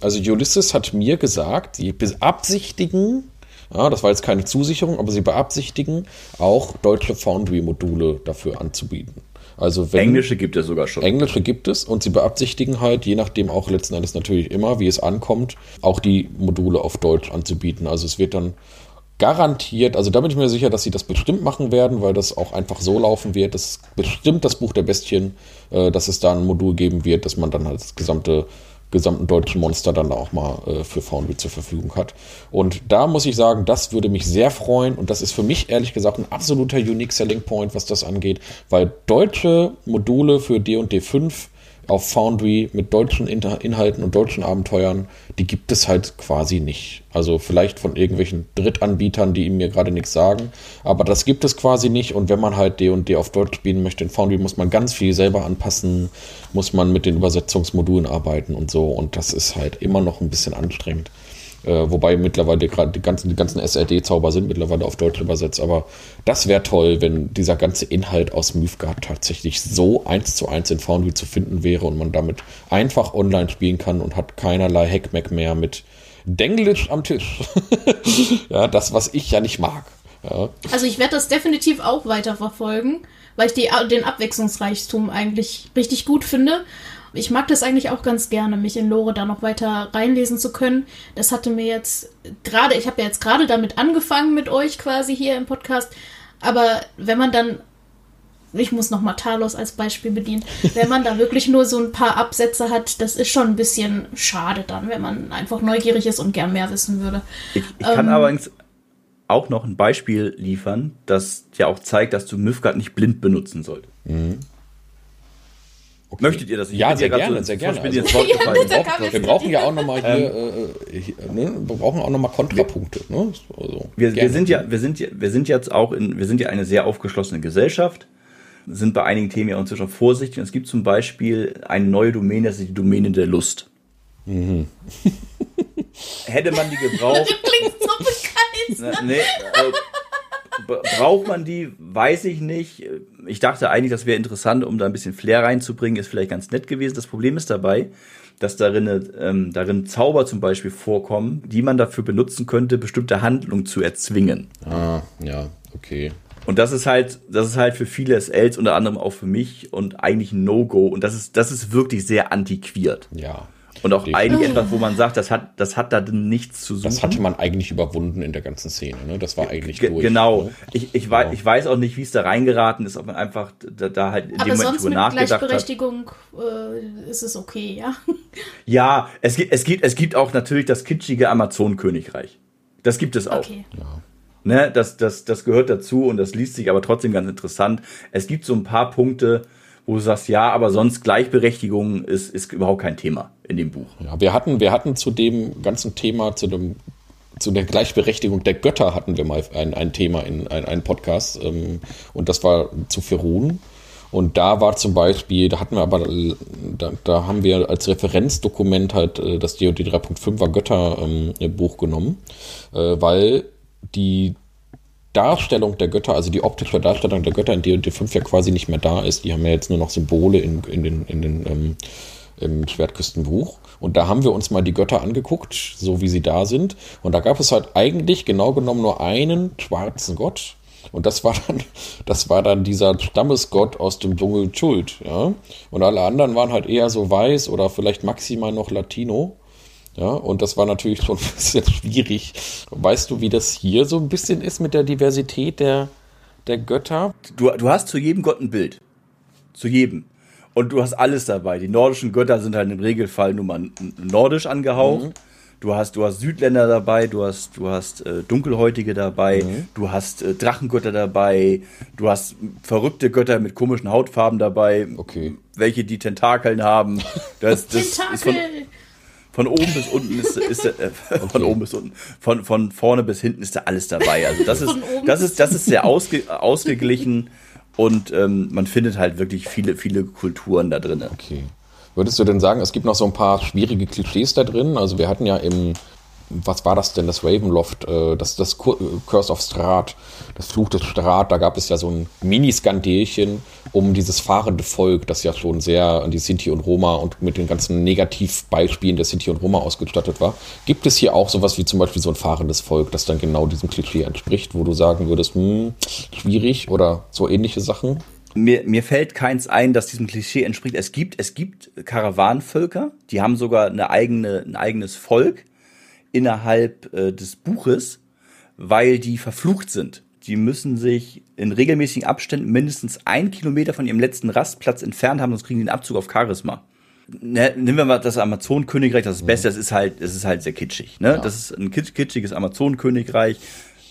Also Ulysses hat mir gesagt, die beabsichtigen, ja, das war jetzt keine Zusicherung, aber sie beabsichtigen, auch deutsche Foundry-Module dafür anzubieten. Also wenn, englische gibt es sogar schon. Englische gibt es und sie beabsichtigen halt, je nachdem auch letzten Endes natürlich immer, wie es ankommt, auch die Module auf Deutsch anzubieten. Also es wird dann garantiert, also da bin ich mir sicher, dass sie das bestimmt machen werden, weil das auch einfach so laufen wird. Das ist bestimmt das Buch der Bestien, äh, dass es da ein Modul geben wird, dass man dann halt das gesamte gesamten deutschen Monster dann auch mal äh, für Foundry zur Verfügung hat. Und da muss ich sagen, das würde mich sehr freuen und das ist für mich ehrlich gesagt ein absoluter Unique Selling Point, was das angeht, weil deutsche Module für D&D 5 auf Foundry mit deutschen Inhalten und deutschen Abenteuern, die gibt es halt quasi nicht. Also vielleicht von irgendwelchen Drittanbietern, die mir gerade nichts sagen, aber das gibt es quasi nicht. Und wenn man halt D&D auf Deutsch spielen möchte in Foundry, muss man ganz viel selber anpassen, muss man mit den Übersetzungsmodulen arbeiten und so. Und das ist halt immer noch ein bisschen anstrengend. Äh, wobei mittlerweile gerade die ganzen, die ganzen SRD-Zauber sind mittlerweile auf Deutsch übersetzt. Aber das wäre toll, wenn dieser ganze Inhalt aus Mythgard tatsächlich so eins zu eins in Foundry zu finden wäre und man damit einfach online spielen kann und hat keinerlei Hackmack mehr mit Denglisch am Tisch. ja, das, was ich ja nicht mag. Ja. Also ich werde das definitiv auch weiterverfolgen, weil ich die, den Abwechslungsreichtum eigentlich richtig gut finde ich mag das eigentlich auch ganz gerne, mich in Lore da noch weiter reinlesen zu können. Das hatte mir jetzt gerade, ich habe ja jetzt gerade damit angefangen mit euch quasi hier im Podcast, aber wenn man dann ich muss noch mal Talos als Beispiel bedienen. Wenn man da wirklich nur so ein paar Absätze hat, das ist schon ein bisschen schade dann, wenn man einfach neugierig ist und gern mehr wissen würde. Ich, ich kann ähm, allerdings auch noch ein Beispiel liefern, das ja auch zeigt, dass du Mythgard nicht blind benutzen solltest. Mhm. Okay. Möchtet ihr das? Ich ja, sehr gerne, so, sehr gerne. Also, ja, wir, wir brauchen ja auch nochmal hier, ähm, äh, hier ne? wir brauchen auch nochmal Kontrapunkte. Ne? Also, wir, wir, sind ja, wir sind, wir sind jetzt auch in, wir sind ja eine sehr aufgeschlossene Gesellschaft, sind bei einigen Themen ja inzwischen vorsichtig. Und es gibt zum Beispiel eine neue Domäne, das ist die Domäne der Lust. Mhm. Hätte man die gebraucht. Das klingt so begeistert. Nee, äh, braucht man die? Weiß ich nicht. Ich dachte eigentlich, das wäre interessant, um da ein bisschen Flair reinzubringen, ist vielleicht ganz nett gewesen. Das Problem ist dabei, dass darin, ähm, darin Zauber zum Beispiel vorkommen, die man dafür benutzen könnte, bestimmte Handlungen zu erzwingen. Ah, ja, okay. Und das ist halt, das ist halt für viele SLs, unter anderem auch für mich und eigentlich ein No-Go. Und das ist, das ist wirklich sehr antiquiert. Ja. Und auch eigentlich etwas, wo man sagt, das hat, das hat da nichts zu suchen. Das hatte man eigentlich überwunden in der ganzen Szene. Ne? Das war eigentlich Ge durch. Genau. Ne? Ich, ich, weiß, ich weiß auch nicht, wie es da reingeraten ist, ob man einfach da, da halt in Aber dem Moment sonst drüber mit nachgedacht hat. Gleichberechtigung äh, ist es okay, ja. Ja, es gibt, es gibt, es gibt auch natürlich das kitschige Amazon-Königreich. Das gibt es auch. Okay. Ne, das, das, das gehört dazu und das liest sich aber trotzdem ganz interessant. Es gibt so ein paar Punkte, wo du sagst, ja, aber sonst Gleichberechtigung ist, ist überhaupt kein Thema in dem Buch. Ja, wir hatten, wir hatten zu dem ganzen Thema, zu dem zu der Gleichberechtigung der Götter hatten wir mal ein, ein Thema in ein, einen Podcast ähm, und das war zu Ferun. Und da war zum Beispiel, da hatten wir aber, da, da haben wir als Referenzdokument halt äh, das DOD 3.5er Götter ähm, Buch genommen, äh, weil die Darstellung der Götter, also die optische Darstellung der Götter in D&D 5 ja quasi nicht mehr da ist. Die haben ja jetzt nur noch Symbole in, in den, in den ähm, im Schwertküstenbuch. Und da haben wir uns mal die Götter angeguckt, so wie sie da sind. Und da gab es halt eigentlich genau genommen nur einen schwarzen Gott. Und das war dann, das war dann dieser Stammesgott aus dem Dschungel Schuld, ja. Und alle anderen waren halt eher so weiß oder vielleicht maximal noch Latino. Ja, und das war natürlich schon ein bisschen schwierig. Weißt du, wie das hier so ein bisschen ist mit der Diversität der, der Götter? Du, du hast zu jedem Gott ein Bild. Zu jedem. Und du hast alles dabei. Die nordischen Götter sind halt im Regelfall nur mal nordisch angehaucht. Du hast, du hast Südländer dabei, du hast, du hast äh, Dunkelhäutige dabei, du hast äh, Drachengötter dabei, du hast verrückte Götter mit komischen Hautfarben dabei, Okay. welche die Tentakeln haben. Das, das ist von, Tentakel! von oben bis unten ist, ist äh, von oben bis unten, von, von vorne bis hinten ist da alles dabei. Also das ist, das ist, das ist sehr ausge, ausgeglichen und ähm, man findet halt wirklich viele, viele Kulturen da drin. Okay. Würdest du denn sagen, es gibt noch so ein paar schwierige Klischees da drin? Also wir hatten ja im, was war das denn, das Ravenloft, äh, das, das Curse of Strat, das Fluch des Strat, da gab es ja so ein Mini-Skandelchen um dieses fahrende Volk, das ja schon sehr an die Sinti und Roma und mit den ganzen Negativbeispielen der Sinti und Roma ausgestattet war. Gibt es hier auch sowas wie zum Beispiel so ein fahrendes Volk, das dann genau diesem Klischee entspricht, wo du sagen würdest, hm, schwierig oder so ähnliche Sachen? Mir, mir fällt keins ein, das diesem Klischee entspricht. Es gibt, es gibt Karawanenvölker, die haben sogar eine eigene, ein eigenes Volk innerhalb äh, des Buches, weil die verflucht sind. Die müssen sich in regelmäßigen Abständen mindestens ein Kilometer von ihrem letzten Rastplatz entfernt haben, sonst kriegen die einen Abzug auf Charisma. Ne, nehmen wir mal das Amazonenkönigreich, das ist das Beste, das ist halt, das ist halt sehr kitschig. Ne? Das ist ein kitsch- kitschiges Amazonenkönigreich.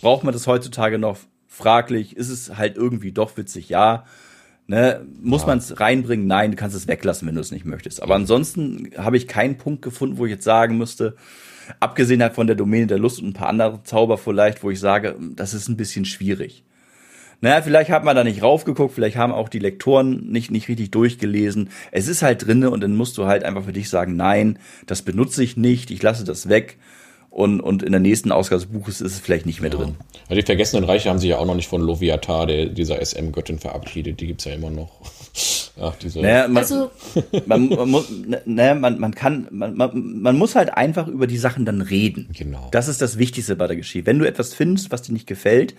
Braucht man das heutzutage noch? Fraglich. Ist es halt irgendwie doch witzig? Ja. Ne, muss man es reinbringen? Nein, du kannst es weglassen, wenn du es nicht möchtest. Aber ansonsten habe ich keinen Punkt gefunden, wo ich jetzt sagen müsste, abgesehen halt von der Domäne der Lust und ein paar andere Zauber vielleicht, wo ich sage, das ist ein bisschen schwierig. Naja, vielleicht hat man da nicht raufgeguckt, vielleicht haben auch die Lektoren nicht, nicht richtig durchgelesen. Es ist halt drinne und dann musst du halt einfach für dich sagen, nein, das benutze ich nicht, ich lasse das weg. Und, und in der nächsten Ausgabe des Buches ist es vielleicht nicht mehr drin. Ja, die Vergessenen Reiche haben sich ja auch noch nicht von Loviatar, der, dieser SM-Göttin, verabschiedet. Die gibt's ja immer noch. Ach, diese. Naja, man, Also, man, man, muss, ne, man, man kann, man, man, man muss halt einfach über die Sachen dann reden. Genau. Das ist das Wichtigste bei der Geschichte. Wenn du etwas findest, was dir nicht gefällt,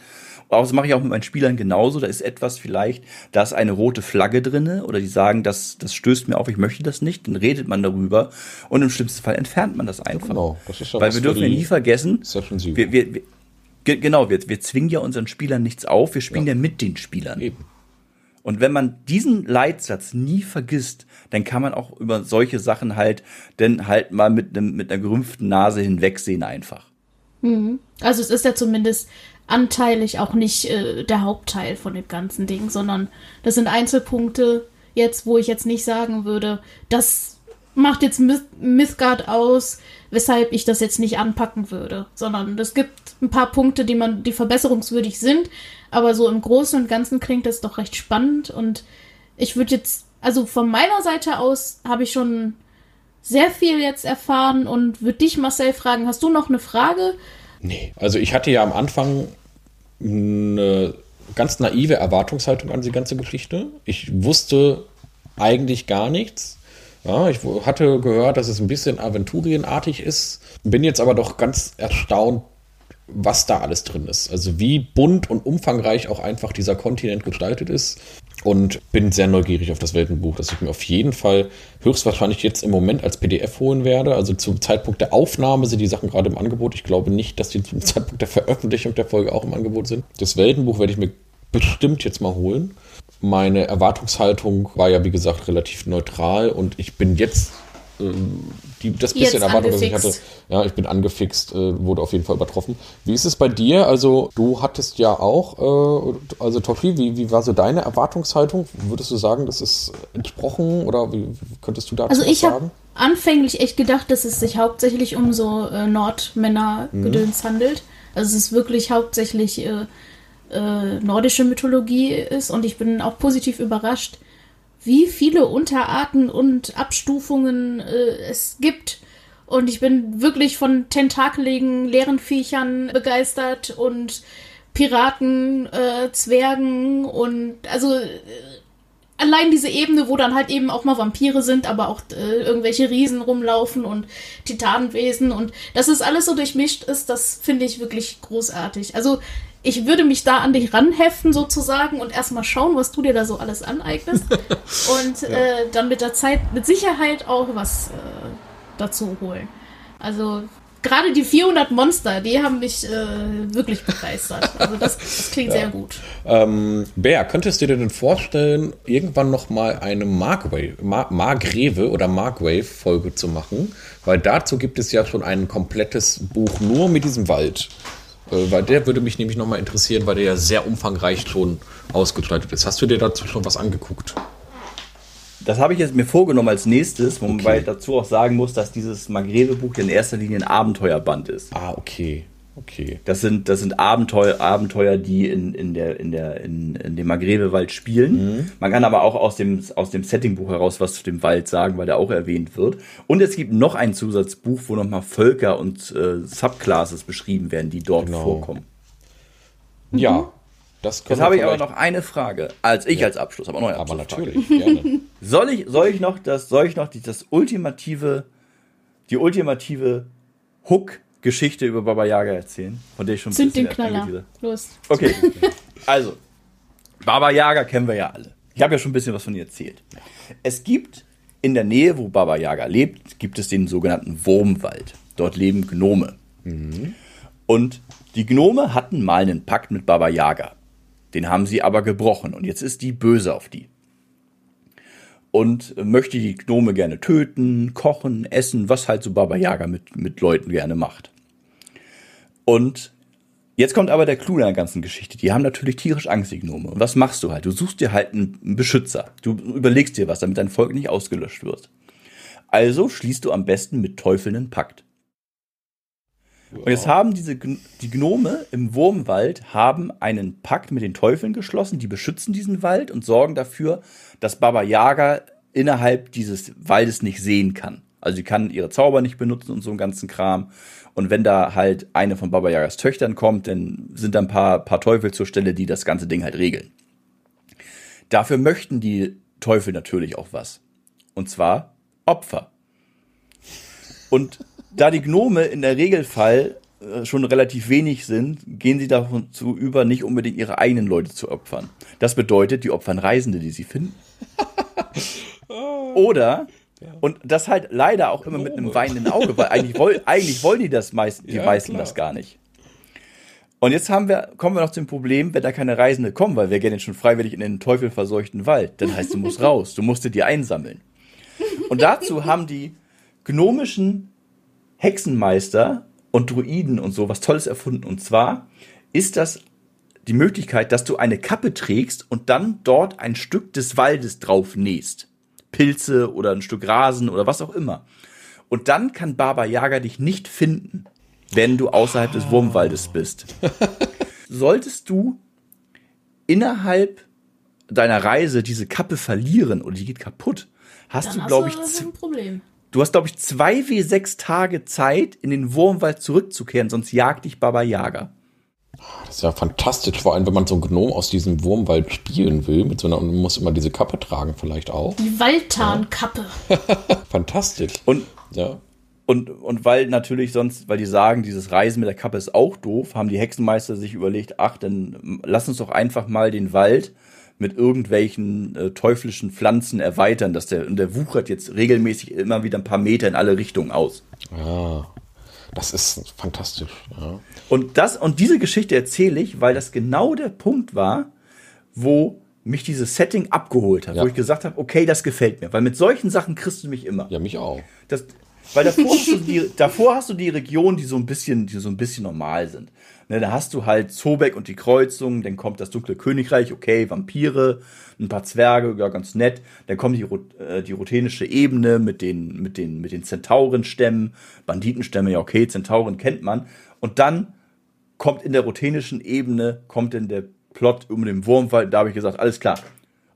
auch das mache ich auch mit meinen Spielern genauso, da ist etwas vielleicht, da ist eine rote Flagge drinne oder die sagen, das, das stößt mir auf, ich möchte das nicht, dann redet man darüber und im schlimmsten Fall entfernt man das einfach. genau. Das ist ja Weil wir dürfen ja nie vergessen, wir, wir, wir, ge- genau, wir, wir zwingen ja unseren Spielern nichts auf, wir spielen ja, mit den Spielern. Eben. Und wenn man diesen Leitsatz nie vergisst, dann kann man auch über solche Sachen halt, denn halt mal mit, einem, mit einer gerümpften Nase hinwegsehen einfach. also es ist ja zumindest anteilig auch nicht äh, der Hauptteil von dem ganzen Ding, sondern das sind Einzelpunkte jetzt, wo ich jetzt nicht sagen würde, das macht jetzt Myth Mythgard aus, weshalb ich das jetzt nicht anpacken würde, sondern es gibt ein paar Punkte, die man, die verbesserungswürdig sind, aber so im Großen und Ganzen klingt das doch recht spannend und ich würde jetzt, also von meiner Seite aus habe ich schon sehr viel jetzt erfahren und würde dich, Marcel, fragen, hast du noch eine Frage? Nee, also ich hatte ja am Anfang eine ganz naive Erwartungshaltung an die ganze Geschichte. Ich wusste eigentlich gar nichts. Ja, ich hatte gehört, dass es ein bisschen aventurienartig ist, bin jetzt aber doch ganz erstaunt, was da alles drin ist. Also wie bunt und umfangreich auch einfach dieser Kontinent gestaltet ist. Und bin sehr neugierig auf das Weltenbuch, das ich mir auf jeden Fall höchstwahrscheinlich jetzt im Moment als PDF holen werde. Also zum Zeitpunkt der Aufnahme sind die Sachen gerade im Angebot. Ich glaube nicht, dass die zum Zeitpunkt der Veröffentlichung der Folge auch im Angebot sind. Das Weltenbuch werde ich mir bestimmt jetzt mal holen. Meine Erwartungshaltung war ja, wie gesagt, relativ neutral und ich bin jetzt die, das bisschen Erwartung, das ich hatte, ja, ich bin angefixt, äh, wurde auf jeden Fall übertroffen. Wie ist es bei dir? Also, du hattest ja auch, äh, also Tofi, wie, wie war so deine Erwartungshaltung? Würdest du sagen, das ist entsprochen oder wie, könntest du dazu also ich sagen? anfänglich echt gedacht, dass es sich hauptsächlich um so äh, Nordmänner-Gedöns mhm. handelt. Also, es ist wirklich hauptsächlich äh, äh, nordische Mythologie ist und ich bin auch positiv überrascht, wie viele Unterarten und Abstufungen äh, es gibt. Und ich bin wirklich von tentakeligen, leeren Viechern begeistert und Piraten, äh, Zwergen und also äh, allein diese Ebene, wo dann halt eben auch mal Vampire sind, aber auch äh, irgendwelche Riesen rumlaufen und Titanenwesen und dass es alles so durchmischt ist, das finde ich wirklich großartig. Also ich würde mich da an dich ranheften sozusagen und erstmal schauen, was du dir da so alles aneignest. und ja. äh, dann mit der Zeit mit Sicherheit auch was äh, dazu holen. Also gerade die 400 Monster, die haben mich äh, wirklich begeistert. Also das, das klingt ja. sehr gut. Ähm, Bär, könntest du dir denn vorstellen, irgendwann noch mal eine Markwave, Mar Margreve oder Markwave-Folge zu machen? Weil dazu gibt es ja schon ein komplettes Buch nur mit diesem Wald. Äh, weil der würde mich nämlich nochmal interessieren, weil der ja sehr umfangreich schon ausgestaltet ist. Hast du dir dazu schon was angeguckt? Das habe ich jetzt mir vorgenommen als nächstes, wobei okay. ich dazu auch sagen muss, dass dieses Magrebe-Buch in erster Linie ein Abenteuerband ist. Ah, okay. Okay. Das sind, das sind Abenteuer, Abenteuer, die in, in, der, in, der, in, in dem Maghrebe-Wald spielen. Mhm. Man kann aber auch aus dem, aus dem Settingbuch heraus was zu dem Wald sagen, weil der auch erwähnt wird. Und es gibt noch ein Zusatzbuch, wo nochmal Völker und äh, Subclasses beschrieben werden, die dort genau. vorkommen. Ja, mhm. das Jetzt habe ich aber noch eine Frage, als ich ja. als Abschluss, aber noch eine Aber natürlich, gerne. soll ich, soll ich noch das, soll ich noch die, das ultimative, die ultimative Hook Geschichte über Baba Yaga erzählen, von der ich schon Sind den Knaller. Los. Okay. Also, Baba Yaga kennen wir ja alle. Ich habe ja schon ein bisschen was von ihr erzählt. Es gibt in der Nähe, wo Baba Yaga lebt, gibt es den sogenannten Wurmwald. Dort leben Gnome. Mhm. Und die Gnome hatten mal einen Pakt mit Baba Yaga. Den haben sie aber gebrochen und jetzt ist die böse auf die und möchte die Gnome gerne töten, kochen, essen, was halt so Baba Yaga mit, mit Leuten gerne macht. Und jetzt kommt aber der Clou der ganzen Geschichte. Die haben natürlich tierisch Angst, die Gnome. Und was machst du halt? Du suchst dir halt einen Beschützer. Du überlegst dir was, damit dein Volk nicht ausgelöscht wird. Also schließt du am besten mit Teufeln einen Pakt. Und jetzt haben diese die Gnome im Wurmwald haben einen Pakt mit den Teufeln geschlossen, die beschützen diesen Wald und sorgen dafür, dass Baba Yaga innerhalb dieses Waldes nicht sehen kann. Also sie kann ihre Zauber nicht benutzen und so einen ganzen Kram. Und wenn da halt eine von Baba Yagas Töchtern kommt, dann sind da ein paar, paar Teufel zur Stelle, die das ganze Ding halt regeln. Dafür möchten die Teufel natürlich auch was. Und zwar Opfer. Und da die Gnome in der Regelfall äh, schon relativ wenig sind, gehen sie dazu über, nicht unbedingt ihre eigenen Leute zu opfern. Das bedeutet, die opfern Reisende, die sie finden. Oder ja. Und das halt leider auch immer mit einem weinenden Auge, weil eigentlich, woll, eigentlich wollen die das meist, die ja, meisten klar. das gar nicht. Und jetzt haben wir, kommen wir noch zum Problem, wenn da keine Reisende kommen, weil wir gehen jetzt schon freiwillig in den teufelverseuchten Wald. Dann heißt, du musst raus, du musst dir einsammeln. Und dazu haben die gnomischen Hexenmeister und Druiden und so was Tolles erfunden. Und zwar ist das die Möglichkeit, dass du eine Kappe trägst und dann dort ein Stück des Waldes drauf nähst. Pilze oder ein Stück Rasen oder was auch immer. Und dann kann Baba Yaga dich nicht finden, wenn du außerhalb des Wurmwaldes bist. Solltest du innerhalb deiner Reise diese Kappe verlieren oder die geht kaputt, hast dann du, glaube ich, ein Problem. Du hast, glaube ich, zwei wie sechs Tage Zeit, in den Wurmwald zurückzukehren, sonst jagt dich Baba Yaga. Das ist ja fantastisch, vor allem wenn man so einen Gnom aus diesem Wurmwald spielen will, mit so einer, und muss immer diese Kappe tragen, vielleicht auch. Die Waldtarnkappe. Fantastisch. Und Ja. Und, und weil natürlich sonst, weil die sagen, dieses Reisen mit der Kappe ist auch doof, haben die Hexenmeister sich überlegt, ach, dann lass uns doch einfach mal den Wald mit irgendwelchen äh, teuflischen Pflanzen erweitern, dass der, und der wuchert jetzt regelmäßig immer wieder ein paar Meter in alle Richtungen aus. Ja. Das ist fantastisch. Ja. Und das, und diese Geschichte erzähle ich, weil das genau der Punkt war, wo mich dieses Setting abgeholt hat, Ja. wo ich gesagt habe, okay, das gefällt mir, weil mit solchen Sachen kriegst du mich immer. ja, mich auch. Das, weil davor hast, du die, davor hast du die Regionen, die so ein bisschen, die so ein bisschen normal sind. Ne, da hast du halt Zobeck und die Kreuzung, dann kommt das dunkle Königreich, okay, Vampire, ein paar Zwerge, ja, ganz nett. Dann kommt die, äh, die rothenische Ebene mit den, mit den, mit den Zentaurenstämmen, Banditenstämme, ja, okay, Zentauren kennt man. Und dann kommt in der rothenischen Ebene, kommt in der Plot um den Wurmwald, da habe ich gesagt, alles klar.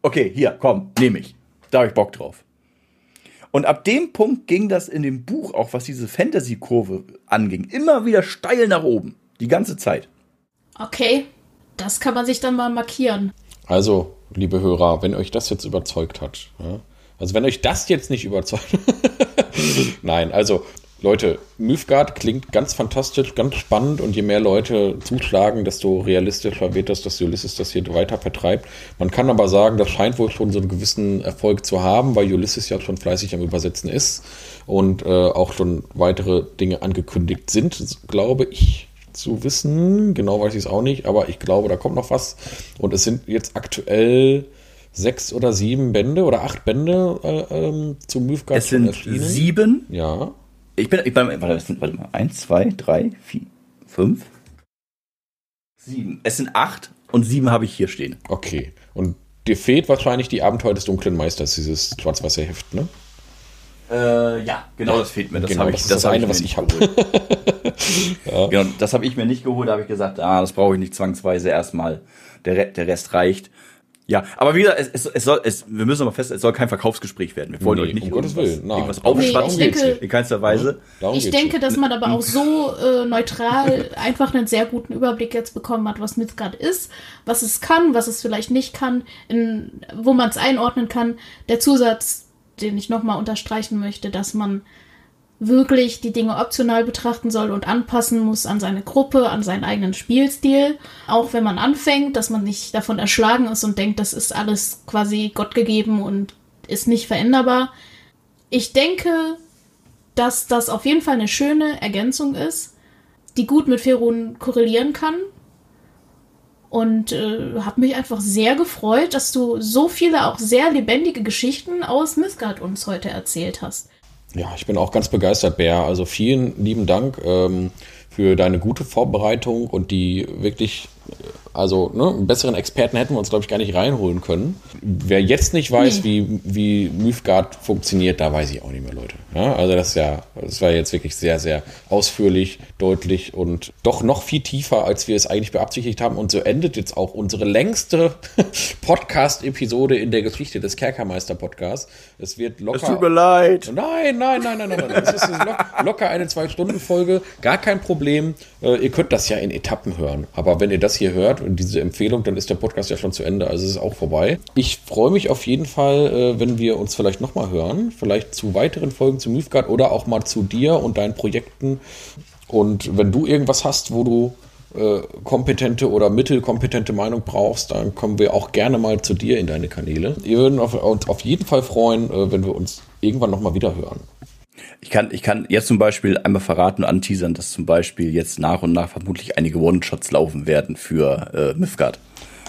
Okay, hier, komm, nehme ich. Da habe ich Bock drauf. Und ab dem Punkt ging das in dem Buch, auch was diese Fantasy-Kurve anging, immer wieder steil nach oben. Die ganze Zeit. Okay, das kann man sich dann mal markieren. Also, liebe Hörer, wenn euch das jetzt überzeugt hat, ja, also wenn euch das jetzt nicht überzeugt, nein, also Leute, Mythgard klingt ganz fantastisch, ganz spannend und je mehr Leute zuschlagen, desto realistischer wird das, dass Ulysses das hier weiter vertreibt. Man kann aber sagen, das scheint wohl schon so einen gewissen Erfolg zu haben, weil Ulysses ja schon fleißig am Übersetzen ist und äh, auch schon weitere Dinge angekündigt sind, glaube ich zu wissen. Genau weiß ich es auch nicht, aber ich glaube, da kommt noch was. Und es sind jetzt aktuell sechs oder sieben Bände oder acht Bände äh, ähm, zu Mythgard Es sind erschienen. sieben. Ja. Ich bin, ich bin, warte, es sind, warte mal. Eins, zwei, drei, vier, fünf, sieben. Es sind acht und sieben habe ich hier stehen. Okay. Und dir fehlt wahrscheinlich die Abenteuer des dunklen Meisters, dieses schwarz-weiße Heft, ne? Äh, ja, genau, das fehlt mir. Das Genau, habe ich, das ist das hab eine, mir was ich hab. geholt. Genau, das habe ich mir nicht geholt. Da habe ich gesagt, ah, das brauche ich nicht zwangsweise erstmal. Der, der Rest reicht. Ja, aber wie gesagt, es, es, es soll, es, wir müssen aber fest, es soll kein Verkaufsgespräch werden. Wir wollen Nee, euch nicht um Gottes irgendwas, Willen, nein. irgendwas Nee, aufschwatzen. ich denke- in keinster Weise. Darum Ich denke, dass man aber auch so äh, neutral einfach einen sehr guten Überblick jetzt bekommen hat, was Mythgard ist, was es kann, was es vielleicht nicht kann, in, wo man es einordnen kann. Der Zusatz, den ich nochmal unterstreichen möchte, dass man wirklich die Dinge optional betrachten soll und anpassen muss an seine Gruppe, an seinen eigenen Spielstil. Auch wenn man anfängt, dass man nicht davon erschlagen ist und denkt, das ist alles quasi Gott gegeben und ist nicht veränderbar. Ich denke, dass das auf jeden Fall eine schöne Ergänzung ist, die gut mit Ferun korrelieren kann. Und äh, habe mich einfach sehr gefreut, dass du so viele auch sehr lebendige Geschichten aus Mythgard uns heute erzählt hast. Ja, ich bin auch ganz begeistert, Bär. Also vielen lieben Dank ähm, für deine gute Vorbereitung und die wirklich, also ne, einen besseren Experten hätten wir uns, glaube ich, gar nicht reinholen können. Wer jetzt nicht weiß, wie, wie Mythgard funktioniert, da weiß ich auch nicht mehr, Leute. Ja, also das ja, das war jetzt wirklich sehr, sehr ausführlich, deutlich und doch noch viel tiefer, als wir es eigentlich beabsichtigt haben. Und so endet jetzt auch unsere längste Podcast-Episode in der Geschichte des Kerkermeister-Podcasts. Es wird locker. Es tut mir leid. Nein, nein, nein, nein, nein, nein. Es ist lo locker eine Zwei-Stunden-Folge. Gar kein Problem. Äh, ihr könnt das ja in Etappen hören. Aber wenn ihr das hier hört und diese Empfehlung, dann ist der Podcast ja schon zu Ende. Also es ist auch vorbei. Ich freue mich auf jeden Fall, äh, wenn wir uns vielleicht nochmal hören. Vielleicht zu weiteren Folgen zu Mythgard oder auch mal zu dir und deinen Projekten. Und wenn du irgendwas hast, wo du äh, kompetente oder mittelkompetente Meinung brauchst, dann kommen wir auch gerne mal zu dir in deine Kanäle. Wir würden auf, uns auf jeden Fall freuen, äh, wenn wir uns irgendwann nochmal wieder hören. Ich kann, ich kann jetzt zum Beispiel einmal verraten und anteasern, dass zum Beispiel jetzt nach und nach vermutlich einige One-Shots laufen werden für äh, Mythgard.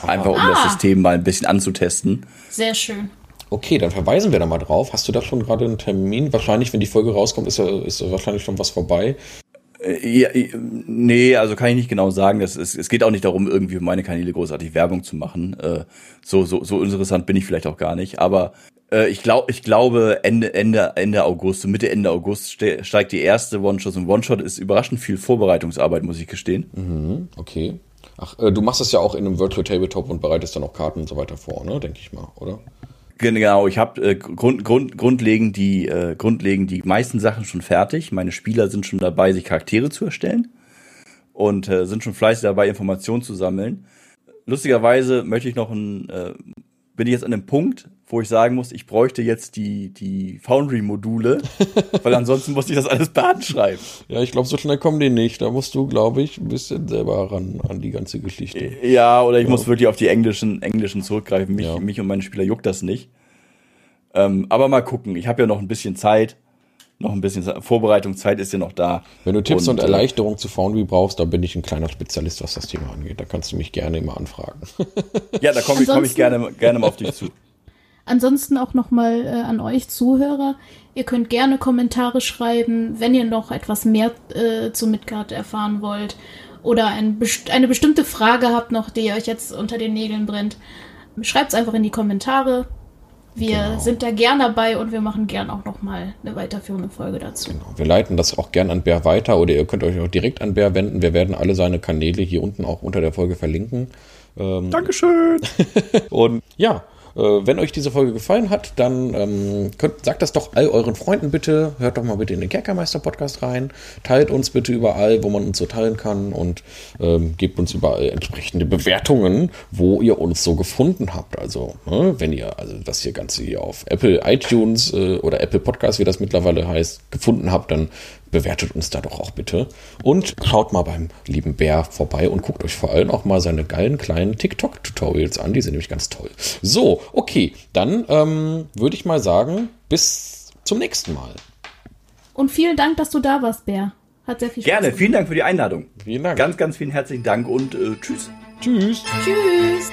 Einfach um das Ah. System mal ein bisschen anzutesten. Sehr schön. Okay, dann verweisen wir da mal drauf. Hast du da schon gerade einen Termin? Wahrscheinlich, wenn die Folge rauskommt, ist, ist wahrscheinlich schon was vorbei. Äh, Ja, äh, nee, also kann ich nicht genau sagen. Das ist, es geht auch nicht darum, irgendwie für meine Kanäle großartig Werbung zu machen. Äh, so, so, so interessant bin ich vielleicht auch gar nicht. Aber äh, ich, glaub, ich glaube, Ende, Ende, Ende August, Mitte, Ende August ste steigt die erste One-Shot. Und One-Shot ist überraschend viel Vorbereitungsarbeit, muss ich gestehen. Okay. Ach, äh, du machst das ja auch in einem Virtual Tabletop und bereitest dann auch Karten und so weiter vor, ne? Denke ich mal, oder? Genau, ich habe äh, grund, grund, grundlegend, die, äh, grundlegend die meisten Sachen schon fertig. Meine Spieler sind schon dabei, sich Charaktere zu erstellen. und äh, sind schon fleißig dabei, Informationen zu sammeln. Lustigerweise möchte ich noch ein, äh, bin ich jetzt an dem Punkt, wo ich sagen muss, ich bräuchte jetzt die, die Foundry-Module, weil ansonsten musste ich das alles per Hand schreiben. Ja, ich glaube, so schnell kommen die nicht. Da musst du, glaube ich, ein bisschen selber ran an die ganze Geschichte. Ja, oder ich ja. muss wirklich auf die englischen, englischen zurückgreifen. Mich, ja. mich und meine Spieler juckt das nicht. Ähm, aber mal gucken. Ich habe ja noch ein bisschen Zeit noch ein bisschen Vorbereitungszeit ist ja noch da. Wenn du Tipps und, und äh, Erleichterung zu Foundry brauchst, da bin ich ein kleiner Spezialist, was das Thema angeht. Da kannst du mich gerne immer anfragen. ja, da komme ich, komm ich gerne, gerne mal auf dich zu. Ansonsten auch nochmal äh, an euch Zuhörer. Ihr könnt gerne Kommentare schreiben, wenn ihr noch etwas mehr äh, zu Midgard erfahren wollt oder ein, eine bestimmte Frage habt noch, die euch jetzt unter den Nägeln brennt. Schreibt es einfach in die Kommentare. Wir genau. sind da gern dabei und wir machen gern auch nochmal eine weiterführende Folge dazu. Genau. Wir leiten das auch gern an Bär weiter oder ihr könnt euch auch direkt an Bär wenden. Wir werden alle seine Kanäle hier unten auch unter der Folge verlinken. Ähm, Dankeschön. und ja, wenn euch diese Folge gefallen hat, dann ähm, könnt, sagt das doch all euren Freunden bitte. Hört doch mal bitte in den Kerkermeister-Podcast rein. Teilt uns bitte überall, wo man uns so teilen kann und ähm, gebt uns überall entsprechende Bewertungen, wo ihr uns so gefunden habt. Also, ne, wenn ihr also das hier Ganze hier auf Apple iTunes äh, oder Apple Podcast, wie das mittlerweile heißt, gefunden habt, dann bewertet uns da doch auch bitte. Und schaut mal beim lieben Bär vorbei und guckt euch vor allem auch mal seine geilen kleinen TikTok-Tutorials an. Die sind nämlich ganz toll. So, okay, dann ähm, würde ich mal sagen, bis zum nächsten Mal. Und vielen Dank, dass du da warst, Bär. Hat sehr viel Spaß Gerne, gemacht. vielen Dank für die Einladung. Vielen Dank. Ganz, ganz vielen herzlichen Dank und äh, tschüss. Tschüss. Tschüss.